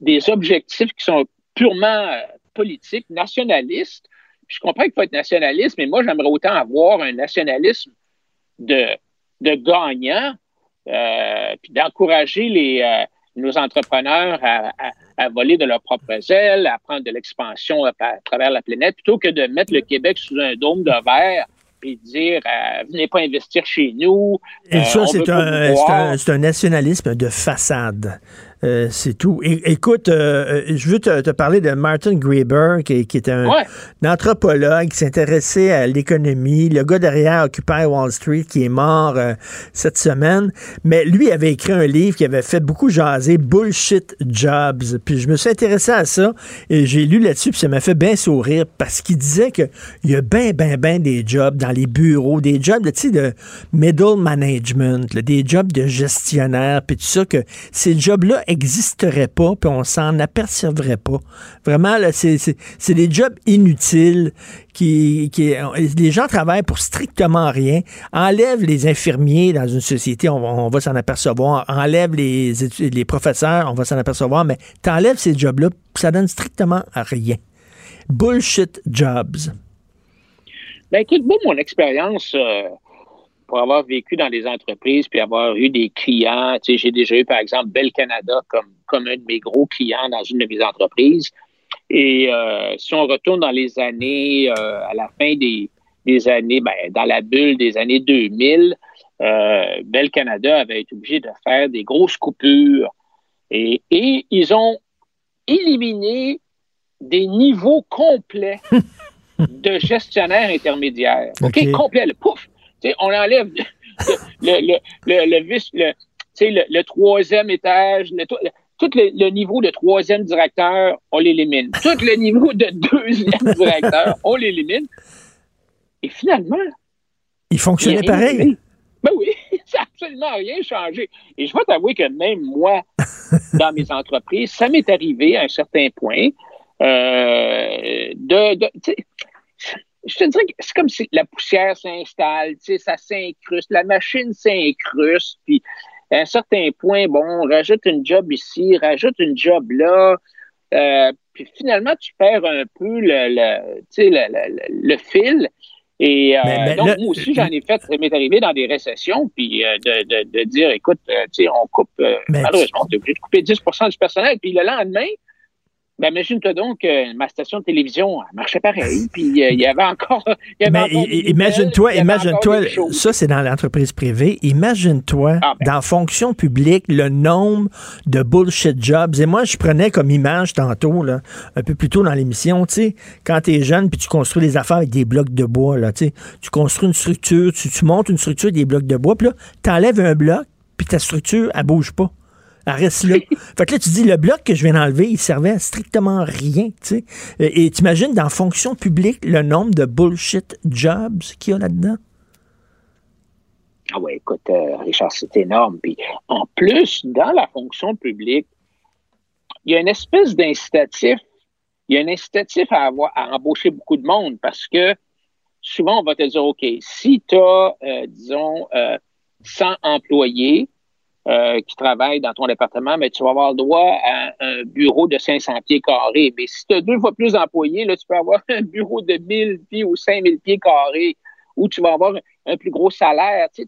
des objectifs qui sont purement euh, politiques, nationalistes. Je comprends qu'il faut être nationaliste, mais moi, j'aimerais autant avoir un nationalisme de, de gagnant, euh, puis d'encourager les, euh, nos entrepreneurs à, à- à voler de leurs propres ailes, à prendre de l'expansion à, à travers la planète, plutôt que de mettre le Québec sous un dôme de verre et dire euh, venez pas investir chez nous. Et ça, un, un, c'est un nationalisme de façade. Euh, c'est tout. É- écoute, euh, euh, je veux te, te parler de Martin Graeber, qui, qui est un, Ouais. un anthropologue qui s'intéressait à l'économie, le gars derrière Occupy Wall Street qui est mort euh, cette semaine. Mais lui avait écrit un livre qui avait fait beaucoup jaser, Bullshit Jobs. Puis je me suis intéressé à ça et j'ai lu là-dessus, puis ça m'a fait bien sourire parce qu'il disait qu'il y a bien, bien, bien des jobs dans les bureaux, des jobs, sais, de middle management, là, des jobs de gestionnaire, puis tout ça, que ces jobs-là existeraient pas, puis on s'en apercevrait pas. Vraiment, là, c'est, c'est, c'est des jobs inutiles qui, qui, les gens travaillent pour strictement rien. Enlève les infirmiers dans une société, on, va- s'en apercevoir. Enlève les, les professeurs, on va s'en apercevoir. Mais t'enlèves ces jobs-là, ça donne strictement rien. Bullshit jobs. Ben écoute, moi, mon expérience, euh, pour avoir vécu dans des entreprises puis avoir eu des clients, tu sais, j'ai déjà eu, par exemple, Bell Canada comme, comme un de mes gros clients dans une de mes entreprises. Et euh, si on retourne dans les années, euh, à la fin des, des années, ben, dans la bulle des années 2000, euh, Bell Canada avait été obligé de faire des grosses coupures. Et, et ils ont éliminé des niveaux complets de gestionnaires intermédiaires. OK, OK. complet, le pouf. Sais, on enlève le, le, le, le, le vice- le- le, le troisième étage, le, tout, le- niveau de troisième directeur, on l'élimine. Tout le niveau de deuxième directeur, on l'élimine. Et finalement, Il fonctionnait il pareil. Ben oui, ça n'a absolument rien changé. Et je vais t'avouer que même moi, dans mes entreprises, ça m'est arrivé à un certain point euh, de, je te dirais que c'est comme si la poussière s'installe, tu sais, ça s'incruste, la machine s'incruste, puis à un certain point, bon, on rajoute une job ici, rajoute une job là, euh, puis finalement, tu perds un peu le, le, tu sais, le, le- fil. Et euh, Mais- mais donc, là- moi aussi, j'en ai fait, ça m'est arrivé dans des récessions, puis euh, de, de, de dire, écoute, euh, tu sais, on coupe, euh, malheureusement, on est obligé de couper 10 du personnel, puis le lendemain, ben, imagine-toi donc que ma station de télévision elle marchait pareil, puis euh, il y avait encore. Il y avait Mais imagine-toi, imagine-toi, ça c'est dans l'entreprise privée. Imagine-toi Ah, ben. dans fonction publique le nombre de bullshit jobs. Et moi, je prenais comme image tantôt, là, un peu plus tôt dans l'émission, tu sais, quand tu es jeune puis tu construis des affaires avec des blocs de bois, là, tu sais, tu construis une structure, tu, tu montes une structure avec des blocs de bois, puis là, t'enlèves un bloc, puis ta structure, elle bouge pas. Elle reste là. fait que là, tu dis, le bloc que je viens d'enlever, il servait à strictement rien, tu sais. Et et t'imagines, dans fonction publique, le nombre de bullshit jobs qu'il y a là-dedans? Ah ouais, écoute, euh, Richard, c'est énorme. Puis en plus, dans la fonction publique, il y a une espèce d'incitatif. Il y a un incitatif à avoir à embaucher beaucoup de monde parce que souvent on va te dire OK, si tu as, euh, disons, euh, 100 employés euh, qui travaillent dans ton département, mais tu vas avoir le droit à un bureau de 500 pieds carrés. Mais si tu as deux fois plus d'employés, tu peux avoir un bureau de 1000 pieds ou 5000 pieds carrés où tu vas avoir un plus gros salaire. Tu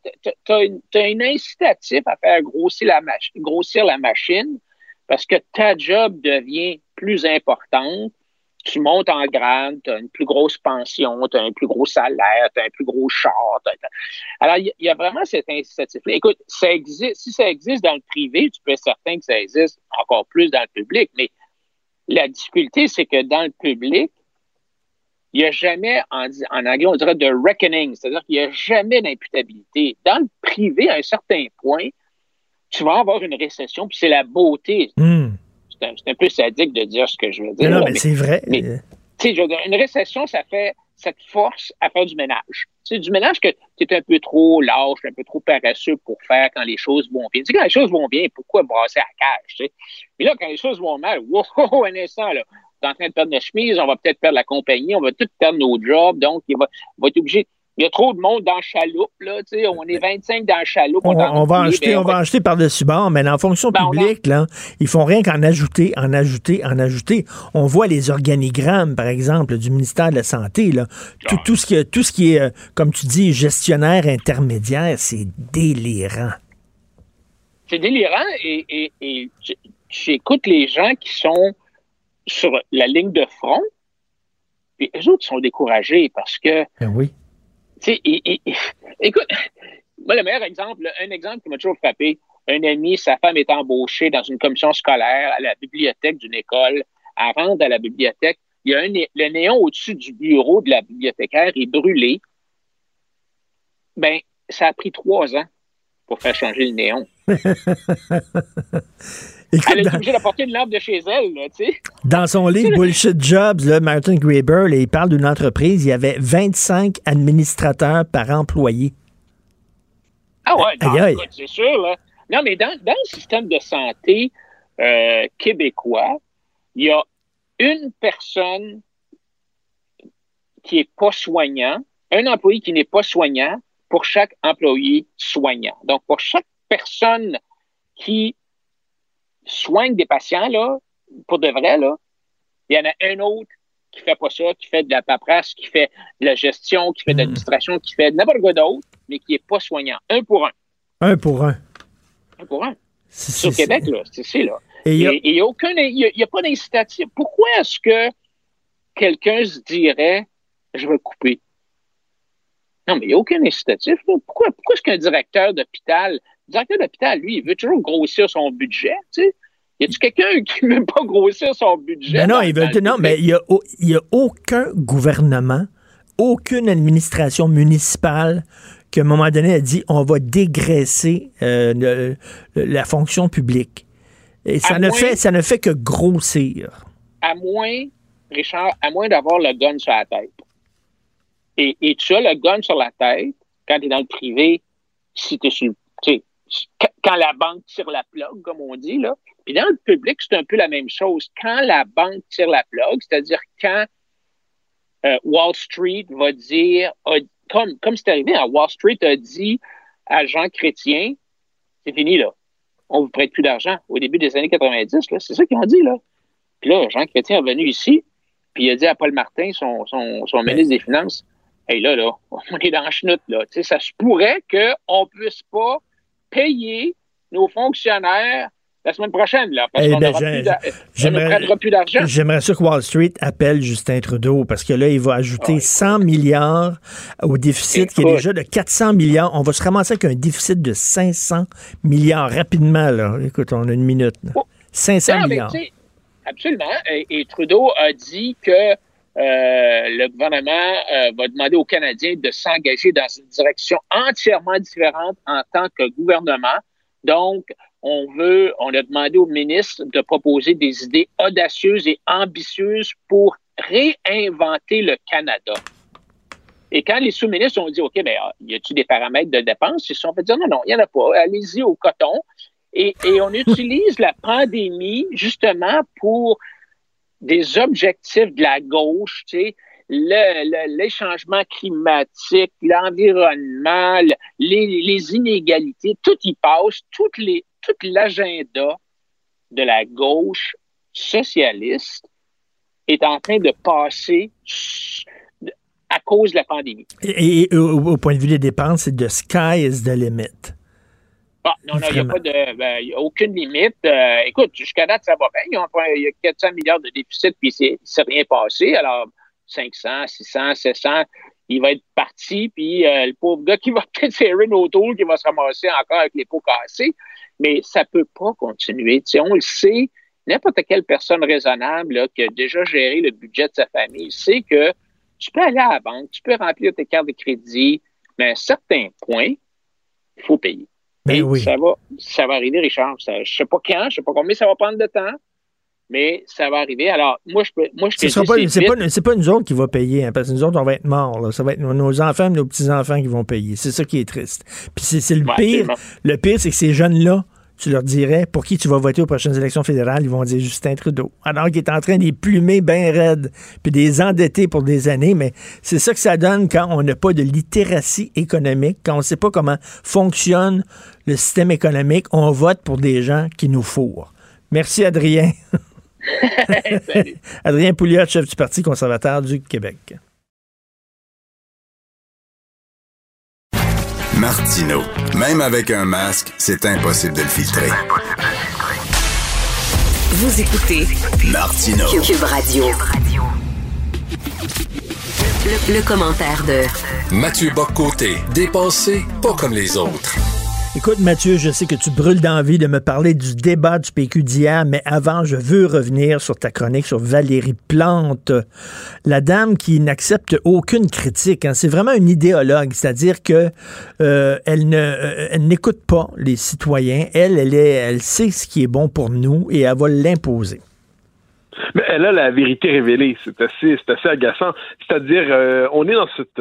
as, un incitatif à faire grossir la machine parce que ta job devient plus importante. Tu montes en grade, tu as une plus grosse pension, tu as un plus gros salaire, tu as un plus gros char. Alors, il y, a vraiment cet incitatif-là. Écoute, ça existe, si ça existe dans le privé, tu peux être certain que ça existe encore plus dans le public, mais la difficulté, c'est que dans le public, il n'y a jamais, en, en, anglais, on dirait de reckoning, c'est-à-dire qu'il n'y a jamais d'imputabilité. Dans le privé, à un certain point, tu vas avoir une récession, puis c'est la beauté. Hmm. C'est un, un, peu sadique de dire ce que je veux dire. Non, non mais, c'est vrai. Mais, sais, une récession, ça fait, ça te force à faire du ménage. C'est du ménage que tu es un peu trop lâche, un peu trop paresseux pour faire quand les choses vont bien. Tu sais, quand les choses vont bien, pourquoi brasser à la cage, tu sais? Mais là, quand les choses vont mal, wow, un instant, là, on est en train de perdre notre chemise, on va peut-être perdre la compagnie, on va tout perdre nos jobs, donc il va, on va être obligé. Il y a trop de monde dans chaloupe, là, tu sais, on est 25 dans chaloupe. On, on, on va acheter, ben, on va acheter par-dessus bord, mais en fonction ben, publique, là, ils font rien qu'en ajouter, en ajouter, en ajouter. On voit les organigrammes, par exemple, du ministère de la Santé, là. Tout, tout ce qui, tout ce qui est, comme tu dis, gestionnaire intermédiaire, c'est délirant. C'est délirant et, et, et j'écoute les gens qui sont sur la ligne de front, puis eux autres sont découragés parce que. Ben oui. Tu sais, écoute, moi, le meilleur exemple, un exemple qui m'a toujours frappé, un ami, sa femme est embauchée dans une commission scolaire à la bibliothèque d'une école. Elle rentre à la bibliothèque. Il y a le néon au-dessus du bureau de la bibliothécaire est brûlé. Ben, ça a pris trois ans pour faire changer le néon. Écoute, elle est obligée d'apporter une lampe de chez elle, tu sais. Dans son livre Bullshit Jobs, là, Martin Graeber, là, il parle d'une entreprise, il y avait 25 administrateurs par employé. Ah ouais, non, c'est sûr, là. Non, mais dans, dans, le système de santé euh, québécois, il y a une personne qui n'est pas soignant, un employé qui n'est pas soignant pour chaque employé soignant. Donc, pour chaque personne qui soigne des patients, là, pour de vrai, là, il y en a un autre qui fait pas ça, qui fait de la paperasse, qui fait de la gestion, qui fait de l'administration, qui fait n'importe quoi d'autre, mais qui est pas soignant. Un pour un. Un pour un. Un pour un. Sur Québec, là, c'est là. Et il n'y a... aucun, il y a, pas d'incitatif. Pourquoi est-ce que quelqu'un se dirait, je vais couper? Non, mais il n'y a aucun incitatif. Là. Pourquoi, pourquoi est-ce qu'un directeur d'hôpital le directeur d'hôpital, lui, il veut toujours grossir son budget, tu sais. Y a-tu quelqu'un qui ne veut pas grossir son budget? Ben non, il veut, non, mais il n'y a, a, aucun gouvernement, aucune administration municipale qui, à un moment donné, a dit on va dégraisser euh, le, la fonction publique. Et ça ne, fait, ça ne fait que grossir. À moins, Richard, à moins d'avoir le gun sur la tête. Et, et tu as le gun sur la tête quand tu es dans le privé, si tu es sur le quand la banque tire la plug, comme on dit, là. Puis dans le public, c'est un peu la même chose. Quand la banque tire la plug, c'est-à-dire quand euh, Wall Street va dire, comme comme c'est arrivé, hein, Wall Street a dit à Jean Chrétien, c'est fini, là. On vous prête plus d'argent. Au début des années 90, là, c'est ça qu'ils ont dit, là. Puis là, Jean Chrétien est venu ici, puis il a dit à Paul Martin, son, son, son ministre des Finances, Hey, là, là, on est dans la chenoute, là. Tu sais, ça se pourrait qu'on puisse pas payer nos fonctionnaires la semaine prochaine, là, parce qu'on ne prendra plus d'argent. J'aimerais ça que Wall Street appelle Justin Trudeau, parce que là, il va ajouter 100 milliards au déficit, qui est déjà de 400 milliards. On va se ramasser avec un déficit de 500 milliards rapidement, là. Écoute, on a une minute. 500 milliards. absolument. Et, Trudeau a dit que le gouvernement euh, va demander aux Canadiens de s'engager dans une direction entièrement différente en tant que gouvernement. Donc, on veut, on a demandé au ministre de proposer des idées audacieuses et ambitieuses pour réinventer le Canada. Et quand les sous-ministres ont dit, OK, ben, y a-t-il des paramètres de dépenses? Ils se sont fait dire, non, non, il n'y en a pas. Allez-y au coton. Et, et on utilise la pandémie justement pour des objectifs de la gauche, tu sais, le, les changements climatiques, l'environnement, les, inégalités, tout y passe, tout l'agenda de la gauche socialiste est en train de passer à cause de la pandémie. Et, au, point de vue des dépenses, c'est de sky is the limit. Ah, non, non, il n'y a pas de, ben, y a aucune limite. Euh, écoute, jusqu'à date, ça va bien. Il y a 400 milliards de déficit, puis il ne s'est rien passé. Alors, 500, 600, 700, il va être parti, puis euh, le pauvre gars qui va peut-être serrer nos tours, qui va se ramasser encore avec les pots cassés. Mais ça ne peut pas continuer. on le sait, n'importe quelle personne raisonnable qui a déjà géré le budget de sa famille sait que tu peux aller à la banque, tu peux remplir tes cartes de crédit, mais à un certain point, il faut payer. Ben oui. ça, va, ça va arriver, Richard. je ne sais pas quand, je ne sais pas combien ça va prendre de temps, mais ça va arriver. Alors, moi, je peux. Moi, je Ce pas, c'est, pas, pas, nous autres qui va payer, hein, parce que nous autres, on va être morts. Ça va être nos enfants nos petits-enfants qui vont payer. C'est ça qui est triste. Puis c'est, le pire. Le pire, c'est que ces jeunes-là, tu leur dirais pour qui tu vas voter aux prochaines élections fédérales, ils vont dire Justin Trudeau. Alors qu'il est en train de les plumer bien raides, puis des endetter pour des années, mais c'est ça que ça donne quand on n'a pas de littératie économique, quand on ne sait pas comment fonctionne le système économique, on vote pour des gens qui nous fourrent. Merci, Adrien. Adrien Pouliot, chef du Parti conservateur du Québec. Martino. Même avec un masque, c'est impossible de le filtrer. Vous écoutez Martino. Cube Radio. Le, commentaire de Mathieu Boccoté, dépensé pas comme les autres. Écoute, Mathieu, je sais que tu brûles d'envie de me parler du débat du PQ d'hier, mais avant, je veux revenir sur ta chronique sur Valérie Plante, la dame qui n'accepte aucune critique. Hein. C'est vraiment une idéologue, c'est-à-dire que euh, elle ne, euh, n'écoute pas les citoyens. Elle, elle, elle sait ce qui est bon pour nous et elle va l'imposer. Mais elle a la vérité révélée. C'est assez, c'est assez agaçant. C'est-à-dire, euh, on est dans cette.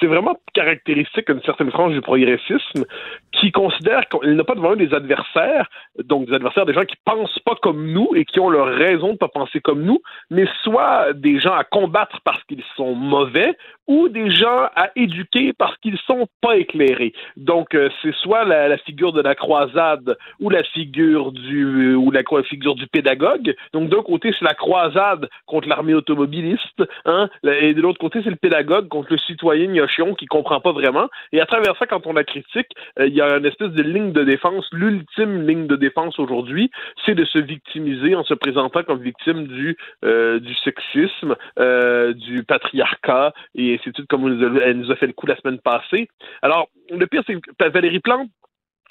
C'est vraiment caractéristique d'une certaine frange du progressisme qui considère qu'il n'a pas devant eux des adversaires, donc des adversaires, des gens qui pensent pas comme nous et qui ont leur raison de pas penser comme nous, mais soit des gens à combattre parce qu'ils sont mauvais ou des gens à éduquer parce qu'ils sont pas éclairés. Donc, euh, c'est soit la, figure de la croisade ou la figure du ou la figure du pédagogue. Donc, d'un côté, c'est la croisade contre l'armée automobiliste, hein, et de l'autre côté, c'est le pédagogue contre le citoyen gnochion qui comprend pas vraiment. Et à travers ça, quand on la critique, euh, il y a une espèce de ligne de défense. L'ultime ligne de défense aujourd'hui, c'est de se victimiser en se présentant comme victime du euh, du sexisme, euh, du patriarcat et ainsi de suite, comme elle nous a fait le coup la semaine passée. Alors, le pire, c'est que Valérie Plante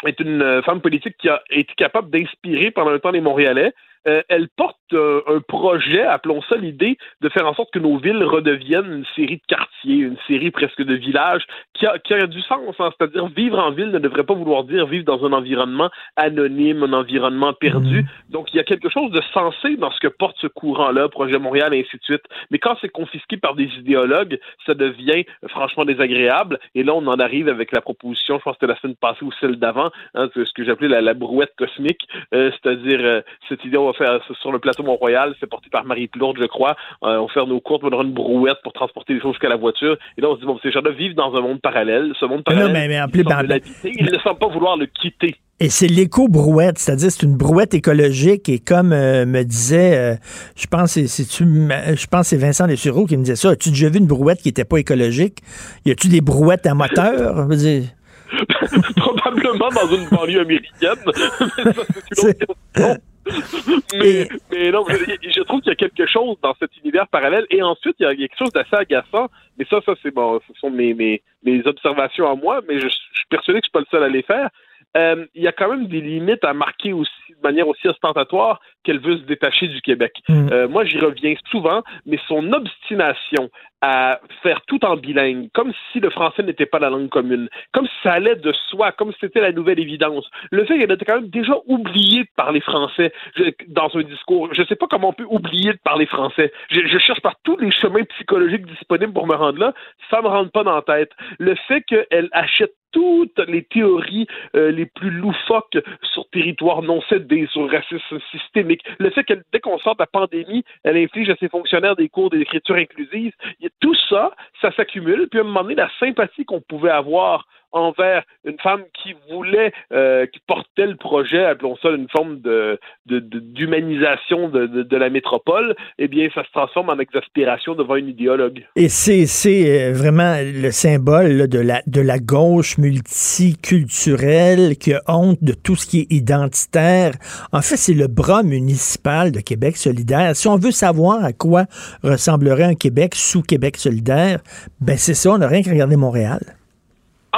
est une femme politique qui a été capable d'inspirer pendant un temps les Montréalais, euh, elle porte euh, un projet, appelons ça l'idée, de faire en sorte que nos villes redeviennent une série de quartiers, une série presque de villages, qui a, qui a du sens. Hein. C'est-à-dire, vivre en ville ne devrait pas vouloir dire vivre dans un environnement anonyme, un environnement perdu. Mmh. Donc, il y a quelque chose de sensé dans ce que porte ce courant-là, Projet Montréal, et ainsi de suite. Mais quand c'est confisqué par des idéologues, ça devient franchement désagréable. Et là, on en arrive avec la proposition, je pense que c'était la semaine passée ou celle d'avant, hein, ce que j'appelais la, la, brouette cosmique, euh, c'est-à-dire cette idée, on va faire sur le plateau Mont-Royal, c'est porté par Marie Plourde, je crois. Euh, on fait nos courtes, on aura une brouette pour transporter les choses jusqu'à la voiture. Et là, on se dit, bon, ces gens-là vivent dans un monde parallèle. Ce monde parallèle, mais, mais, ils, ne semblent pas vouloir le quitter. Et c'est l'éco-brouette, c'est-à-dire c'est une brouette écologique. Et comme euh, me disait, euh, je pense c'est je pense c'est Vincent Dessureau qui me disait ça. As-tu déjà vu une brouette qui n'était pas écologique? Y a-tu des brouettes à moteur? Probablement dans une banlieue américaine. mais, mais, non, je, trouve qu'il y a quelque chose dans cet univers parallèle. Et ensuite, il y a quelque chose d'assez agaçant. Mais ça, ça c'est bon, ce sont mes, mes, mes observations à moi, mais je, je suis persuadé que je suis pas le seul à les faire. Euh, il y a quand même des limites à marquer aussi de manière aussi ostentatoire qu'elle veut se détacher du Québec. Mm. Euh, moi, j'y reviens souvent, mais son obstination à faire tout en bilingue, comme si le français n'était pas la langue commune, comme si ça allait de soi, comme si c'était la nouvelle évidence. Le fait qu'elle était quand même déjà oublié de parler français dans un discours, je ne sais pas comment on peut oublier de parler français. Je, cherche par tous les chemins psychologiques disponibles pour me rendre là, ça me rentre pas dans la tête. Le fait qu'elle achète toutes les théories euh, les plus loufoques sur territoire non cédé, sur racisme systémique. Le fait que dès qu'on sort de la pandémie, elle inflige à ses fonctionnaires des cours d'écriture inclusive. Tout ça, ça s'accumule. Puis à un moment donné, la sympathie qu'on pouvait avoir envers une femme qui voulait, euh, qui portait le projet, appelons ça une forme de, d'humanisation de, de, la métropole, eh bien, ça se transforme en exaspération devant une idéologue. Et c'est, c'est euh, vraiment le symbole de, la, de la gauche multiculturelle qui a honte de tout ce qui est identitaire. En fait, c'est le bras municipal de Québec solidaire. Si on veut savoir à quoi ressemblerait un Québec sous Québec solidaire, ben c'est ça, on n'a rien qu'à regarder Montréal.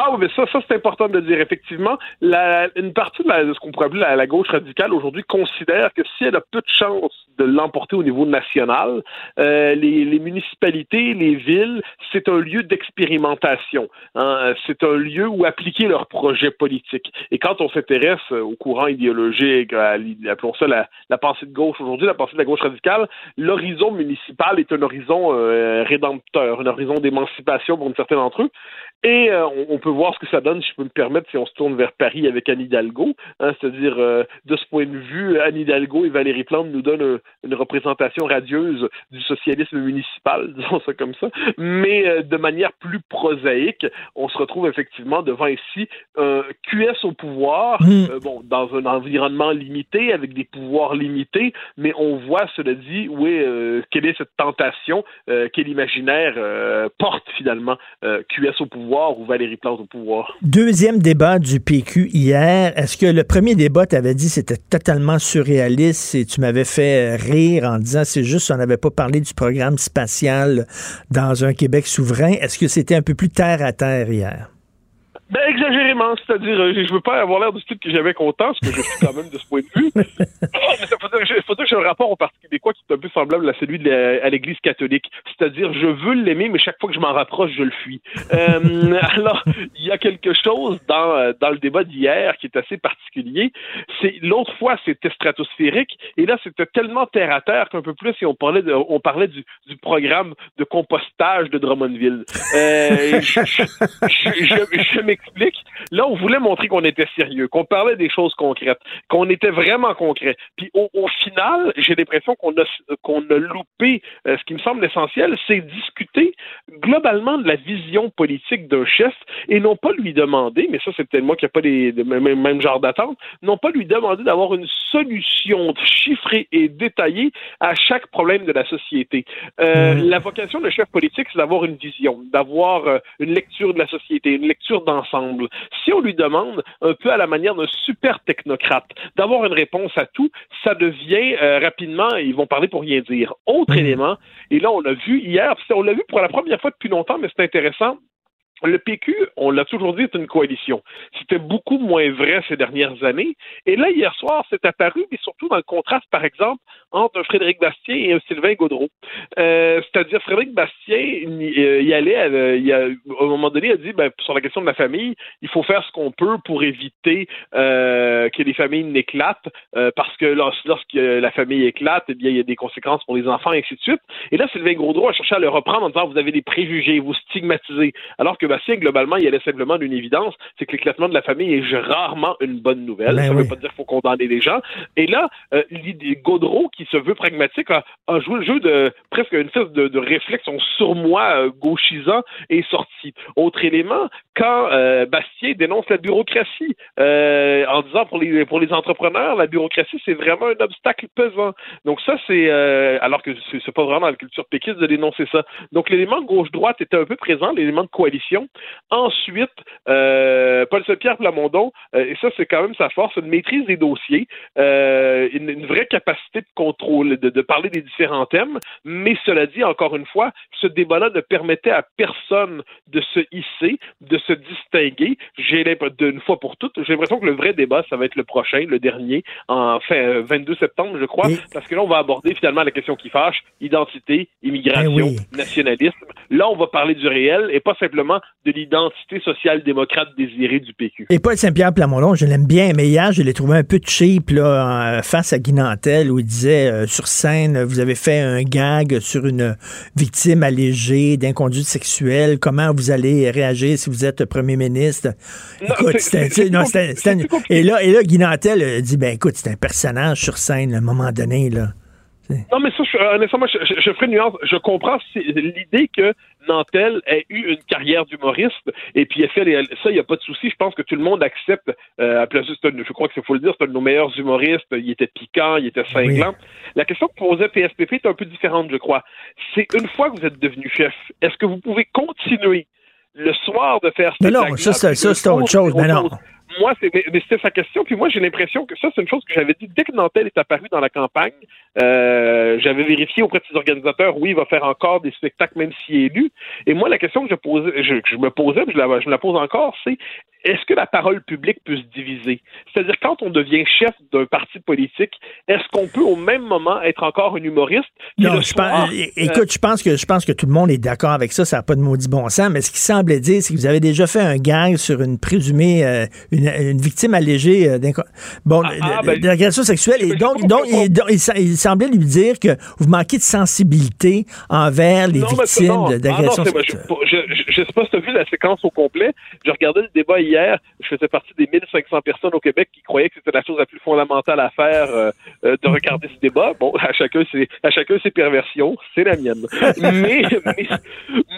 Ah oui, mais ça, ça c'est important de le dire. Effectivement, une partie de, ce qu'on pourrait appeler la, gauche radicale aujourd'hui considère que si elle a peu de chances de l'emporter au niveau national, euh, les, municipalités, les villes, c'est un lieu d'expérimentation. Hein. C'est un lieu où appliquer leurs projets politiques. Et quand on s'intéresse au courant idéologique, à, appelons ça la, la pensée de gauche aujourd'hui, la pensée de la gauche radicale, l'horizon municipal est un horizon euh, rédempteur, un horizon d'émancipation pour une certaine d'entre eux. Et euh, on, peut voir ce que ça donne, si je peux me permettre, si on se tourne vers Paris avec Anne Hidalgo. Hein, C'est-à-dire, euh, de ce point de vue, Anne Hidalgo et Valérie Plante nous donnent une représentation radieuse du socialisme municipal, disons ça comme ça. Mais euh, de manière plus prosaïque, on se retrouve effectivement devant ici un QS au pouvoir, mmh. bon, dans un environnement limité, avec des pouvoirs limités, mais on voit, cela dit, oui, quelle est cette tentation, quel imaginaire porte finalement QS au pouvoir ou Valérie pouvoir? Deuxième débat du PQ hier. Est-ce que le premier débat, tu avais dit c'était totalement surréaliste et tu m'avais fait rire en disant c'est juste on n'avait pas parlé du programme spatial dans un Québec souverain? Est-ce que c'était un peu plus terre à terre hier? Ben, exagérément, c'est-à-dire, euh, je veux pas avoir l'air du style que j'avais content, ce que je suis quand même de ce point de vue. mais il faut dire, que j'ai un rapport au Parti québécois qui est un peu semblable à celui de à l'Église catholique. C'est-à-dire, je veux l'aimer, mais chaque fois que je m'en rapproche, je le fuis. Euh, alors, il y a quelque chose dans, euh, dans le débat d'hier qui est assez particulier. C'est L'autre fois, c'était stratosphérique, et là, c'était tellement terre à terre qu'un peu plus, on parlait, de, on parlait du, du programme de compostage de Drummondville. Euh, je, je, je Là, on voulait montrer qu'on était sérieux, qu'on parlait des choses concrètes, qu'on était vraiment concret. Puis au, final, j'ai l'impression qu'on a, qu'on a loupé euh, ce qui me semble essentiel, c'est discuter globalement de la vision politique d'un chef et non pas lui demander, mais ça c'est peut-être moi qui n'ai pas les, le même, même genre d'attente, non pas lui demander d'avoir une solution chiffrée et détaillée à chaque problème de la société. Euh, mmh. La vocation de chef politique, c'est d'avoir une vision, d'avoir euh, une lecture de la société, une lecture d'ensemble si on lui demande, un peu à la manière d'un super technocrate, d'avoir une réponse à tout, ça devient euh, rapidement, ils vont parler pour rien dire. Autre mmh. élément, et là on l'a vu hier, on l'a vu pour la première fois depuis longtemps, mais c'est intéressant, le PQ, on l'a toujours dit, est une coalition. C'était beaucoup moins vrai ces dernières années. Et là, hier soir, c'est apparu, mais surtout dans le contraste, par exemple, entre Frédéric Bastien et un Sylvain Gaudreau. Euh, c'est-à-dire, Frédéric Bastien, il, euh, allait, euh, il a, à un moment donné, il a dit, ben, sur la question de la famille, il faut faire ce qu'on peut pour éviter que les familles n'éclatent, parce que lorsque la famille éclate, eh bien, il y a des conséquences pour les enfants, et ainsi de suite. Et là, Sylvain Gaudreau a cherché à le reprendre en disant, vous avez des préjugés, vous stigmatisez. Alors que Bastien, globalement, il y allait simplement d'une évidence, c'est que l'éclatement de la famille est rarement une bonne nouvelle. Ben ça ne veut pas dire qu'il faut condamner les gens. Et là, euh, Gaudreau, qui se veut pragmatique, a, joué le jeu de presque une espèce de, de réflexion moi euh, gauchisant et sorti. Autre élément, quand euh, Bastien dénonce la bureaucratie euh, en disant pour les pour les entrepreneurs, la bureaucratie c'est vraiment un obstacle pesant. Donc ça c'est alors que c'est pas vraiment la culture péquiste de dénoncer ça. Donc l'élément gauche-droite était un peu présent, l'élément de coalition. Ensuite, Paul Saint-Pierre Plamondon, et ça c'est quand même sa force, une maîtrise des dossiers, une, vraie capacité de contrôle, de, de parler des différents thèmes. Mais cela dit, encore une fois, ce débat-là ne permettait à personne de se hisser, de se distinguer. J'ai d'une fois pour toutes, j'ai l'impression que le vrai débat, ça va être le prochain, le dernier, en fin 22 septembre, je crois, parce que là, on va aborder finalement la question qui fâche identité, immigration, eh nationalisme. Là, on va parler du réel et pas simplement de l'identité social-démocrate désirée du PQ. Et Paul Saint-Pierre Plamondon, je l'aime bien, mais hier, je l'ai trouvé un peu cheap là, face à Guy Nantel, où il disait euh, sur scène, vous avez fait un gag sur une victime allégée d'inconduite sexuelle. Comment vous allez réagir si vous êtes premier ministre? écoute, c'était... Et là, et là, Guy Nantel dit, ben écoute, c'est un personnage sur scène à un moment donné, là. Non, mais ça, je, honnêtement, je, je, je ferai une nuance. Je comprends l'idée que Nantel ait eu une carrière d'humoriste et puis elle fait ça, il n'y a pas de souci. Je pense que tout le monde accepte. Euh, je crois qu'il faut le dire, c'est un de nos meilleurs humoristes. Il était piquant, il était cinglant. La question que posait PSPP est un peu différente, je crois. C'est une fois que vous êtes devenu chef, est-ce que vous pouvez continuer le soir de faire Non, non, ça, c'est autre chose. Mais non moi, c'est, mais c'était sa question. Puis moi, j'ai l'impression que ça, c'est une chose que j'avais dit dès que Nantel est apparu dans la campagne. Euh, j'avais vérifié auprès de ses organisateurs, oui, il va faire encore des spectacles, même s'il est élu. Et moi, la question que je, posais, je, je me posais, je la, je me la pose encore, c'est est-ce que la parole publique peut se diviser? C'est-à-dire, quand on devient chef d'un parti politique, est-ce qu'on peut au même moment être encore un humoriste? Non, je pense, écoute, je pense que je pense que tout le monde est d'accord avec ça, ça n'a pas de maudit bon sens, mais ce qui semblait dire, c'est que vous avez déjà fait un gag sur une présumée, euh, une, victime allégée euh, bon, ah, ah, ben, d'agression sexuelle, et donc, donc, il, semblait lui dire que vous manquez de sensibilité envers les victimes d'agression sexuelle. Je ne sais pas si tu as vu la séquence au complet, j'ai regardé le débat hier, je faisais partie des 1500 personnes au Québec qui croyaient que c'était la chose la plus fondamentale à faire euh, euh, de regarder ce débat. Bon, à chacun ses, à chacun ses perversions, c'est la mienne. mais,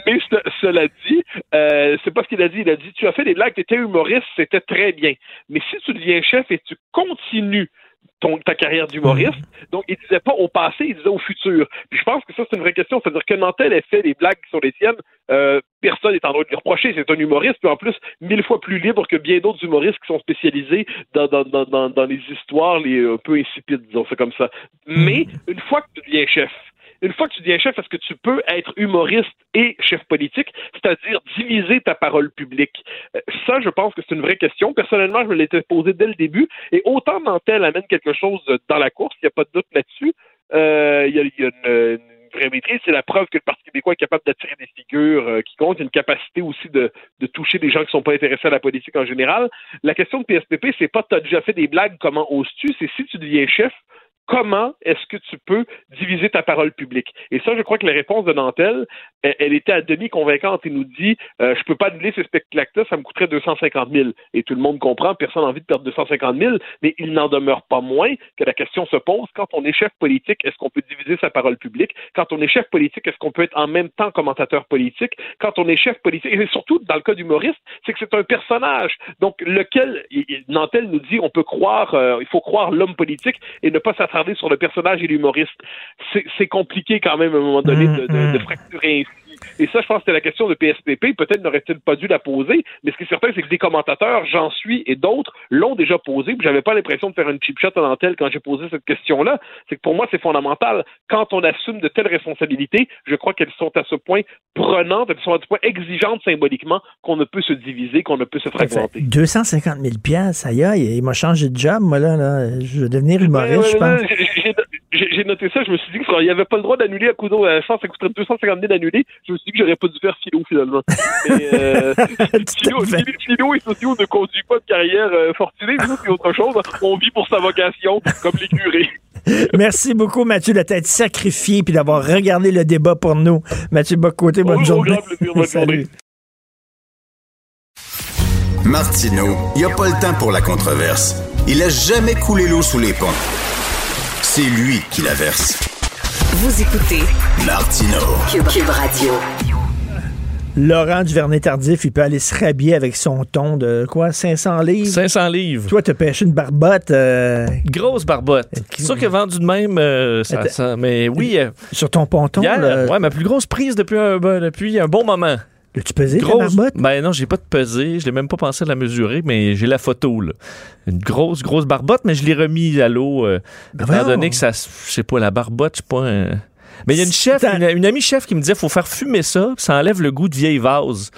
mais, cela dit, euh, c'est pas ce qu'il a dit. Il a dit, tu as fait des blagues, tu étais humoriste, c'était très bien. Mais si tu deviens chef et tu continues ta carrière d'humoriste. Donc, il disait pas au passé, il disait au futur. Puis je pense que ça, c'est une vraie question. C'est-à-dire que Nantel ait fait des blagues sur les tiennes, euh, personne n'est en droit de lui reprocher. C'est un humoriste, puis en plus, mille fois plus libre que bien d'autres humoristes qui sont spécialisés dans, dans, dans, dans, les histoires les un peu insipides, disons, c'est comme ça. Mais, mhm. une fois que tu deviens chef, une fois que tu deviens chef, est-ce que tu peux être humoriste et chef politique, c'est-à-dire diviser ta parole publique? Euh, ça, je pense que c'est une vraie question. Personnellement, je me l'étais posée dès le début. Et autant Nantel amène quelque chose dans la course, il n'y a pas de doute là-dessus. Euh, il y a, une, vraie maîtrise. C'est la preuve que le Parti québécois est capable d'attirer des figures euh, qui comptent. Une capacité aussi de, de toucher des gens qui ne sont pas intéressés à la politique en général. La question de PSPP, c'est pas tu as déjà fait des blagues, comment oses-tu? C'est si tu deviens chef, comment est-ce que tu peux diviser ta parole publique? Et ça, je crois que la réponse de Nantel, elle, était à demi convaincante. Il nous dit, euh, je peux pas annuler ces spectacles-là, ça me coûterait 250 000. Et tout le monde comprend, personne n'a envie de perdre 250 000, mais il n'en demeure pas moins que la question se pose, quand on est chef politique, est-ce qu'on peut diviser sa parole publique? Quand on est chef politique, est-ce qu'on peut être en même temps commentateur politique? Quand on est chef politique, et surtout dans le cas d'humoriste, c'est que c'est un personnage. Donc, lequel, Nantel nous dit, on peut croire, euh, il faut croire l'homme politique et ne pas sur le personnage et l'humoriste. C'est compliqué quand même à un moment donné de, de, de mm-hmm. fracturer ainsi et ça, je pense que c'était la question de PSPP. Peut-être n'aurait-il pas dû la poser, mais ce qui est certain, c'est que des commentateurs, j'en suis, et d'autres, l'ont déjà posé. Puis j'avais pas l'impression de faire une cheap shot en antenne quand j'ai posé cette question-là. C'est que pour moi, c'est fondamental. Quand on assume de telles responsabilités, je crois qu'elles sont à ce point prenantes, elles sont à ce point exigeantes symboliquement qu'on ne peut se diviser, qu'on ne peut se fragmenter. 250 000 pièces, aïe aïe, il m'a changé de job, moi là, là. je vais devenir humoriste, je pense j'ai noté ça, je me suis dit qu'il n'y avait pas le droit d'annuler à Kudo à ça coûterait 250 000 d'annuler. Je me suis dit que j'aurais pas dû faire philo finalement. Mais, euh, philo, philo, et sociaux ne conduit pas de carrière euh, fortunée, c'est autre chose. On vit pour sa vocation, comme les curés. Merci beaucoup, Mathieu, de t'être sacrifié puis d'avoir regardé le débat pour nous. Mathieu Bocoté, bonne journée. bonne journée. Martineau, il n'y a pas le temps pour la controverse. Il a jamais coulé l'eau sous les ponts. C'est lui qui la verse. Vous écoutez Martino Cube, Radio. Laurent Duvernay-Tardif, il peut aller se rhabiller avec son ton de quoi, 500 livres? 500 livres. Toi, t'as pêché une barbotte. Euh, Grosse barbotte. C'est sûr que vendu de même, euh, ça, mais oui. Euh, Sur ton ponton? Hier, ouais, ma plus grosse prise depuis un, ben, depuis un bon moment. L'as-tu pesé, grosse, la Ben non, j'ai pas de pesé. Je l'ai même pas pensé à la mesurer, mais j'ai la photo, là. Une grosse, grosse barbotte, mais je l'ai remis à l'eau. Euh, ben étant donné que ça, je sais pas, la barbotte, je sais pas Mais il y a une chef, une, amie chef qui me disait, faut faire fumer ça, ça enlève le goût de vieille vase.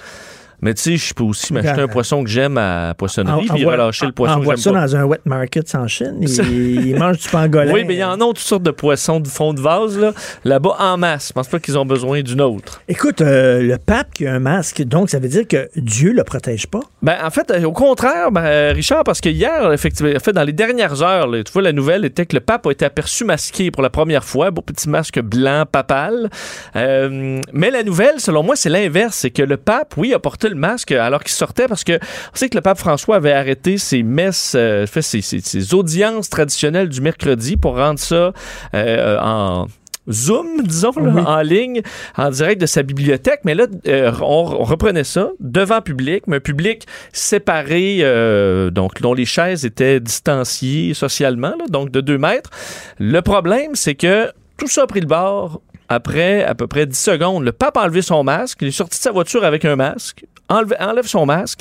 Mais tu sais, je peux aussi m'acheter un poisson que j'aime à la poissonnerie, puis Envoie- relâcher le poisson que j'aime ça pas. dans un wet market en Chine. Ils, ils mangent du pangolin. Oui, mais il y en a toutes sortes de poissons de fond de vase, là, là-bas, en masse. Je pense pas qu'ils ont besoin d'une autre. Écoute, euh, le pape qui a un masque, donc ça veut dire que Dieu le protège pas? Ben, en fait, euh, au contraire, ben, euh, Richard, parce que hier, effectivement, en fait, dans les dernières heures, là, tu vois, la nouvelle était que le pape a été aperçu masqué pour la première fois, beau petit masque blanc papal. Euh, mais la nouvelle, selon moi, c'est l'inverse, c'est que le pape, oui, a porté le masque alors qu'il sortait, parce que on sait que le pape François avait arrêté ses messes, euh, fait ses, ses- ses audiences traditionnelles du mercredi pour rendre ça euh, en Zoom, disons, là, Oui. en ligne, en direct de sa bibliothèque. Mais là, euh, on, on reprenait ça devant public, mais un public séparé, euh, donc dont les chaises étaient distanciées socialement, là, donc de deux mètres. Le problème, c'est que tout ça a pris le bord. Après à peu près 10 secondes, le pape a enlevé son masque, il est sorti de sa voiture avec un masque, enlève, enlève son masque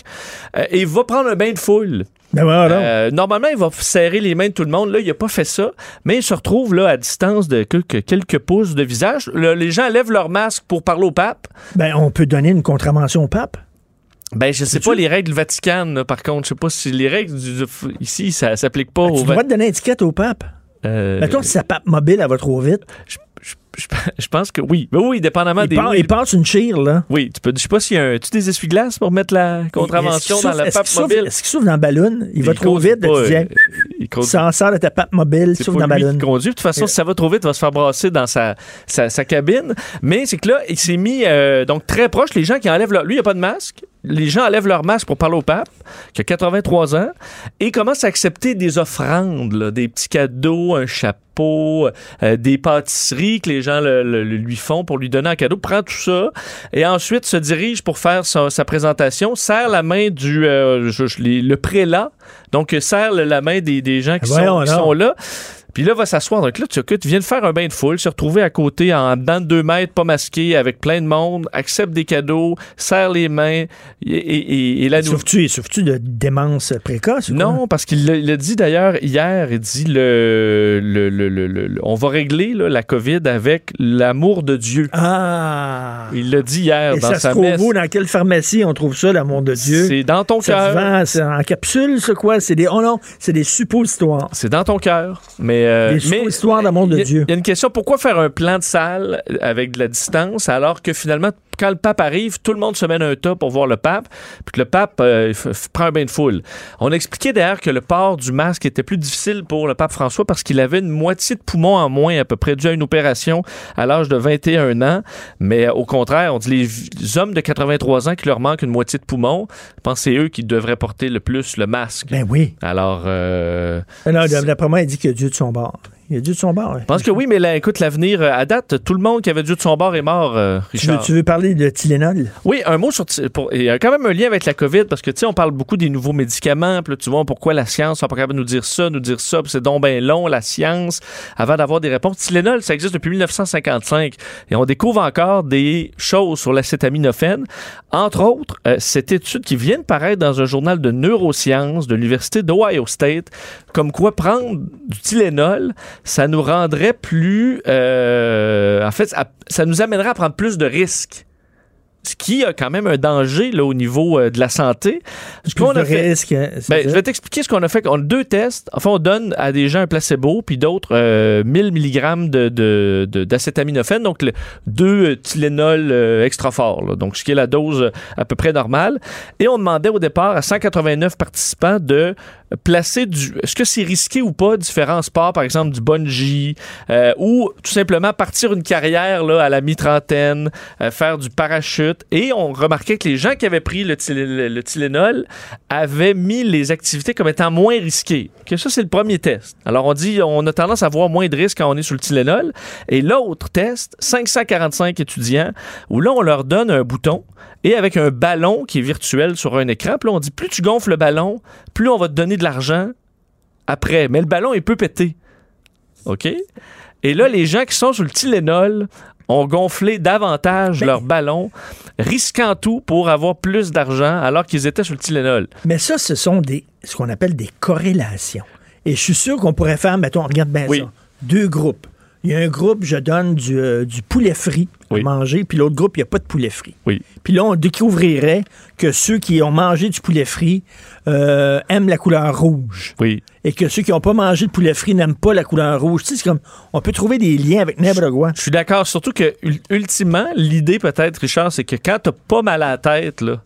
euh, et va prendre un bain de foule. Ben. Euh, normalement, il va serrer les mains de tout le monde. Là, il n'a pas fait ça, mais il se retrouve là à distance de quelques, quelques pouces de visage. Les gens lèvent leur masque pour parler au pape. Ben, on peut donner une contravention au pape. Ben, je sais pas les règles Vatican, là, par contre. Je sais pas si les règles du- ici, ça s'applique pas Tu au le droit de donner une étiquette au pape. Euh, Mettons, si sa pape mobile, elle va trop vite. je, je pense que oui. Ben oui, dépendamment Il, des. part- il passe une chire, là. oui, tu peux. Je sais pas s'il y a un. Tu des essuie-glaces pour mettre la contravention dans la pape mobile? Est-ce qu'il souffle dans le ballon? Il va trop vite. pas, tu euh, il S'en sort de ta pape mobile, pas dans le lui ballon. qui conduit. De toute façon, si ça va trop vite, il va se faire brasser dans sa, sa, sa cabine. Mais c'est que là, il s'est mis euh, donc très proche. Les gens qui enlèvent leur... Lui, il n'a pas de masque. Les gens enlèvent leur masque pour parler au pape, qui a 83 ans, et commencent à accepter des offrandes, là, des petits cadeaux, un chapeau, euh, des pâtisseries que les gens le- lui font pour lui donner un cadeau. Prend tout ça et ensuite se dirige pour faire sa, sa présentation, serre la main du euh, je- je- les- le prélat, donc euh, serre la main des, des gens qui, sont là. Puis là, va s'asseoir. Donc là, tu, viens de faire un bain de foule, se retrouver à côté, en dedans de deux mètres, pas masqué, avec plein de monde, accepte des cadeaux, serre les mains, et, et, et- Souffles-tu souffles-tu de démence précoce? ou quoi? non, parce qu'il l'a- dit d'ailleurs hier, il dit le, le, le- le- on va régler là, la COVID avec l'amour de Dieu. Ah! Il l'a dit hier Et dans ça se sa trouve messe. où? Dans quelle pharmacie on trouve ça, l'amour de Dieu? C'est dans ton se cœur. c'est en capsule, c'est quoi? C'est des. Oh non, c'est des suppositoires. C'est dans ton cœur. Mais, euh, mais d'amour de il y a- Dieu. Il y a une question. Pourquoi faire un plan de salle avec de la distance alors que finalement, quand le pape arrive, tout le monde se mène un tas pour voir le pape, puis que le pape euh, prend un bain de foule. On expliquait d'ailleurs que le port du masque était plus difficile pour le pape François parce qu'il avait une moitié de poumon en moins à peu près dû à une opération à l'âge de 21 ans. Mais euh, au contraire, on dit les, les hommes de 83 ans qui leur manque une moitié de poumon, je pense que c'est eux qui devraient porter le plus le masque. Ben oui. Alors, euh, Non, d'après moi, il dit a Dieu de son bord. Il y a Dieu de son bord. je pense que oui, mais là, écoute, l'avenir, euh, à date, tout le monde qui avait Dieu de son bord est mort, euh, Tu veux, Richard. tu veux parler de Tylenol? Oui, un mot sur. pour- Il y a quand même un lien avec la COVID parce que, tu sais, on parle beaucoup des nouveaux médicaments. Puis là, tu vois, pourquoi la science n'est pas capable de nous dire ça, nous dire ça. Puis c'est donc bien long, la science, avant d'avoir des réponses. Tylenol, ça existe depuis 1955. Et on découvre encore des choses sur l'acétaminophène. Entre autres, euh, cette étude qui vient de paraître dans un journal de neurosciences de l'Université d'Ohio State, comme quoi prendre du Tylenol, ça nous rendrait plus. euh, en fait, ça, ça nous amènerait à prendre plus de risques ce qui a quand même un danger là, au niveau euh, de la santé. Ce qu'on a fait- risque, hein, Ben, je vais t'expliquer ce qu'on a fait. On a deux tests. Enfin, on donne à des gens un placebo, puis d'autres euh, 1000 mg de, de- de- d'acétaminophène, donc le, deux euh, Tylenol euh, extra fort, là. donc ce qui est la dose à peu près normale. Et on demandait au départ à 189 participants de placer du... Est-ce que c'est risqué ou pas différents sports, par exemple du bungee, ou tout simplement partir une carrière là, à la mi-trentaine, faire du parachute. Et on remarquait que les gens qui avaient pris le, le- le Tylenol avaient mis les activités comme étant moins risquées. Que ça, c'est le premier test. Alors, on dit, on a tendance à avoir moins de risques quand on est sur le Tylenol. Et l'autre test, 545 étudiants, où là, on leur donne un bouton et avec un ballon qui est virtuel sur un écran. Puis là, on dit, plus tu gonfles le ballon, plus on va te donner de l'argent après. Mais le ballon, il peut péter. OK? Et là, les gens qui sont sur le Tylenol ont gonflé davantage leur ballon, risquant tout pour avoir plus d'argent alors qu'ils étaient sur le Tylenol. Mais ça, ce sont des, ce qu'on appelle des corrélations. Et je suis sûr qu'on pourrait faire, mettons, regarde bien Oui. ça. Deux groupes. il y a un groupe, je donne du, euh, du poulet frit à manger, puis l'autre groupe, il n'y a pas de poulet frit. Oui. Puis là, on découvrirait que ceux qui ont mangé du poulet frit euh, aiment la couleur rouge. Oui. Et que ceux qui n'ont pas mangé de poulet frit n'aiment pas la couleur rouge. C'est comme, on peut trouver des liens avec n'importe. Je suis d'accord, surtout que, ul- ultimement, l'idée peut-être, Richard, c'est que quand t'as pas mal à la tête, là,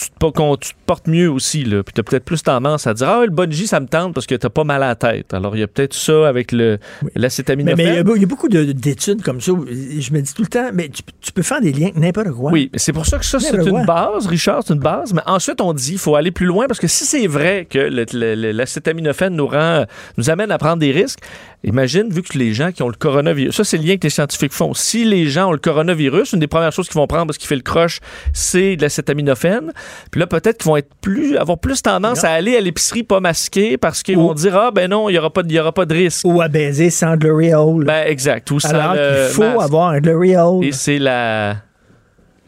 tu te, tu portes mieux aussi, là. Puis t'as peut-être plus tendance à dire Ah, le bungee, ça me tente parce que t'as pas mal à la tête. Alors, il y a peut-être ça avec Mais l'acétaminophène. mais il y a il beaucoup de- d'études comme ça. où Je me dis tout le temps, mais tu, tu peux faire des liens avec n'importe quoi. Oui, mais c'est pour ça que ça, c'est une base, Richard, c'est une base. Mais ensuite, on dit qu'il faut aller plus loin parce que si c'est vrai que l'acétaminophène nous rend, nous amène à prendre des risques, imagine, vu que les gens qui ont le coronavirus, ça, c'est le lien que les scientifiques font. Si les gens ont le coronavirus, une des premières choses qu'ils vont prendre parce qu'il fait le croche, c'est de l'acétaminophène. Puis là, peut-être qu'ils vont être plus, avoir plus tendance à aller à l'épicerie pas masqués parce qu'ils vont dire, ah, ben non, il n'y aura, pas de- il y aura pas de risque. Ou à baiser sans glory hole. Ben, exact. Ou Alors qu'il faut masque. avoir un glory hole. Et c'est la.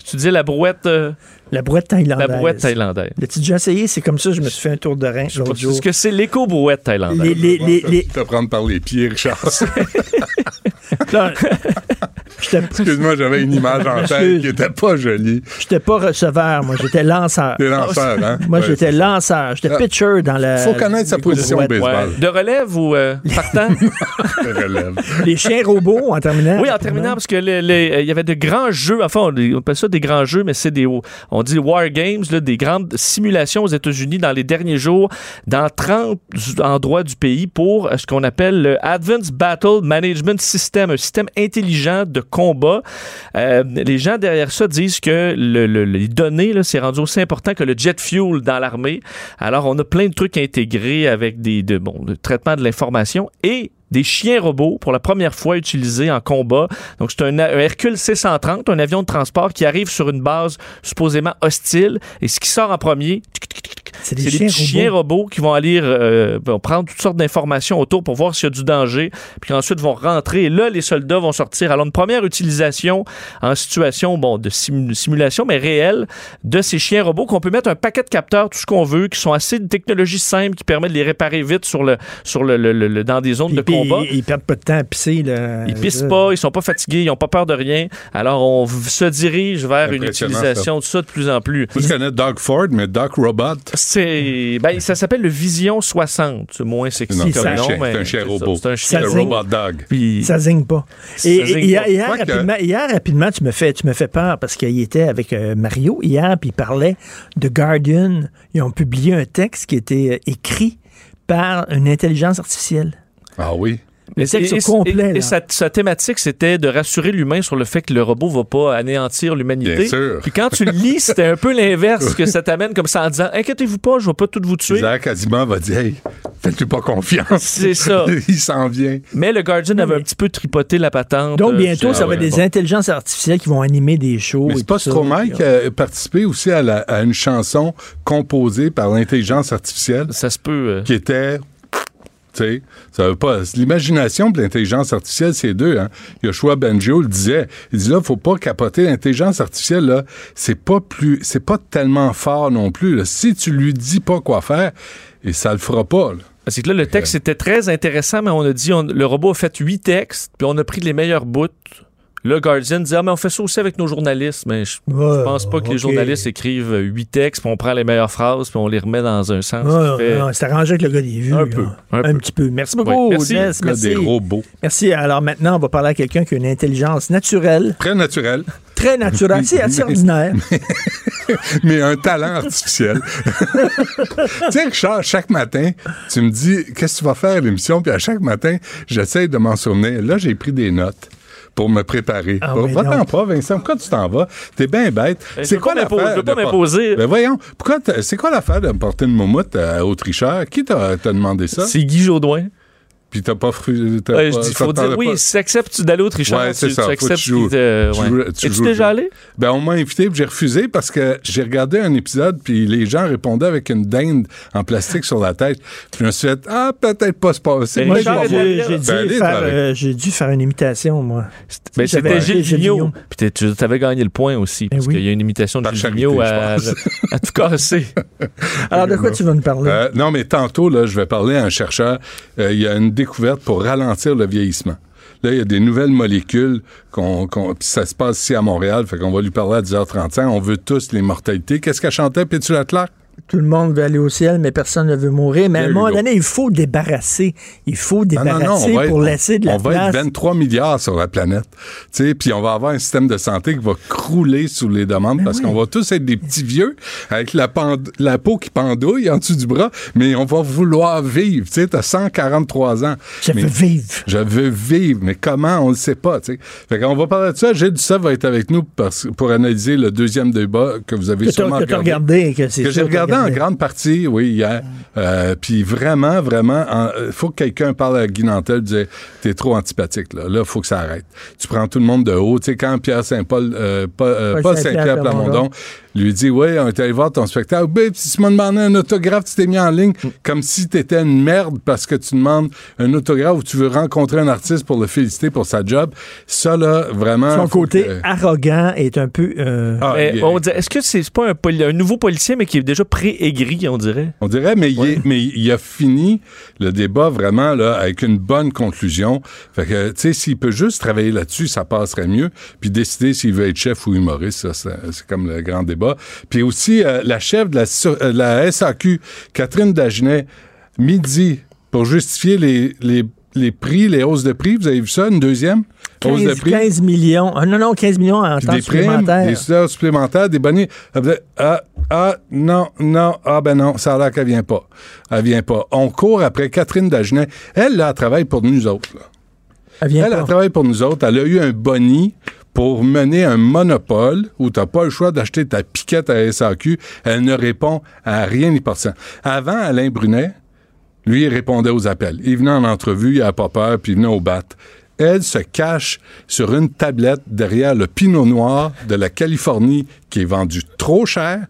Tu dis la brouette. euh, La brouette thaïlandaise. La brouette thaïlandaise. L'as-tu déjà essayé? C'est comme ça, je me suis fait un tour de rein l'autre jour. Est-ce que c'est l'éco-brouette thaïlandaise? Les- les- les- les- Te prendre par les pieds, Richard. Là, Excuse-moi, j'avais une image en tête qui était pas jolie. J'étais pas receveur, moi, j'étais lanceur. T'es lanceur, hein? Moi, Ouais, j'étais lanceur. J'étais Ah. pitcher dans la. Faut connaître sa position au baseball. Ouais. De relève ou euh, partant? Je relève. Les chiens robots, en terminant. oui, en terminant, parce que les- les- euh, il y avait de grands jeux, enfin, on, on appelle ça des grands jeux, mais c'est des, on dit War Games, là, des grandes simulations aux États-Unis dans les derniers jours, dans 30 endroits du pays pour euh, ce qu'on appelle le Advanced Battle Management System, un système intelligent de combat. Euh, les gens derrière ça disent que le- le- les données, c'est rendu aussi important que le jet fuel dans l'armée. Alors, on a plein de trucs intégrés avec des, de, bon, le traitement de l'information et des chiens robots pour la première fois utilisés en combat. Donc, c'est un, un Hercule C-130, un avion de transport qui arrive sur une base supposément hostile. Et ce qui sort en premier, C'est des chiens robots qui vont aller euh, prendre toutes sortes d'informations autour pour voir s'il y a du danger, puis ensuite vont rentrer. Et là, les soldats vont sortir. Alors, une première utilisation en situation bon, de simu- simulation, mais réelle, de ces chiens robots qu'on peut mettre un paquet de capteurs, tout ce qu'on veut, qui sont assez de technologie simple, qui permet de les réparer vite sur le, sur le, le- le- le- dans des zones de Puis, combat. Ils, ils perdent pas de temps à pisser. Là. Ils pissent Ça. pas, ils sont pas fatigués, ils ont pas peur de rien. Alors, on se dirige vers une utilisation de ça de plus en plus. Moi, je connais Doug Ford, mais Doc Robot. C'est, ben, ça s'appelle le Vision 60. C'est moins sexy Non, un nom, chien, mais c'est un chien ça, robot. C'est un chien robot dog. Puis, Ça zigne pas. Ça Et, zigne et hier, pas. hier, Quoique- rapidement, hier, rapidement, tu me fais, tu me fais peur parce qu'il était avec euh, Mario hier, puis il parlait de Guardian. Ils ont publié un texte qui était euh, écrit par une intelligence artificielle. Ah oui. Texte au complet. et là. sa, sa thématique, c'était de rassurer l'humain sur le fait que le robot va pas anéantir l'humanité. Bien sûr. Puis quand tu le lis, c'était un peu l'inverse que ça t'amène comme ça en disant Inquiétez-vous pas, je vais pas tout vous tuer. Isaac Asimov va dire Hey, faites-lui pas confiance? C'est ça. Il s'en vient. Mais le Guardian avait un petit peu tripoté la patente. Donc, euh, bientôt, ça ah va ouais, être des bon. intelligences artificielles qui vont animer des shows. Mais et c'est pas. Stromae qui a participé aussi à, la- à une chanson composée par l'intelligence artificielle Ça se peut. euh, qui était. Ça veut pas. L'imagination et l'intelligence artificielle, c'est deux. Hein. Yoshua Benjo le disait. Il dit là, faut pas capoter l'intelligence artificielle. Là, c'est pas plus, c'est pas tellement fort non plus. là. Si tu lui dis pas quoi faire, et ça le fera pas. là. Que là, le texte était très intéressant, mais on a dit, on- le robot a fait huit textes, puis on a pris les meilleurs bouts. Le Guardian disait, ah, mais on fait ça aussi avec nos journalistes, mais je, je Ouais, pense pas que les journalistes écrivent huit textes, puis on prend les meilleures phrases, puis on les remet dans un sens. Ouais, qui fait- non, c'est arrangé avec le gars des vues. Un là. peu, un Un, peu. petit peu. Merci beaucoup, Ouais, merci. Merci. des robots. Merci. Alors maintenant, on va parler à quelqu'un qui a une intelligence naturelle, Très naturel, très naturelle, c'est assez ordinaire. mais un talent artificiel. tu sais, Richard, chaque matin, tu me dis qu'est-ce que tu vas faire à l'émission, puis à chaque matin, j'essaie de m'en souvenir. Là, j'ai pris des notes. Pour me préparer. Ah Va-t'en donc. pas, Vincent. Pourquoi tu t'en vas? T'es bien bête. Je C'est quoi l'affaire? je veux pas m'imposer. Ben voyons. Pourquoi c'est quoi l'affaire de me porter une moumoute à Autricheur? Qui t'a t'a demandé ça? C'est Guy Jodoin. Puis t'as pas refusé. t'as Ouais, pas- je dis, faut dire, oui, pas? si acceptes-tu d'aller au Trichard, Ouais, c'est tu, ça, tu que tu acceptes joues. te- Tu ouais. tu Es-tu déjà allé? Ben, on m'a invité, puis j'ai refusé parce que j'ai regardé un épisode, puis les gens répondaient avec une dinde en plastique sur la tête. Puis je me suis dit, ah, peut-être pas se passer. Mais Moi, j'ai- Ben, dû, travaille. euh, j'ai dû faire une imitation, moi. Ben, c'était acheté Gilles Vigneault. Puis tu avais gagné le point aussi, parce oui. qu'il y a une imitation de Gilles Vigneault à tout casser. Alors, de quoi tu vas nous parler? Euh, non, mais tantôt, là, je vais parler à un chercheur. Euh, il y a une découverte pour ralentir le vieillissement. Là, il y a des nouvelles molécules, qu'on, ça se passe ici à Montréal, fait qu'on va lui parler à 10h35. On veut tous l'immortalité. Qu'est-ce qu'elle chantait, Pétula Clark? Tout le monde veut aller au ciel, mais personne ne veut mourir. Mais à un moment donné, il faut débarrasser. Il faut Non, non, débarrasser non, on va pour être- laisser de la on va place. être 23 milliards sur la planète. Puis on va avoir un système de santé qui va crouler sous les demandes Ben parce qu'on va tous être des petits vieux avec la, peau qui pendouille en dessous du bras, mais on va vouloir vivre. Tu t'as 143 ans. Je Mais- veux vivre. Je veux vivre, mais comment, on le sait pas, tu sais. Fait qu'on va parler de ça. Gilles Duceppe va être avec nous parce- pour analyser le deuxième débat que vous avez Que sûrement regardé. regardé, que j'ai sûr en grande partie, oui, hier. Euh, Puis vraiment, vraiment, il faut que quelqu'un parle à Guy Nantel et dise T'es trop antipathique, là. Là, il faut que ça arrête. Tu prends tout le monde de haut. Tu sais, quand Pierre Saint-Paul, euh, pas- euh, Paul pas Saint-Pierre Plamondon. Lui dit Oui, on est allé voir ton spectacle. Ben, si tu m'as demandé un autographe, tu t'es mis en ligne Mm. comme si tu étais une merde parce que tu demandes un autographe ou tu veux rencontrer un artiste pour le féliciter pour sa job. Ça, là, vraiment. Son côté que- arrogant est un peu. euh, Ah, Est-ce que c'est pas un, poli- un nouveau policier, mais qui est déjà pré-aigri, on dirait? On dirait, mais, il est- mais il a fini le débat vraiment là, avec une bonne conclusion. Fait que, tu sais, s'il peut juste travailler là-dessus, ça passerait mieux. Puis décider s'il veut être chef ou humoriste, c'est comme le grand débat. Puis aussi, euh, la chef de la, sur- euh, la SAQ, Catherine Dagenet, midi, pour justifier les, les, les prix, les hausses de prix. Vous avez vu ça, une deuxième? Hausse de 15, prix? 15 millions. Ah, non, non, 15 millions en Puis temps des primes, supplémentaire. des heures supplémentaires, des faisait, Ah, ah, non, non, ah ben non, ça a l'air qu'elle vient pas. Elle vient pas. On court après Catherine Dagenet. Elle, là, elle travaille pour nous autres. là. Elle vient Elle, elle travaille pour nous autres. Elle a eu un boni pour mener un monopole où tu n'as pas le choix d'acheter ta piquette à SAQ. Elle ne répond à rien ni personne. Avant, Alain Brunet, lui, il répondait aux appels. Il venait en entrevue, il n'a pas peur, puis il venait au bat. Elle se cache sur une tablette derrière le pinot noir de la Californie qui est vendu trop cher.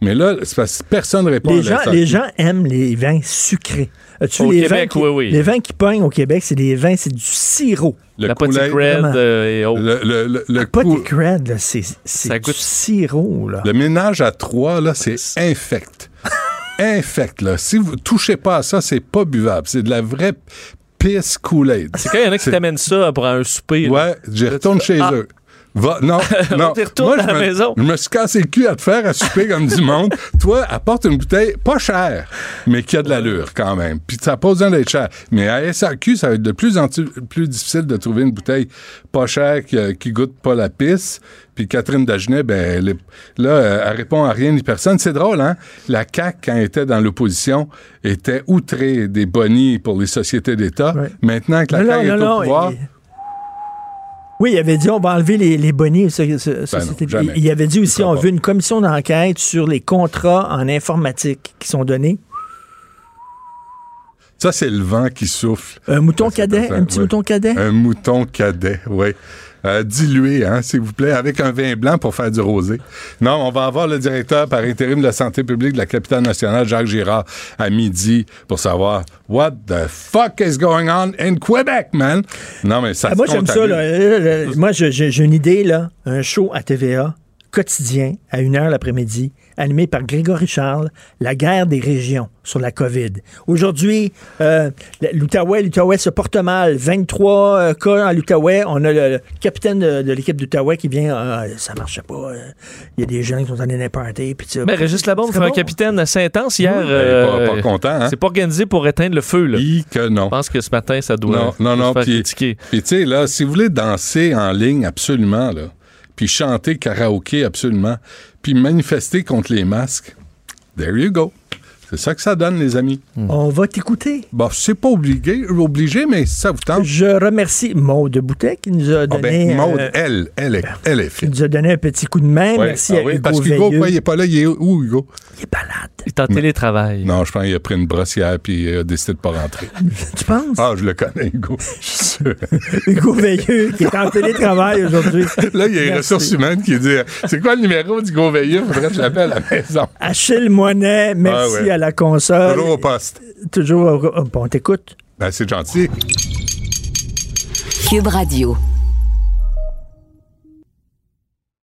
Mais là, c'est parce que personne ne répond Les à gens, les gens aiment les vins sucrés. As-tu Au les Québec, vins qui, oui, oui. Les vins qui pognent au Québec, c'est des vins, c'est du sirop. Le la Vraiment. euh, et autres. le, le, le, le c'est du goûte- sirop. Là. Le ménage à trois, là, c'est infect. infect, là. Si vous touchez pas à ça, c'est pas buvable. C'est de la vraie pisse Kool-Aid. C'est quand il y en a qui t'amènent ça pour un souper. Ouais, j'y retourne chez Ah. eux. Va, non, non. Moi, à je la me- maison. Je me suis cassé le cul à te faire à souper comme du monde. Toi, apporte une bouteille pas chère, mais qui a de l'allure quand même. Puis ça n'a pas besoin d'être cher. Mais à SAQ, ça va être de plus en plus difficile de trouver une bouteille pas chère qui, euh, qui goûte pas la pisse. Puis Catherine Dagenet, ben, elle est- là, euh, elle répond à rien ni personne. C'est drôle, hein? La CAQ, quand elle était dans l'opposition, était outrée des bonnies pour les sociétés d'État. Ouais. Maintenant que la Non, CAQ non, est non, au pouvoir... Oui, il avait dit on va enlever les, les bonnets. ça- ça- ça, Ben non, il avait dit aussi on pas. veut une commission d'enquête sur les contrats en informatique qui sont donnés. Ça, c'est le vent qui souffle. Un mouton cadet, un petit ouais. mouton cadet? Un mouton cadet, oui. Euh, dilué, hein, s'il vous plaît, avec un vin blanc pour faire du rosé. Non, on va avoir le directeur par intérim de la santé publique de la capitale nationale, Jacques Girard, à midi pour savoir what the fuck is going on in Quebec, man. Non, mais ça Ah, moi, j'aime ça. là. Euh, euh, Moi, j'ai une idée, là. Un show à TVA, quotidien, à 1h l'après-midi, animé par Grégory Charles, La guerre des régions sur la COVID. Aujourd'hui, euh, l'Outaouais, l'Outaouais se porte mal. 23 euh, cas en l'Outaouais. On a le, le capitaine de, de l'équipe d'Outaouais qui vient. Ah, ça marchait pas. euh, Il y a des gens qui sont allés n'importer. Mais Régis Labombe C'est fait un bon. capitaine assez intense hier. Euh, pas, pas content, hein? C'est pas organisé pour éteindre le feu. Là. Que non. Je pense que ce matin, ça doit Non, non, non. se faire Puis, critiquer. puis tu sais, là, si vous voulez danser en ligne, absolument, là, puis chanter karaoké, absolument, puis manifester contre les masques, there you go. C'est ça que ça donne, les amis. On va t'écouter. Bon, c'est pas obligé, obligé, mais si ça vous tente. Je remercie Maude Boutet qui nous a Ah donné. ben, Maude, euh, elle, elle est, elle est qui nous a donné un petit coup de main. Ouais. Merci Ah à oui, Hugo parce qu'Hugo, il est pas là, il est où, Hugo? Il est balade. Il est en télétravail. Non, je pense qu'il a pris une brossière puis il a décidé de pas rentrer. Tu penses? Ah, je le connais, Hugo. Hugo Veilleux qui est en télétravail aujourd'hui. là, il y a les ressources humaines qui disent C'est quoi le numéro d'Hugo Veilleux? Faudrait que je l'appelle à la maison. Achille Moinet, merci Ah ouais. À la console. Toujours au poste. Toujours. au- Bon, on t'écoute. Ben, c'est gentil. Cube Radio.